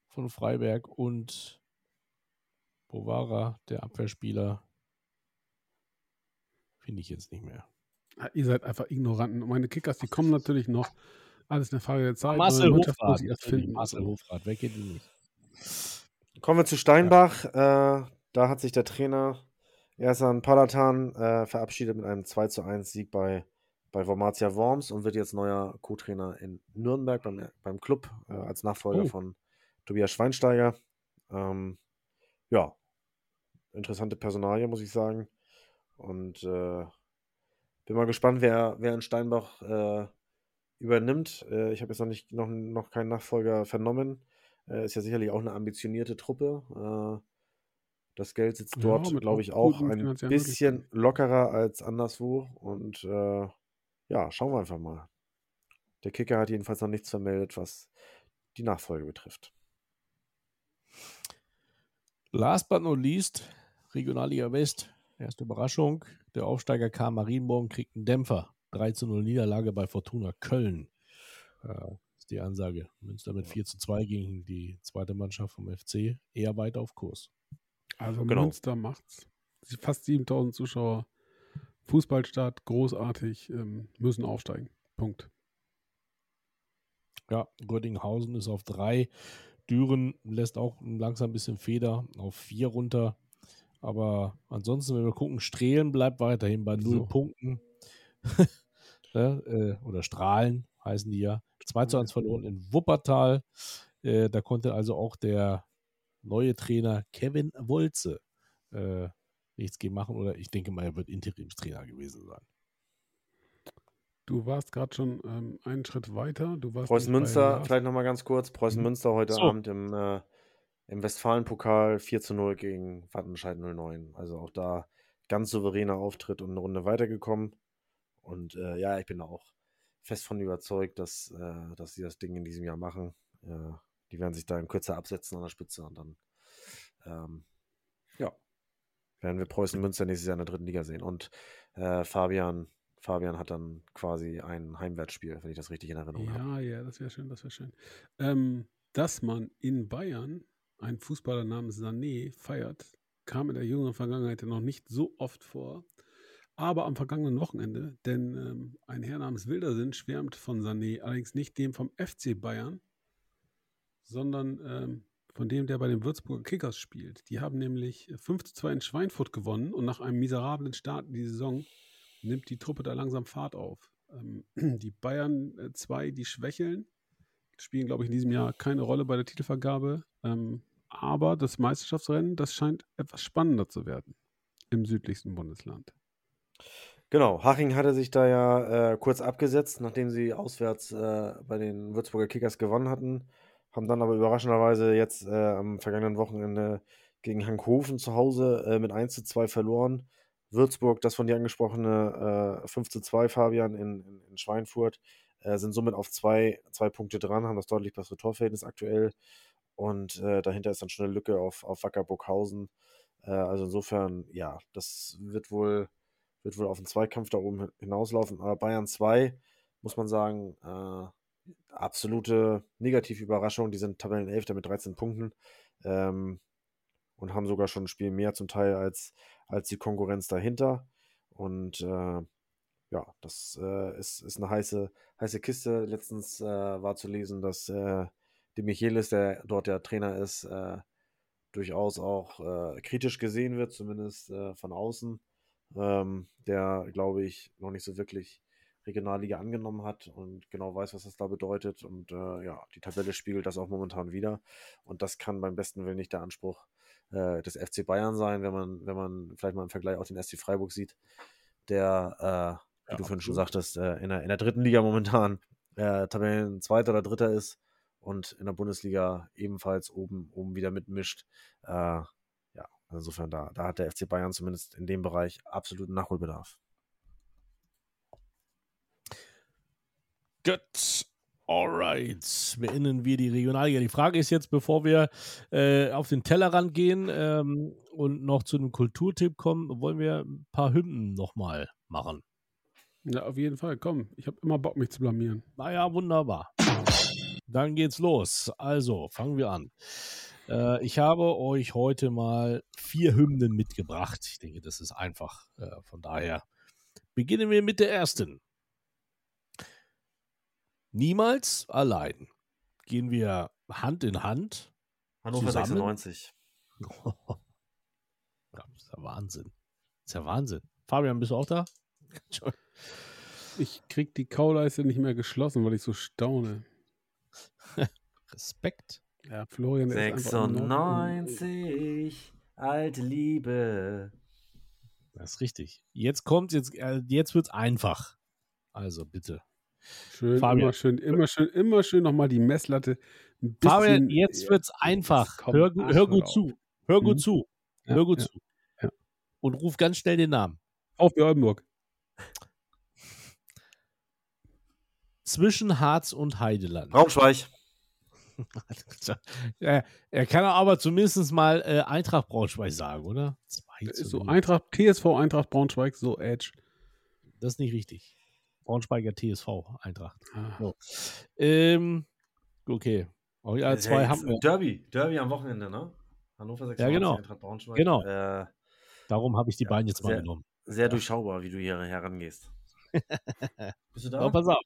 von Freiberg und Bovara, der Abwehrspieler, finde ich jetzt nicht mehr. Ihr seid einfach Ignoranten. Und meine Kickers, die kommen natürlich noch. Alles eine Frage der Zeit. Marcel Hofrat, ich erst natürlich, finden. Marcel Hofrat, wer kennt ihn nicht? Kommen wir zu Steinbach. Äh, da hat sich der Trainer Ersan Palatan äh, verabschiedet mit einem 2 zu 1 Sieg bei, bei Wormatia Worms und wird jetzt neuer Co-Trainer in Nürnberg beim, beim Club äh, als Nachfolger Oh. von Tobias Schweinsteiger. Ähm, ja, interessante Personalie, muss ich sagen. Und äh, bin mal gespannt, wer, wer in Steinbach äh, übernimmt. Äh, ich habe jetzt noch, nicht, noch, noch keinen Nachfolger vernommen. Äh, ist ja sicherlich auch eine ambitionierte Truppe. Äh, das Geld sitzt Ja, dort, glaube ich, auch ein bisschen lockerer als anderswo. Und äh, ja, schauen wir einfach mal. Der Kicker hat jedenfalls noch nichts vermeldet, was die Nachfolge betrifft. Last but not least, Regionalliga West, erste Überraschung. Der Aufsteiger K. Marienborn kriegt einen Dämpfer. 3 zu 0 Niederlage bei Fortuna Köln. Äh, ist die Ansage. Münster mit 4 zu 2 gegen die zweite Mannschaft vom FC. Eher weiter auf Kurs. Also Genau. Münster macht's. Fast 7000 Zuschauer. Fußballstadt, großartig, ähm, müssen aufsteigen. Punkt. Ja, Göttinghausen ist auf 3. Düren lässt auch langsam ein bisschen Feder auf 4 runter. Aber ansonsten, wenn wir gucken, Strehlen bleibt weiterhin bei 0 So. Punkten. [laughs] ne, äh, oder Strahlen heißen die ja. 2 zu 1 verloren in Wuppertal. Äh, da konnte also auch der neue Trainer Kevin Wolze äh, nichts gegen machen. Oder ich denke mal, er wird Interimstrainer gewesen sein. Du warst gerade schon ähm, einen Schritt weiter. Du warst Preußen Münster, vielleicht nochmal ganz kurz. Preußen Münster heute So. Abend im, äh, im Westfalen-Pokal 4 zu 0 gegen Wattenscheid 09. Also auch da ganz souveräner Auftritt und eine Runde weitergekommen. Und äh, ja, ich bin auch fest von überzeugt, dass, äh, dass sie das Ding in diesem Jahr machen. Äh, die werden sich da in Kürze absetzen an der Spitze und dann ähm, ja, werden wir Preußen Münster nächstes Jahr in der dritten Liga sehen. Und äh, Fabian, Fabian hat dann quasi ein Heimwertspiel, wenn ich das richtig in Erinnerung habe. Ja, ja, das wäre schön, das wäre schön. Ähm, Dass man in Bayern einen Fußballer namens Sané feiert, kam in der jüngeren Vergangenheit noch nicht so oft vor. Aber am vergangenen Wochenende, denn ähm, ein Herr namens Wildersinn schwärmt von Sané, allerdings nicht dem vom FC Bayern, sondern ähm, von dem, der bei den Würzburger Kickers spielt. Die haben nämlich 5 zu 2 in Schweinfurt gewonnen und nach einem miserablen Start in die Saison nimmt die Truppe da langsam Fahrt auf. Ähm, [clears throat] die Bayern 2, äh, die schwächeln, spielen, glaube ich, in diesem Jahr keine Rolle bei der Titelvergabe. Ähm, aber das Meisterschaftsrennen, das scheint etwas spannender zu werden im südlichsten Bundesland. Genau, Haching hatte sich da ja äh, kurz abgesetzt, nachdem sie auswärts äh, bei den Würzburger Kickers gewonnen hatten haben dann aber überraschenderweise jetzt äh, am vergangenen Wochenende gegen Hankhofen zu Hause äh, mit 1 zu 2 verloren. Würzburg, das von dir angesprochene äh, 5 zu 2 Fabian in, in, in Schweinfurt, äh, sind somit auf zwei, zwei Punkte dran, haben das deutlich bessere Torverhältnis aktuell. Und äh, dahinter ist dann schon eine Lücke auf, auf Wacker Burghausen. Äh, also insofern, ja, das wird wohl, wird wohl auf einen Zweikampf da oben hinauslaufen. Aber Bayern 2, muss man sagen, äh, absolute Negativüberraschung. Die sind Tabellenelfter mit 13 Punkten ähm, und haben sogar schon ein Spiel mehr zum Teil als, als die Konkurrenz dahinter. Und äh, ja, das äh, ist, ist eine heiße, heiße Kiste. Letztens äh, war zu lesen, dass äh, die Michelis, der dort der Trainer ist, äh, durchaus auch äh, kritisch gesehen wird, zumindest von außen. Ähm, der, glaube ich, noch nicht so wirklich Regionalliga angenommen hat und genau weiß, was das da bedeutet. Und äh, ja, die Tabelle spiegelt das auch momentan wieder. Und das kann beim besten Willen nicht der Anspruch äh, des FC Bayern sein, wenn man, wenn man vielleicht mal im Vergleich auch den SC Freiburg sieht, der, äh, wie ja, du vorhin schon sagtest, äh, in, der, in der dritten Liga momentan äh, Tabellen zweiter oder dritter ist und in der Bundesliga ebenfalls oben, oben wieder mitmischt. Äh, ja, insofern da, da hat der FC Bayern zumindest in dem Bereich absoluten Nachholbedarf. Gut. Alright, beenden wir die Regionalliga. Die Frage ist jetzt, bevor wir äh, auf den Tellerrand gehen ähm, und noch zu einem Kulturtipp kommen, wollen wir ein paar Hymnen nochmal machen. Ja, auf jeden Fall. Komm, ich habe immer Bock, mich zu blamieren. Naja, wunderbar. Dann geht's los. Also, fangen wir an. Äh, ich habe euch heute mal vier Hymnen mitgebracht. Ich denke, das ist einfach. Äh, von daher beginnen wir mit der ersten. Niemals allein. Gehen wir Hand in Hand. Hannover zusammen. 96. das [laughs] ist ja Wahnsinn. Das ist ja Wahnsinn. Fabian, bist du auch da? [laughs] ich krieg die Kauleiste nicht mehr geschlossen, weil ich so staune. [laughs] Respekt. Ja, Florian 96, alte Liebe. Das ist richtig. Jetzt kommt, jetzt, äh, jetzt wird's einfach. Also bitte. Schön, Fabian. immer schön, immer schön, immer schön nochmal die Messlatte. Fabian, jetzt wird's einfach. Hör, hör gut zu. Hör gut mhm. zu. Ja, hör gut ja, zu. Ja. Und ruf ganz schnell den Namen. Auf Oldenburg. Zwischen Harz und Heideland. Braunschweig. [laughs] er, er kann aber zumindest mal äh, Eintracht Braunschweig sagen, oder? Zwei so Eintracht, TSV Eintracht Braunschweig, so Edge. Das ist nicht richtig. Braunschweiger TSV Eintracht. Ah. So. Ähm, okay. Oh, ja, zwei haben wir. Derby, Derby am Wochenende, ne? Hannover 96, ja, genau. Eintracht Braunschweig. Genau. Äh, Darum habe ich die ja, beiden jetzt sehr, mal genommen. Sehr ja. durchschaubar, wie du hier herangehst. [laughs] Bist du da? Oh, pass auf.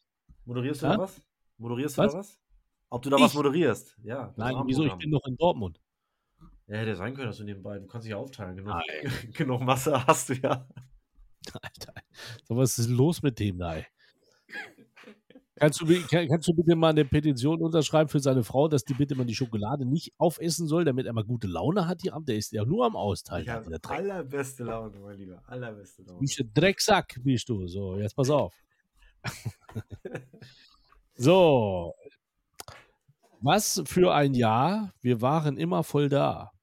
Moderierst du ja? da was? Moderierst du was? da was? Ob du da ich? was moderierst? Ja. Nein, wieso? Ich bin noch in Dortmund. Ja, hätte sein können, dass du nebenbei, du kannst dich ja aufteilen. Genug, [laughs] genug Masse hast du ja. Alter, so was ist los mit dem da? Kannst du, kannst du bitte mal eine Petition unterschreiben für seine Frau, dass die bitte mal die Schokolade nicht aufessen soll, damit er mal gute Laune hat, die Abend? Der ist ja nur am Austeilen. Habe allerbeste Laune, mein Lieber. Allerbeste Laune. Bist du Drecksack, bist du. So, jetzt pass auf. [laughs] so. Was für ein Jahr. Wir waren immer voll da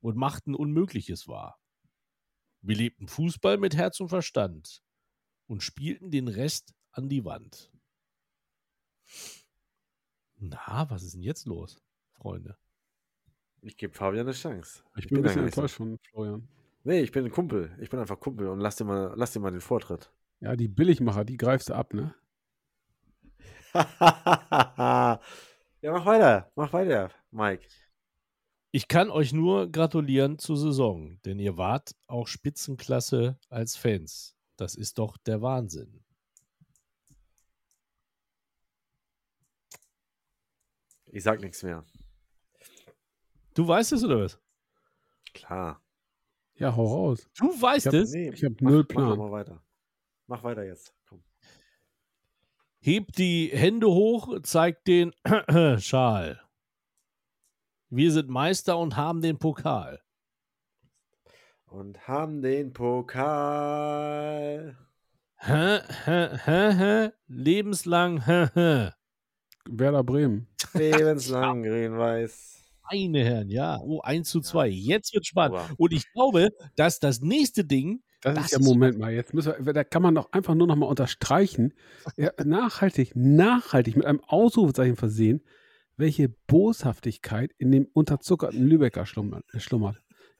und machten Unmögliches wahr. Wir lebten Fußball mit Herz und Verstand und spielten den Rest an die Wand. Na, was ist denn jetzt los, Freunde? Ich gebe Fabian eine Chance. Ich, ich bin, ein bisschen enttäuscht von Florian. Nee, ich bin ein Kumpel. Ich bin einfach Kumpel und lass dir mal, lass dir mal den Vortritt. Ja, die Billigmacher, die greifst du ab, ne? [laughs] Ja, mach weiter. Mach weiter, Mike. Ich kann euch nur gratulieren zur Saison, denn ihr wart auch Spitzenklasse als Fans. Das ist doch der Wahnsinn. Ich sag nichts mehr. Du weißt es oder was? Klar. Ja, hau raus. Du weißt Ich hab- es? Nee, Ich habe mach- null Mach Plan. doch mal weiter. Mach weiter jetzt. Hebt die Hände hoch, zeigt den [clears throat] Schal. Wir sind Meister und haben den Pokal. Und haben den Pokal. Hä, hä, hä, hä, lebenslang, hä, hä. Werder Bremen. Lebenslang grün-weiß. Meine Herren, ja. Oh, 1 zu 2. Jetzt wird spannend. Aber- Und ich glaube, dass das nächste Ding, Das, Das ist ja, Moment mal, jetzt müssen wir, da kann man doch einfach nur noch mal unterstreichen, ja, [laughs] nachhaltig, nachhaltig mit einem Ausrufezeichen versehen, welche Boshaftigkeit in dem unterzuckerten Lübecker schlummert.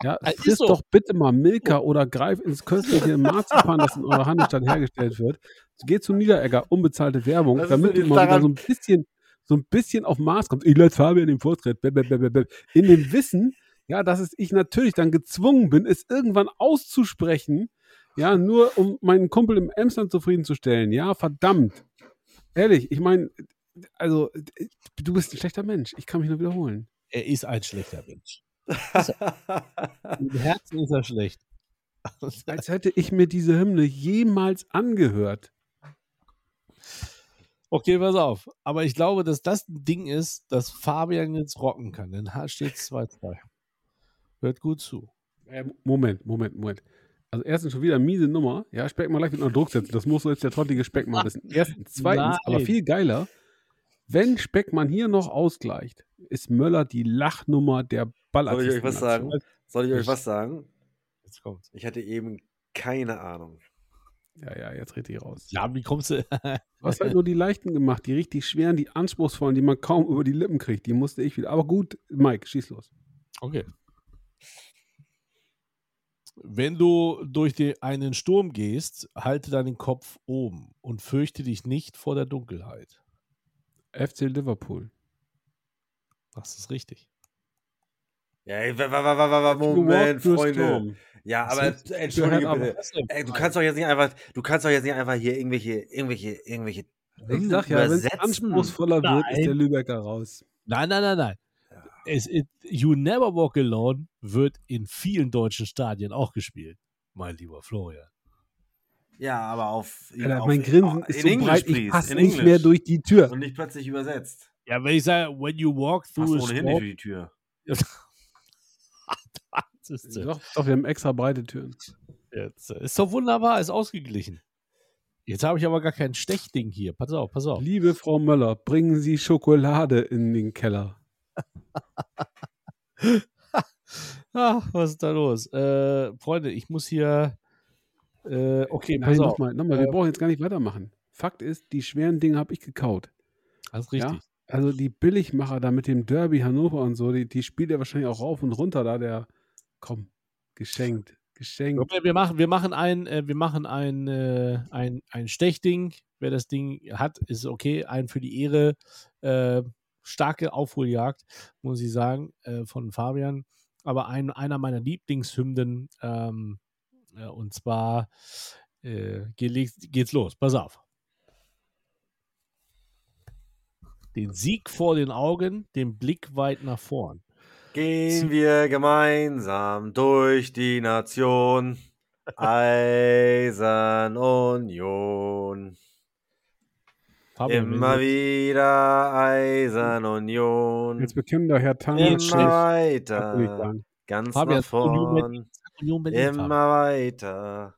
Ja, Ah, ist frisst so. doch bitte mal Milka oder greif ins köstliche Marzipan, das in eurer Handelsstadt hergestellt wird. Geht zu Niederegger, unbezahlte Werbung, ist damit jetzt mal wieder so ein bisschen, so ein bisschen auf Maß kommst. Ich lasse Fabian den Vortritt. In dem Wissen, ja, dass es ich natürlich dann gezwungen bin, es irgendwann auszusprechen, ja, nur um meinen Kumpel im Emsland zufriedenzustellen. Ja, verdammt. Ehrlich, ich meine, also, du bist ein schlechter Mensch. Ich kann mich nur wiederholen. er ist ein schlechter Mensch. [laughs] Im Herzen ist er schlecht. Als hätte ich mir diese Hymne jemals angehört. Okay, pass auf. Aber ich glaube, dass das ein Ding ist, das Fabian jetzt rocken kann. Denn H steht 2-2. Hört gut zu. Äh, Moment, Moment, Moment. Also erstens schon wieder miese Nummer. Ja, Speck mal gleich mit unter Druck setzen. Das muss jetzt der trottige Speckmann wissen. Erstens. Zweitens, aber Nein. viel geiler, wenn Speckmann hier noch ausgleicht, ist Möller die Lachnummer der Soll ich euch was sagen? Soll ich euch was sagen? Jetzt kommt's. Ich hatte eben keine Ahnung. Ja, ja, jetzt richtig raus. Ja, wie kommst du? Du hast halt nur die leichten gemacht, die richtig schweren, die anspruchsvollen, die man kaum über die Lippen kriegt. Die musste ich wieder. Aber gut, Mike, schieß los. Okay. Wenn du durch den, einen Sturm gehst, halte deinen Kopf oben und fürchte dich nicht vor der Dunkelheit. FC Liverpool. Das ist richtig. Ja, ey, wa- wa- wa- wa- wa- wa- Moment, Freunde. Ja, aber entschuldige bitte. Ey, du kannst doch jetzt nicht einfach, du kannst doch jetzt nicht einfach hier irgendwelche, irgendwelche, irgendwelche Ich sag ja, wenn es anspruchsvoller wird, ist der Lübecker raus. Nein, nein, nein, nein. Es, it, you Never Walk Alone wird in vielen deutschen Stadien auch gespielt, mein lieber Florian. Ja, aber auf, Alter, auf mein Grinsen in ist so Englisch, breit, ich passe nicht English. mehr durch die Tür. Und nicht plötzlich übersetzt. Ja, wenn ich sage, when you walk Passt through a ohnehin nicht durch die Tür. [laughs] das ist, Doch, doch, wir haben extra breite Türen. jetzt, ist doch wunderbar, ist ausgeglichen. Jetzt habe ich aber gar kein Stechding hier. Pass auf, pass auf. Liebe Frau Möller, bringen Sie Schokolade in den Keller. [laughs] Ach, was ist da los? Äh, Freunde, ich muss hier. Äh, okay, Nein, pass auf. nochmal, nochmal, wir Äh, brauchen jetzt gar nicht weitermachen. Fakt ist, die schweren Dinge habe ich gekaut. Das ist richtig. Ja? Also die Billigmacher da mit dem Derby Hannover und so, die, die spielt er wahrscheinlich auch rauf und runter da, der. Komm, geschenkt, geschenkt. Okay, Wir machen, wir machen ein, äh, wir machen ein, äh, ein, ein Stechding. Wer das Ding hat, ist okay. Ein für die Ehre. Äh, starke Aufholjagd, muss ich sagen, äh, von Fabian. Aber ein, einer meiner Lieblingshymnen. Ähm, äh, und zwar äh, geht, geht's los. Pass auf. Den Sieg vor den Augen, den Blick weit nach vorn. Gehen wir gemeinsam durch die Nation. [laughs] Eisern Union. Fabian, Immer wieder Eisern Union. Jetzt bekennen der Herr Tanner Immer weiter. Ganz Fabian, nach Union vorn. Berlin. Union Berlin. Immer weiter.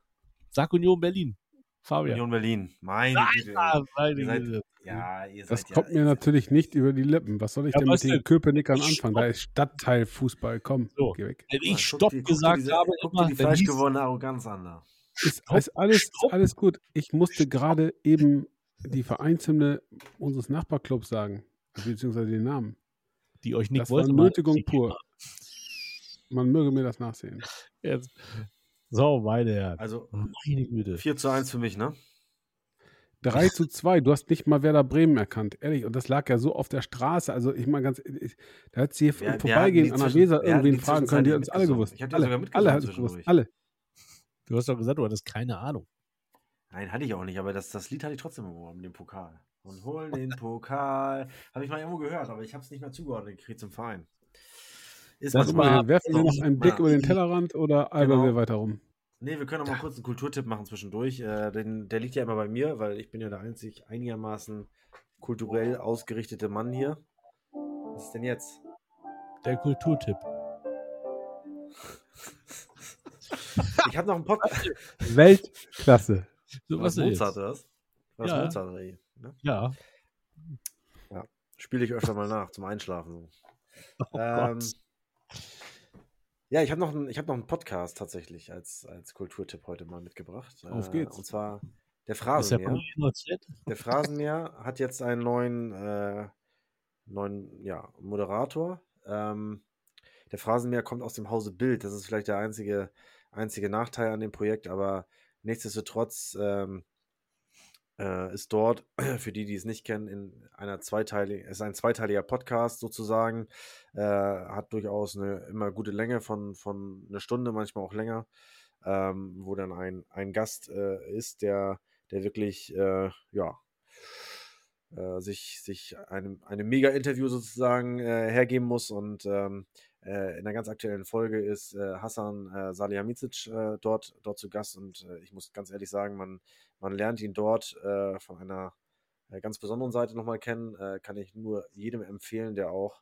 Sag Union Berlin. Fabian. Union Berlin. Meine Güte. Ah, meine seid- Güte. Ja, Das seid kommt ja, mir natürlich nicht über die Lippen. Was soll ich Ja, denn mit den? Köpenickern Ich anfangen? Da ist Stadtteilfußball. Komm, So. geh weg. Wenn ich dir- Stopp guck dir gesagt diese- habe, guck immer, die falsch gewordene Arroganz an. da. Ist, ist alles, stopp. alles gut. Ich musste gerade eben die Vereinshymne unseres Nachbarclubs sagen, beziehungsweise den Namen. die euch nicht Das war wollten. Nötigung pur. Man möge mir das nachsehen. Jetzt. So, meine Herren. Also Meine Güte. 4 zu 1 für mich, ne? 3 zu 2. Du hast nicht mal Werder Bremen erkannt, ehrlich. Und das lag ja so auf der Straße. Also ich mal ganz, ich, da hätte sie hier hatten vorbeigehen an der Weser irgendwen fragen können. Die es alle gewusst. Ich hab die alle, sogar alle gewusst. Alle. Du hast doch gesagt, du hattest keine Ahnung. Nein, hatte ich auch nicht, aber das, das Lied hatte ich trotzdem Ohr mit dem Pokal. Und holen den Pokal. Habe ich mal irgendwo gehört, aber ich habe es nicht mehr zugeordnet gekriegt zum Verein. Ist Das mal, werfen wir noch einen Blick Ja. über den Tellerrand oder albern Genau. wir weiter rum? Nee, wir können auch mal kurz einen Kulturtipp machen zwischendurch. Äh, den, der liegt ja immer bei mir, weil ich bin ja der einzig einigermaßen kulturell ausgerichtete Mann hier. Was ist denn jetzt? Der Kulturtipp. Ich habe noch einen Podcast. [laughs] Weltklasse. So, Was was ist Mozart, oder was? Ja. Mozart, oder? Ne? Ja. Spiele ich öfter mal nach zum Einschlafen. [laughs] Oh Ähm, ja, ich habe noch, ich hab noch einen Podcast tatsächlich als, als Kulturtipp heute mal mitgebracht. Auf Äh, geht's. Und zwar der Phrasenmäher. Der Phrasenmäher hat jetzt einen neuen, äh, neuen ja, Moderator. Ähm, der Phrasenmäher kommt aus dem Hause Bild. Das ist vielleicht der einzige, einzige Nachteil an dem Projekt, aber nichtsdestotrotz ähm, äh, ist dort, [clears throat] für die, die es nicht kennen, in einer zweiteiligen, ist ein zweiteiliger Podcast sozusagen, äh, hat durchaus eine immer gute Länge von, von einer Stunde, manchmal auch länger, ähm, wo dann ein, ein Gast äh, ist, der, der wirklich, äh, ja, äh, sich, sich einem, einem Mega-Interview sozusagen äh, hergeben muss und ähm, äh, in einer ganz aktuellen Folge ist äh, Hassan äh, Salihamidzic äh, dort, dort zu Gast und äh, ich muss ganz ehrlich sagen, man, man lernt ihn dort äh, von einer äh, ganz besonderen Seite nochmal kennen. Äh, kann ich nur jedem empfehlen, der auch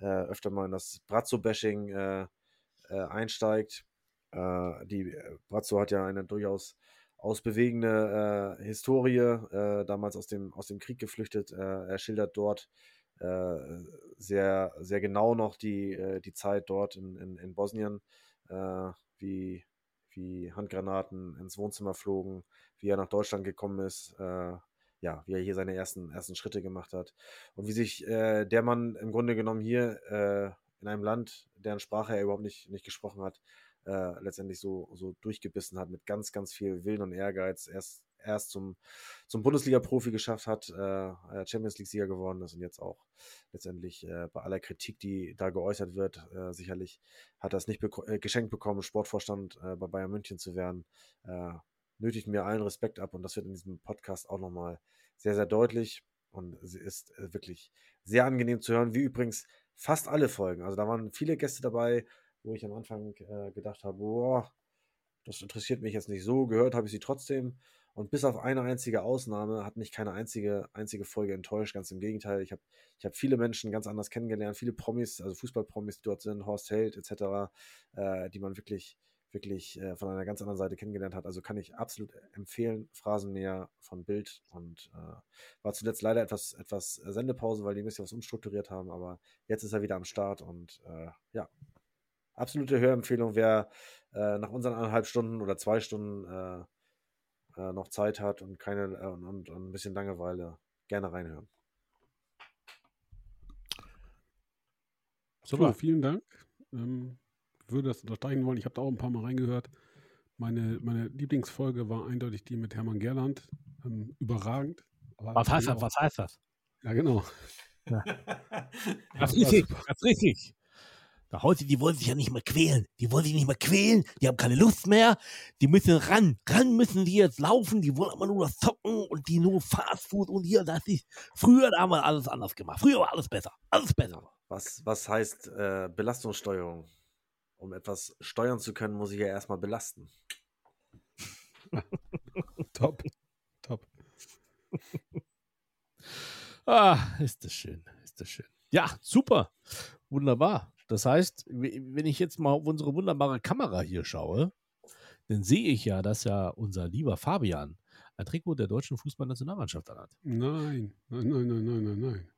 äh, öfter mal in das Brazzo-Bashing äh, äh, einsteigt. Äh, die äh, Brazzo hat ja eine durchaus ausbewegende äh, Historie, äh, damals aus dem, aus dem Krieg geflüchtet. Äh, er schildert dort äh, sehr, sehr genau noch die, äh, die Zeit dort in, in, in Bosnien, äh, wie, wie Handgranaten ins Wohnzimmer flogen, wie er nach Deutschland gekommen ist, äh, ja, wie er hier seine ersten, ersten Schritte gemacht hat und wie sich äh, der Mann im Grunde genommen hier äh, in einem Land, deren Sprache er überhaupt nicht, nicht gesprochen hat, äh, letztendlich so, so durchgebissen hat mit ganz, ganz viel Willen und Ehrgeiz. Erst, erst zum, zum Bundesliga-Profi geschafft hat, äh, Champions League-Sieger geworden ist und jetzt auch letztendlich äh, bei aller Kritik, die da geäußert wird, äh, sicherlich hat er es nicht beko äh, geschenkt bekommen, Sportvorstand äh, bei Bayern München zu werden. Äh, nötigt mir allen Respekt ab und das wird in diesem Podcast auch nochmal sehr, sehr deutlich und sie ist äh, wirklich sehr angenehm zu hören, wie übrigens fast alle Folgen. Also da waren viele Gäste dabei, wo ich am Anfang äh, gedacht habe, boah, das interessiert mich jetzt nicht so, gehört habe ich sie trotzdem. Und bis auf eine einzige Ausnahme hat mich keine einzige, einzige Folge enttäuscht. Ganz im Gegenteil. Ich habe ich hab viele Menschen ganz anders kennengelernt, viele Promis, also Fußballpromis, die dort sind, Horst Held etc., äh, die man wirklich, wirklich äh, von einer ganz anderen Seite kennengelernt hat. Also kann ich absolut empfehlen. Phrasenmäher von Bild und äh, war zuletzt leider etwas, etwas Sendepause, weil die ein bisschen was umstrukturiert haben, aber jetzt ist er wieder am Start und äh, ja, absolute Hörempfehlung, wer äh, nach unseren anderthalb Stunden oder zwei Stunden äh, äh, noch Zeit hat und keine äh, und, und, ein bisschen Langeweile, gerne reinhören. So, Super. vielen Dank. Ähm, würde das unterstreichen wollen. Ich habe da auch ein paar Mal reingehört. Meine, meine Lieblingsfolge war eindeutig die mit Hermann Gerland. Ähm, überragend. Aber Was heißt das? Was heißt das? Ja, genau. Ganz [laughs] Das war richtig, super. ganz richtig. Da heute, die wollen sich ja nicht mehr quälen. Die wollen sich nicht mehr quälen. Die haben keine Lust mehr. Die müssen ran. Ran müssen die jetzt laufen. Die wollen immer nur das Zocken und die nur Fastfood und hier, das ist. Früher, da haben wir alles anders gemacht. Früher war alles besser. Alles besser. Was, was heißt äh, Belastungssteuerung? Um etwas steuern zu können, muss ich ja erstmal belasten. [laughs] Top. Top. Ah, ist das schön, ist das schön. Ja, super. Wunderbar. Das heißt, wenn ich jetzt mal auf unsere wunderbare Kamera hier schaue, dann sehe ich ja, dass ja unser lieber Fabian ein Trikot der deutschen Fußballnationalmannschaft anhat. Nein, nein, nein, nein, nein, nein, nein.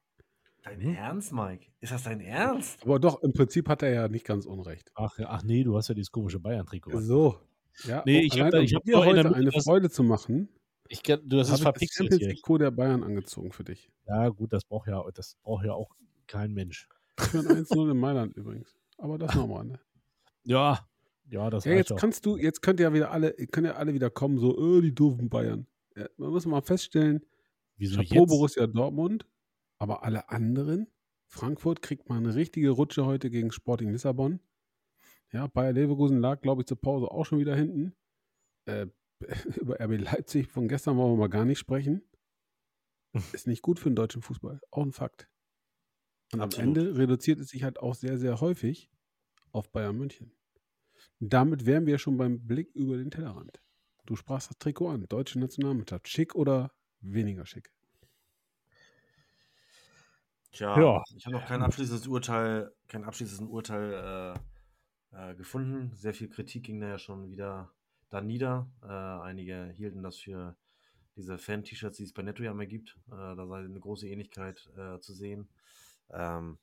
Dein Hm? Ernst, Mike? Ist das dein Ernst? Aber doch, im Prinzip hat er ja nicht ganz unrecht. Ach, ach nee, du hast ja dieses komische Bayern-Trikot. So. Ja, Nee, oh, ich hab allein da- ich hab dir heute Mitte eine das- Freude zu machen, Ich, du, das habe ist ich das verpixelt Champions hier. League-Trikot der Bayern angezogen für dich. Ja, gut, das braucht ja, das braucht ja auch kein Mensch. Für ein 1-0 in Mailand übrigens. Aber das nochmal, ne? Ja, ja, das Ja, jetzt auch. kannst du, jetzt könnt ihr ja wieder alle, ihr könnt ja alle wieder kommen, so, äh, die doofen Bayern. äh, man muss mal feststellen, Wieso Chapeau jetzt? Borussia Dortmund, aber alle anderen, Frankfurt kriegt mal eine richtige Rutsche heute gegen Sporting Lissabon. Ja, Bayer Leverkusen lag, glaube ich, zur Pause auch schon wieder hinten. Äh, [laughs] über RB Leipzig von gestern wollen wir mal gar nicht sprechen. [laughs] Ist nicht gut für den deutschen Fußball. Auch ein Fakt. Und Absolut. am Ende reduziert es sich halt auch sehr, sehr häufig auf Bayern München. Damit wären wir schon beim Blick über den Tellerrand. Du sprachst das Trikot an, deutsche Nationalmannschaft. Schick oder weniger schick? Tja, Ja. ich habe noch kein abschließendes Urteil, kein abschließendes Urteil äh, äh, gefunden. Sehr viel Kritik ging da ja schon wieder da nieder. Äh, einige hielten das für diese Fan-T-Shirts, die es bei Netto ja mehr gibt. Äh, da sei eine große Ähnlichkeit äh, zu sehen. Ähm,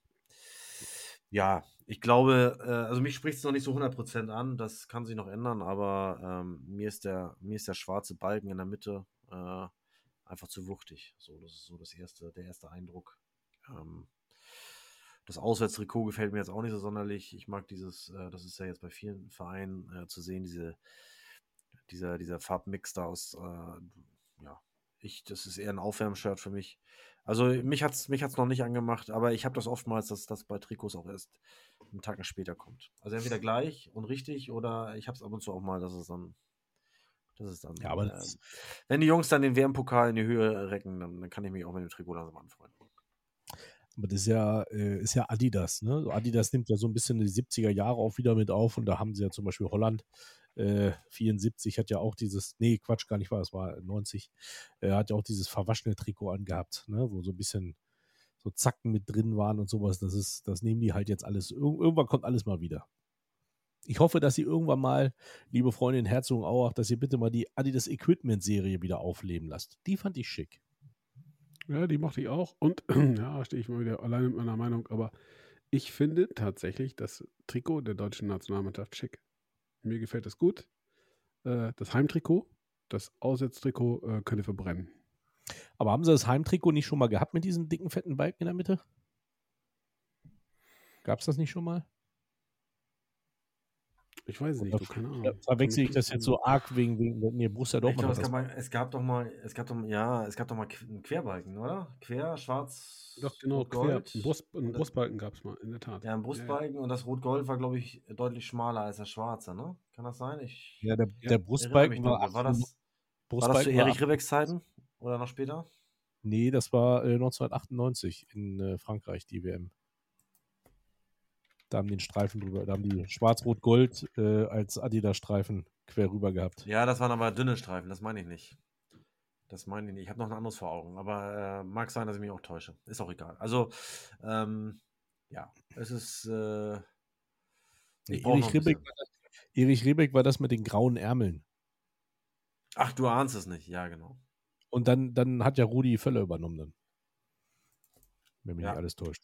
ja, ich glaube, äh, also mich spricht es noch nicht so 100% an, das kann sich noch ändern, aber ähm, mir, ist der, mir ist der schwarze Balken in der Mitte äh, einfach zu wuchtig. So, das ist so das erste, der erste Eindruck. Ähm, das Auswärtstrikot gefällt mir jetzt auch nicht so sonderlich. Ich mag dieses, äh, das ist ja jetzt bei vielen Vereinen äh, zu sehen, diese, dieser, dieser Farbmix da aus, äh, ja, ich, das ist eher ein Aufwärmshirt für mich. Also mich hat es mich hat's noch nicht angemacht, aber ich habe das oftmals, dass das bei Trikots auch erst einen Tag später kommt. Also entweder gleich und richtig oder ich habe es ab und zu auch mal, dass es dann, das ist dann, Ja, aber das- wenn die Jungs dann den WM-Pokal in die Höhe recken, dann, dann kann ich mich auch mit dem Trikot langsam anfreunden. Aber das ist ja, äh, ist ja Adidas, ne? Adidas nimmt ja so ein bisschen die 70er Jahre auch wieder mit auf und da haben sie ja zum Beispiel Holland äh, 74 hat ja auch dieses, nee, Quatsch, gar nicht wahr, es war 90, äh, hat ja auch dieses verwaschene Trikot angehabt, ne? Wo so ein bisschen so Zacken mit drin waren und sowas. Das ist, das nehmen die halt jetzt alles. Ir irgendwann kommt alles mal wieder. Ich hoffe, dass sie irgendwann mal, liebe Freundin Herzogenauer, dass ihr bitte mal die Adidas Equipment Serie wieder aufleben lasst. Die fand ich schick. Ja, die mochte ich auch. Und [clears throat] ja, stehe ich mal wieder alleine mit meiner Meinung. Aber ich finde tatsächlich das Trikot der deutschen Nationalmannschaft schick. Mir gefällt das gut. Äh, das Heimtrikot, das Auswärtstrikot äh, verbrennen. Aber haben sie das Heimtrikot nicht schon mal gehabt mit diesen dicken, fetten Balken in der Mitte? Gab es das nicht schon mal? Ich weiß nicht, du, keine Ahnung. Ja, verwechsel ich das jetzt so arg wegen, wegen nee, Borussia Ich Dortmund. glaube, hat es, mal- es gab doch mal, es gab doch, ja, es gab doch mal einen Querbalken, oder? Quer, schwarz, Doch, genau, Rot, quer. Gold. Ein, Brust, ein Brustbalken gab es mal, in der Tat. Ja, ein Brustbalken und das Rot-Gold war, glaube ich, deutlich schmaler als der schwarze, ne? Kann das sein? Ich ja, der, Ja, der Brustbalken war, war das, war das zu Brustbalken Erich war, Ribecks Zeiten oder noch später? Nee, das war äh, 1998 in äh, Frankreich, die WM. Da haben die den Streifen drüber, da haben die Schwarz-Rot-Gold äh, als Adidas-Streifen quer rüber gehabt. Ja, das waren aber dünne Streifen, das meine ich nicht. Das meine ich nicht. Ich habe noch ein anderes vor Augen, aber äh, mag sein, dass ich mich auch täusche. Ist auch egal. Also, ähm, ja, es ist. Äh, ich Erich, war das, Erich Ribbeck war das mit den grauen Ärmeln. Ach, du ahnst es nicht. Ja, genau. Und dann, dann hat ja Rudi Völler übernommen dann. Wenn mich Ja. nicht alles täuscht.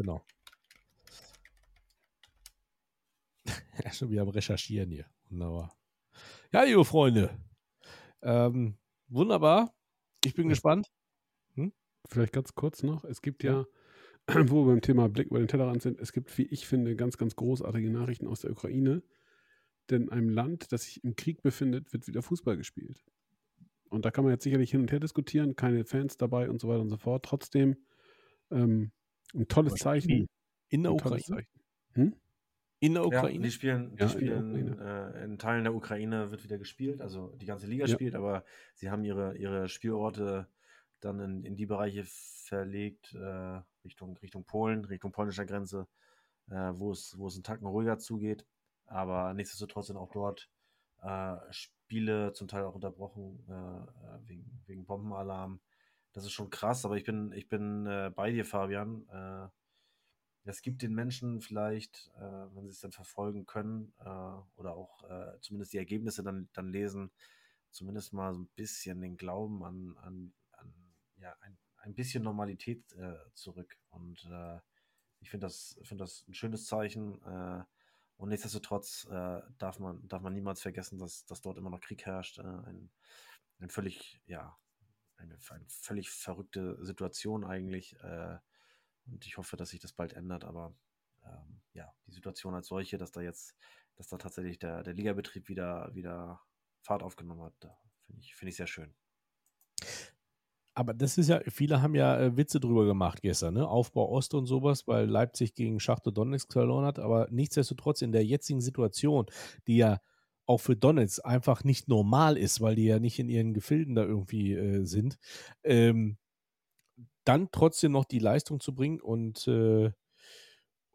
Genau. [laughs] schon wieder am Recherchieren hier. Wunderbar. Ja, liebe Freunde. Ähm, wunderbar. Ich bin gespannt. Vielleicht ganz kurz noch. Es gibt Ja. ja, [clears throat] wo wir beim Thema Blick über den Tellerrand sind, es gibt, wie ich finde, ganz, ganz großartige Nachrichten aus der Ukraine. Denn in einem Land, das sich im Krieg befindet, wird wieder Fußball gespielt. Und da kann man jetzt sicherlich hin und her diskutieren, keine Fans dabei und so weiter und so fort. Trotzdem ähm, ein tolles Zeichen. In der Ukraine. Hm? In der Ja, Ukraine. die spielen, die Ja, in spielen äh, in Teilen der Ukraine wird wieder gespielt, also die ganze Liga Ja. spielt, aber sie haben ihre, ihre Spielorte dann in, in die Bereiche verlegt, äh, Richtung, Richtung Polen, Richtung polnischer Grenze, äh, wo, es, wo es einen Tacken ruhiger zugeht. Aber nichtsdestotrotz sind auch dort äh, Spiele zum Teil auch unterbrochen äh, äh, wegen, wegen Bombenalarm. Das ist schon krass, aber ich bin, ich bin äh, bei dir, Fabian. Äh, es gibt den Menschen vielleicht, äh, wenn sie es dann verfolgen können äh, oder auch äh, zumindest die Ergebnisse dann, dann lesen, zumindest mal so ein bisschen den Glauben an, an, an ja, ein, ein bisschen Normalität äh, zurück. Und ich finde das, find das ein schönes Zeichen. Und nichtsdestotrotz darf, man, darf man niemals vergessen, dass, dass dort immer noch Krieg herrscht. Ein, ein völlig, ja, eine, eine völlig verrückte Situation eigentlich. Äh, und ich hoffe, dass sich das bald ändert, aber ähm, ja, die Situation als solche, dass da jetzt, dass da tatsächlich der, der Ligabetrieb wieder, wieder Fahrt aufgenommen hat. Finde ich, find ich sehr schön. Aber das ist ja, viele haben ja äh, Witze drüber gemacht gestern, ne? Aufbau Ost und sowas, weil Leipzig gegen Schachtel Donetsk verloren hat. Aber nichtsdestotrotz in der jetzigen Situation, die ja auch für Donetsk einfach nicht normal ist, weil die ja nicht in ihren Gefilden da irgendwie äh, sind, ähm, dann trotzdem noch die Leistung zu bringen und, äh,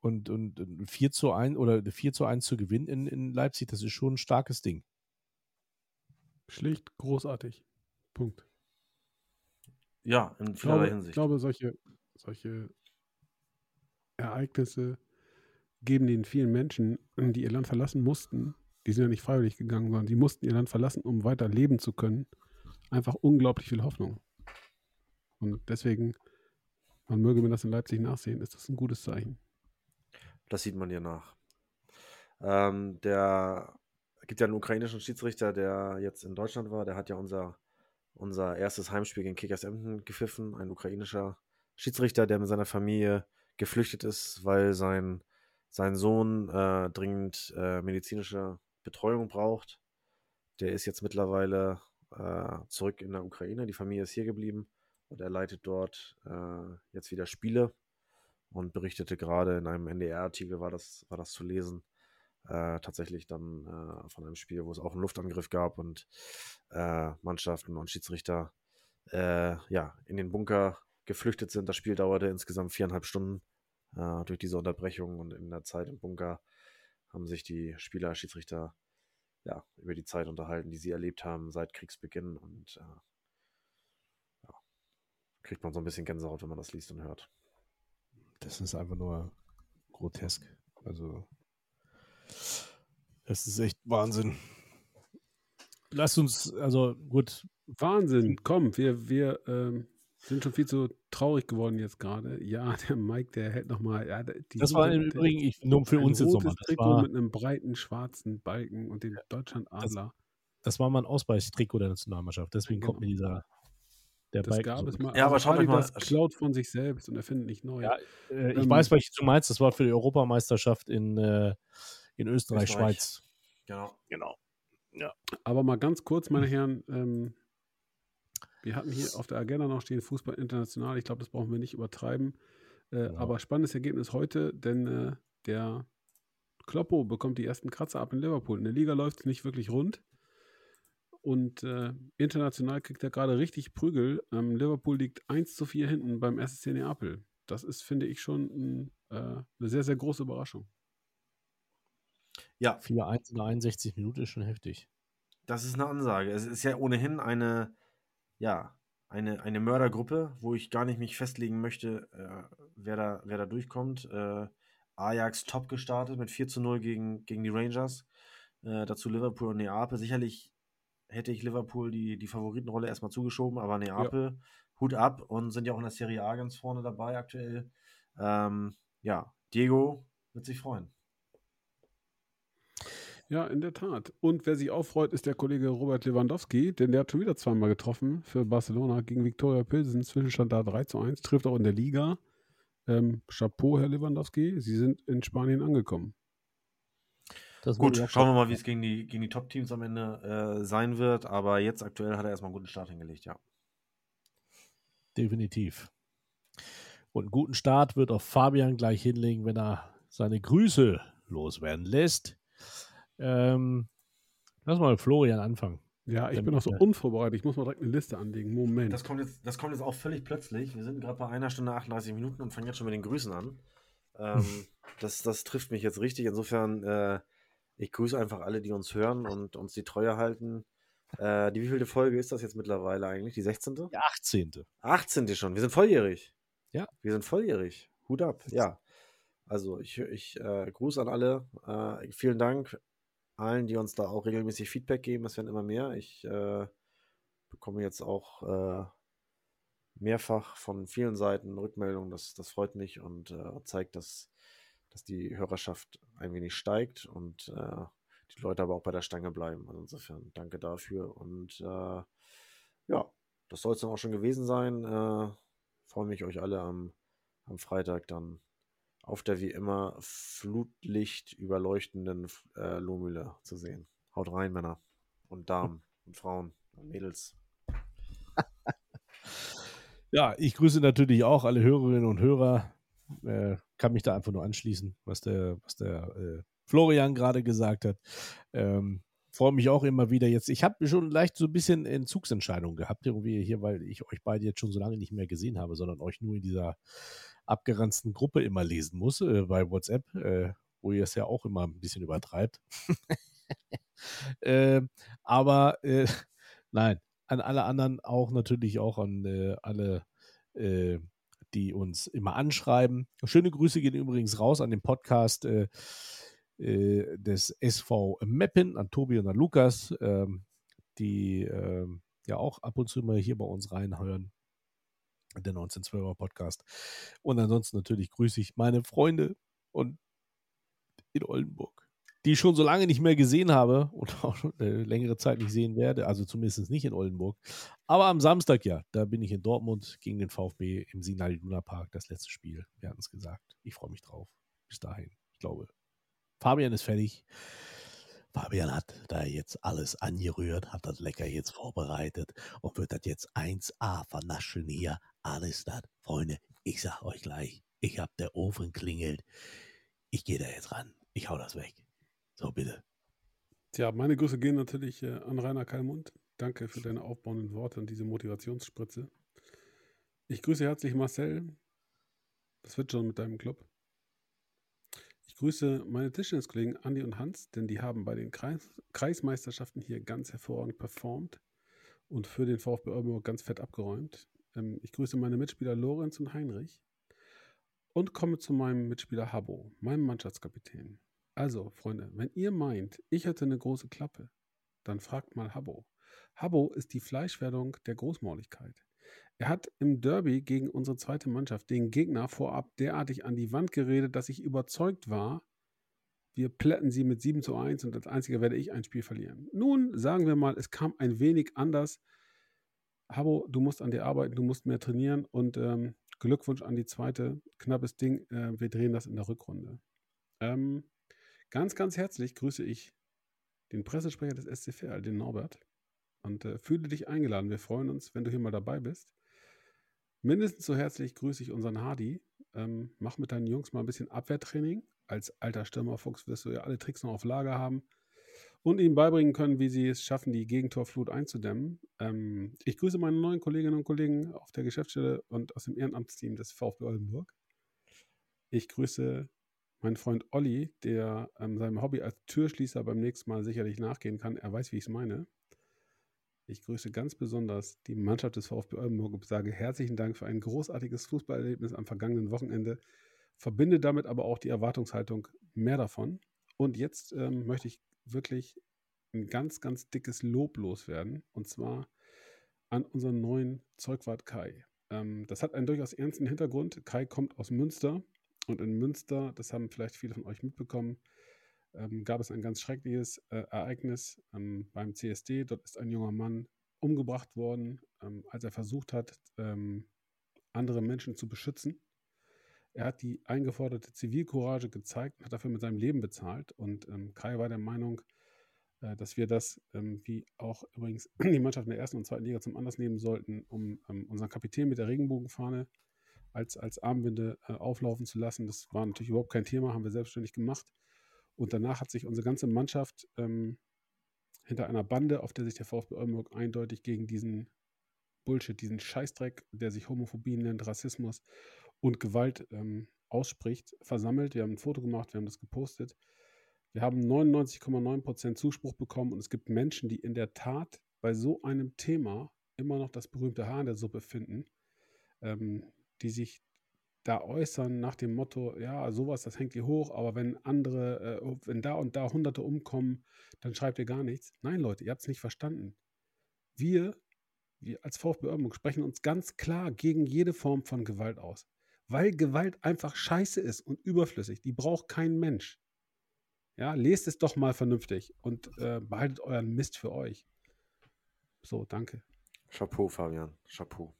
und, und 4 zu 1 oder 4 zu 1 zu gewinnen in, in Leipzig, das ist schon ein starkes Ding. Schlicht großartig. Punkt. Ja, in Ich vielerlei glaube, ich Hinsicht. glaube solche, solche Ereignisse geben den vielen Menschen, die ihr Land verlassen mussten, die sind ja nicht freiwillig gegangen, sondern die mussten ihr Land verlassen, um weiter leben zu können, einfach unglaublich viel Hoffnung. Und deswegen, man möge mir das in Leipzig nachsehen, ist das ein gutes Zeichen. Das sieht man dir nach. Ähm, der gibt ja einen ukrainischen Schiedsrichter, der jetzt in Deutschland war. Der hat ja unser, unser erstes Heimspiel gegen Kickers Emden gepfiffen. Ein ukrainischer Schiedsrichter, der mit seiner Familie geflüchtet ist, weil sein, sein Sohn äh, dringend äh, medizinische Betreuung braucht. Der ist jetzt mittlerweile äh, zurück in der Ukraine. Die Familie ist hier geblieben und er leitet dort äh, jetzt wieder Spiele und berichtete gerade in einem NDR-Artikel, war das, war das zu lesen, äh, tatsächlich dann äh, von einem Spiel, wo es auch einen Luftangriff gab und äh, Mannschaften und Schiedsrichter äh, ja, in den Bunker geflüchtet sind. Das Spiel dauerte insgesamt viereinhalb Stunden äh, durch diese Unterbrechung und in der Zeit im Bunker haben sich die Spieler, Schiedsrichter ja, über die Zeit unterhalten, die sie erlebt haben seit Kriegsbeginn und äh, ja, kriegt man so ein bisschen Gänsehaut, wenn man das liest und hört. Das ist einfach nur grotesk. Also, das ist echt Wahnsinn. Lass uns, also gut, Wahnsinn, komm, wir, wir ähm, sind schon viel zu traurig geworden jetzt gerade. Ja, [laughs] der Mike, der hält nochmal. Ja, das war im Übrigen ich, nur für uns jetzt nochmal. Das Trikot war, mit einem breiten schwarzen Balken und dem Deutschlandadler. das war mal ein Ausweichtrikot der Nationalmannschaft. Deswegen kommt mir Genau. dieser, der Das Balken gab so es mal. Ja, aber schaut euch mal- Das klaut von sich selbst und erfindet nicht neu. Ja, Äh, ich Ähm, weiß, welches du meinst. Das war für die Europameisterschaft in, äh, in Österreich, Österreich. Schweiz. Genau. Genau. Aber mal ganz kurz, meine [clears throat] Herren, ähm, wir hatten hier auf der Agenda noch stehen Fußball international. Ich glaube, das brauchen wir nicht übertreiben. Äh, Ja. Aber spannendes Ergebnis heute, denn äh, der Kloppo bekommt die ersten Kratzer ab in Liverpool. In der Liga läuft es nicht wirklich rund. Und äh, international kriegt er gerade richtig Prügel. Ähm, Liverpool liegt 1 zu 4 hinten beim SSC Neapel. Das ist, finde ich, schon ein, äh, eine sehr, sehr große Überraschung. Ja, 4-1 in der 61 Minuten ist schon heftig. Das ist eine Ansage. Es ist ja ohnehin eine, ja, eine, eine Mördergruppe, wo ich gar nicht mich festlegen möchte, äh, wer, da, wer da durchkommt. Äh, Ajax top gestartet mit 4 zu 0 gegen, gegen die Rangers. Äh, dazu Liverpool und Neapel. Sicherlich hätte ich Liverpool die, die Favoritenrolle erstmal zugeschoben, aber Neapel, Hut ab und sind ja auch in der Serie A ganz vorne dabei aktuell. Ähm, ja, Diego wird sich freuen. Ja, in der Tat. Und wer sich auch freut, ist der Kollege Robert Lewandowski, denn der hat schon wieder zweimal getroffen für Barcelona gegen Viktoria Pilsen. Zwischenstand da 3 zu 1, trifft auch in der Liga. Ähm, Chapeau, Herr Lewandowski, Sie sind in Spanien angekommen. Das Gut, schauen wir mal, wie es gegen die, gegen die Top-Teams am Ende äh, sein wird. Aber jetzt aktuell hat er erstmal einen guten Start hingelegt, ja. Definitiv. Und einen guten Start wird auch Fabian gleich hinlegen, wenn er seine Grüße loswerden lässt. Ähm, lass mal Florian anfangen. Ja, ich bin noch so ja. unvorbereitet. Ich muss mal direkt eine Liste anlegen. Moment. Das kommt, jetzt, das kommt jetzt auch völlig plötzlich. Wir sind gerade bei einer Stunde 38 Minuten und fangen jetzt schon mit den Grüßen an. Ähm, [laughs] das, das trifft mich jetzt richtig. Insofern, äh, ich grüße einfach alle, die uns hören und uns die Treue halten. Äh, die wievielte Folge ist das jetzt mittlerweile eigentlich? Die 16.? Der 18. 18. schon. Wir sind volljährig. Ja. Wir sind volljährig. Hut ab. Ja. Also ich, ich äh, grüße an alle. Äh, vielen Dank allen, die uns da auch regelmäßig Feedback geben. Es werden immer mehr. Ich äh, bekomme jetzt auch äh, mehrfach von vielen Seiten Rückmeldungen. Das, das freut mich und äh, zeigt, dass, dass die Hörerschaft ein wenig steigt und äh, die Leute aber auch bei der Stange bleiben. Also insofern danke dafür. Und äh, ja, das soll es dann auch schon gewesen sein. Äh, freue mich, euch alle am, am Freitag dann auf der wie immer Flutlicht überleuchtenden äh, Lohmühle zu sehen. Haut rein, Männer. und Damen [laughs] und Frauen und Mädels. Ja, ich grüße natürlich auch alle Hörerinnen und Hörer. Äh, kann mich da einfach nur anschließen, was der, was der äh, Florian gerade gesagt hat. Ähm, Freue mich auch immer wieder jetzt. Ich habe schon leicht so ein bisschen Entzugsentscheidungen gehabt, irgendwie hier, weil ich euch beide jetzt schon so lange nicht mehr gesehen habe, sondern euch nur in dieser abgeranzten Gruppe immer lesen muss äh, bei WhatsApp, äh, wo ihr es ja auch immer ein bisschen übertreibt. [laughs] äh, aber äh, [laughs] nein, an alle anderen auch natürlich auch an äh, alle, äh, die uns immer anschreiben. Schöne Grüße gehen übrigens raus an den Podcast des SV Meppen, an Tobi und an Lukas, ähm, die ähm, ja auch ab und zu mal hier bei uns reinhören. Der 1912er Podcast. Und ansonsten natürlich grüße ich meine Freunde und in Oldenburg, die ich schon so lange nicht mehr gesehen habe und [laughs] auch schon eine längere Zeit nicht sehen werde, also zumindest nicht in Oldenburg. Aber am Samstag ja, da bin ich in Dortmund gegen den VfB im Signal Iduna Park, das letzte Spiel. Wir hatten es gesagt. Ich freue mich drauf. Bis dahin. Ich glaube, Fabian ist fertig. Fabian hat da jetzt alles angerührt, hat das lecker jetzt vorbereitet und wird das jetzt 1A vernaschen hier. Alles das. Freunde, ich sag euch gleich, ich hab der Ofen klingelt. Ich gehe da jetzt ran. Ich hau das weg. So, bitte. Tja, meine Grüße gehen natürlich äh, an Rainer Kalmund. Danke für deine aufbauenden Worte und diese Motivationsspritze. Ich grüße herzlich Marcel. Das wird schon mit deinem Club. Ich grüße meine Tischtenniskollegen Andi und Hans, denn die haben bei den Kreis Kreismeisterschaften hier ganz hervorragend performt und für den VfB Oldenburg ganz fett abgeräumt. Ähm, ich grüße meine Mitspieler Lorenz und Heinrich und komme zu meinem Mitspieler Habbo, meinem Mannschaftskapitän. Also, Freunde, wenn ihr meint, ich hätte eine große Klappe, dann fragt mal Habbo. Habbo ist die Fleischwerdung der Großmauligkeit. Er hat im Derby gegen unsere zweite Mannschaft den Gegner vorab derartig an die Wand geredet, dass ich überzeugt war, wir plätten sie mit 7 zu 1 und als einziger werde ich ein Spiel verlieren. Nun sagen wir mal, es kam ein wenig anders. Habo, du musst an dir arbeiten, du musst mehr trainieren und ähm, Glückwunsch an die zweite. Knappes Ding, äh, wir drehen das in der Rückrunde. Ähm, ganz, ganz herzlich grüße ich den Pressesprecher des SCVR, den Norbert, und äh, fühle dich eingeladen. Wir freuen uns, wenn du hier mal dabei bist. Mindestens so herzlich grüße ich unseren Hardy. Ähm, mach mit deinen Jungs mal ein bisschen Abwehrtraining. Als alter Stürmerfuchs wirst du ja alle Tricks noch auf Lager haben und ihnen beibringen können, wie sie es schaffen, die Gegentorflut einzudämmen. Ähm, ich grüße meine neuen Kolleginnen und Kollegen auf der Geschäftsstelle und aus dem Ehrenamtsteam des VfB Oldenburg. Ich grüße meinen Freund Olli, der ähm, seinem Hobby als Türschließer beim nächsten Mal sicherlich nachgehen kann. Er weiß, wie ich es meine. Ich grüße ganz besonders die Mannschaft des VfB Oldenburg und sage herzlichen Dank für ein großartiges Fußballerlebnis am vergangenen Wochenende. Verbinde damit aber auch die Erwartungshaltung mehr davon. Und jetzt ähm, möchte ich wirklich ein ganz, ganz dickes Lob loswerden. Und zwar an unseren neuen Zeugwart Kai. Ähm, das hat einen durchaus ernsten Hintergrund. Kai kommt aus Münster. Und in Münster, das haben vielleicht viele von euch mitbekommen, ähm, gab es ein ganz schreckliches äh, Ereignis ähm, beim CSD. Dort ist ein junger Mann umgebracht worden, ähm, als er versucht hat, ähm, andere Menschen zu beschützen. Er hat die eingeforderte Zivilcourage gezeigt und hat dafür mit seinem Leben bezahlt. Und ähm, Kai war der Meinung, äh, dass wir das, ähm, wie auch übrigens [clears throat] die Mannschaft in der ersten und zweiten Liga zum Anlass nehmen sollten, um unseren Kapitän mit der Regenbogenfahne als, als Armbinde äh, auflaufen zu lassen. Das war natürlich überhaupt kein Thema, haben wir selbstständig gemacht. Und danach hat sich unsere ganze Mannschaft ähm, hinter einer Bande, auf der sich der VfB Oldenburg eindeutig gegen diesen Bullshit, diesen Scheißdreck, der sich Homophobie nennt, Rassismus und Gewalt ähm, ausspricht, versammelt. Wir haben ein Foto gemacht, wir haben das gepostet. Wir haben 99,9% Zuspruch bekommen und es gibt Menschen, die in der Tat bei so einem Thema immer noch das berühmte Haar in der Suppe finden, ähm, die sich da äußern nach dem Motto, ja, sowas, das hängt ihr hoch, aber wenn andere, äh, wenn da und da Hunderte umkommen, dann schreibt ihr gar nichts. Nein, Leute, ihr habt es nicht verstanden. Wir, wir als VfB Oldenburg sprechen uns ganz klar gegen jede Form von Gewalt aus. Weil Gewalt einfach scheiße ist und überflüssig. Die braucht kein Mensch. Ja, lest es doch mal vernünftig und äh, behaltet euren Mist für euch. So, danke. Chapeau, Fabian. Chapeau.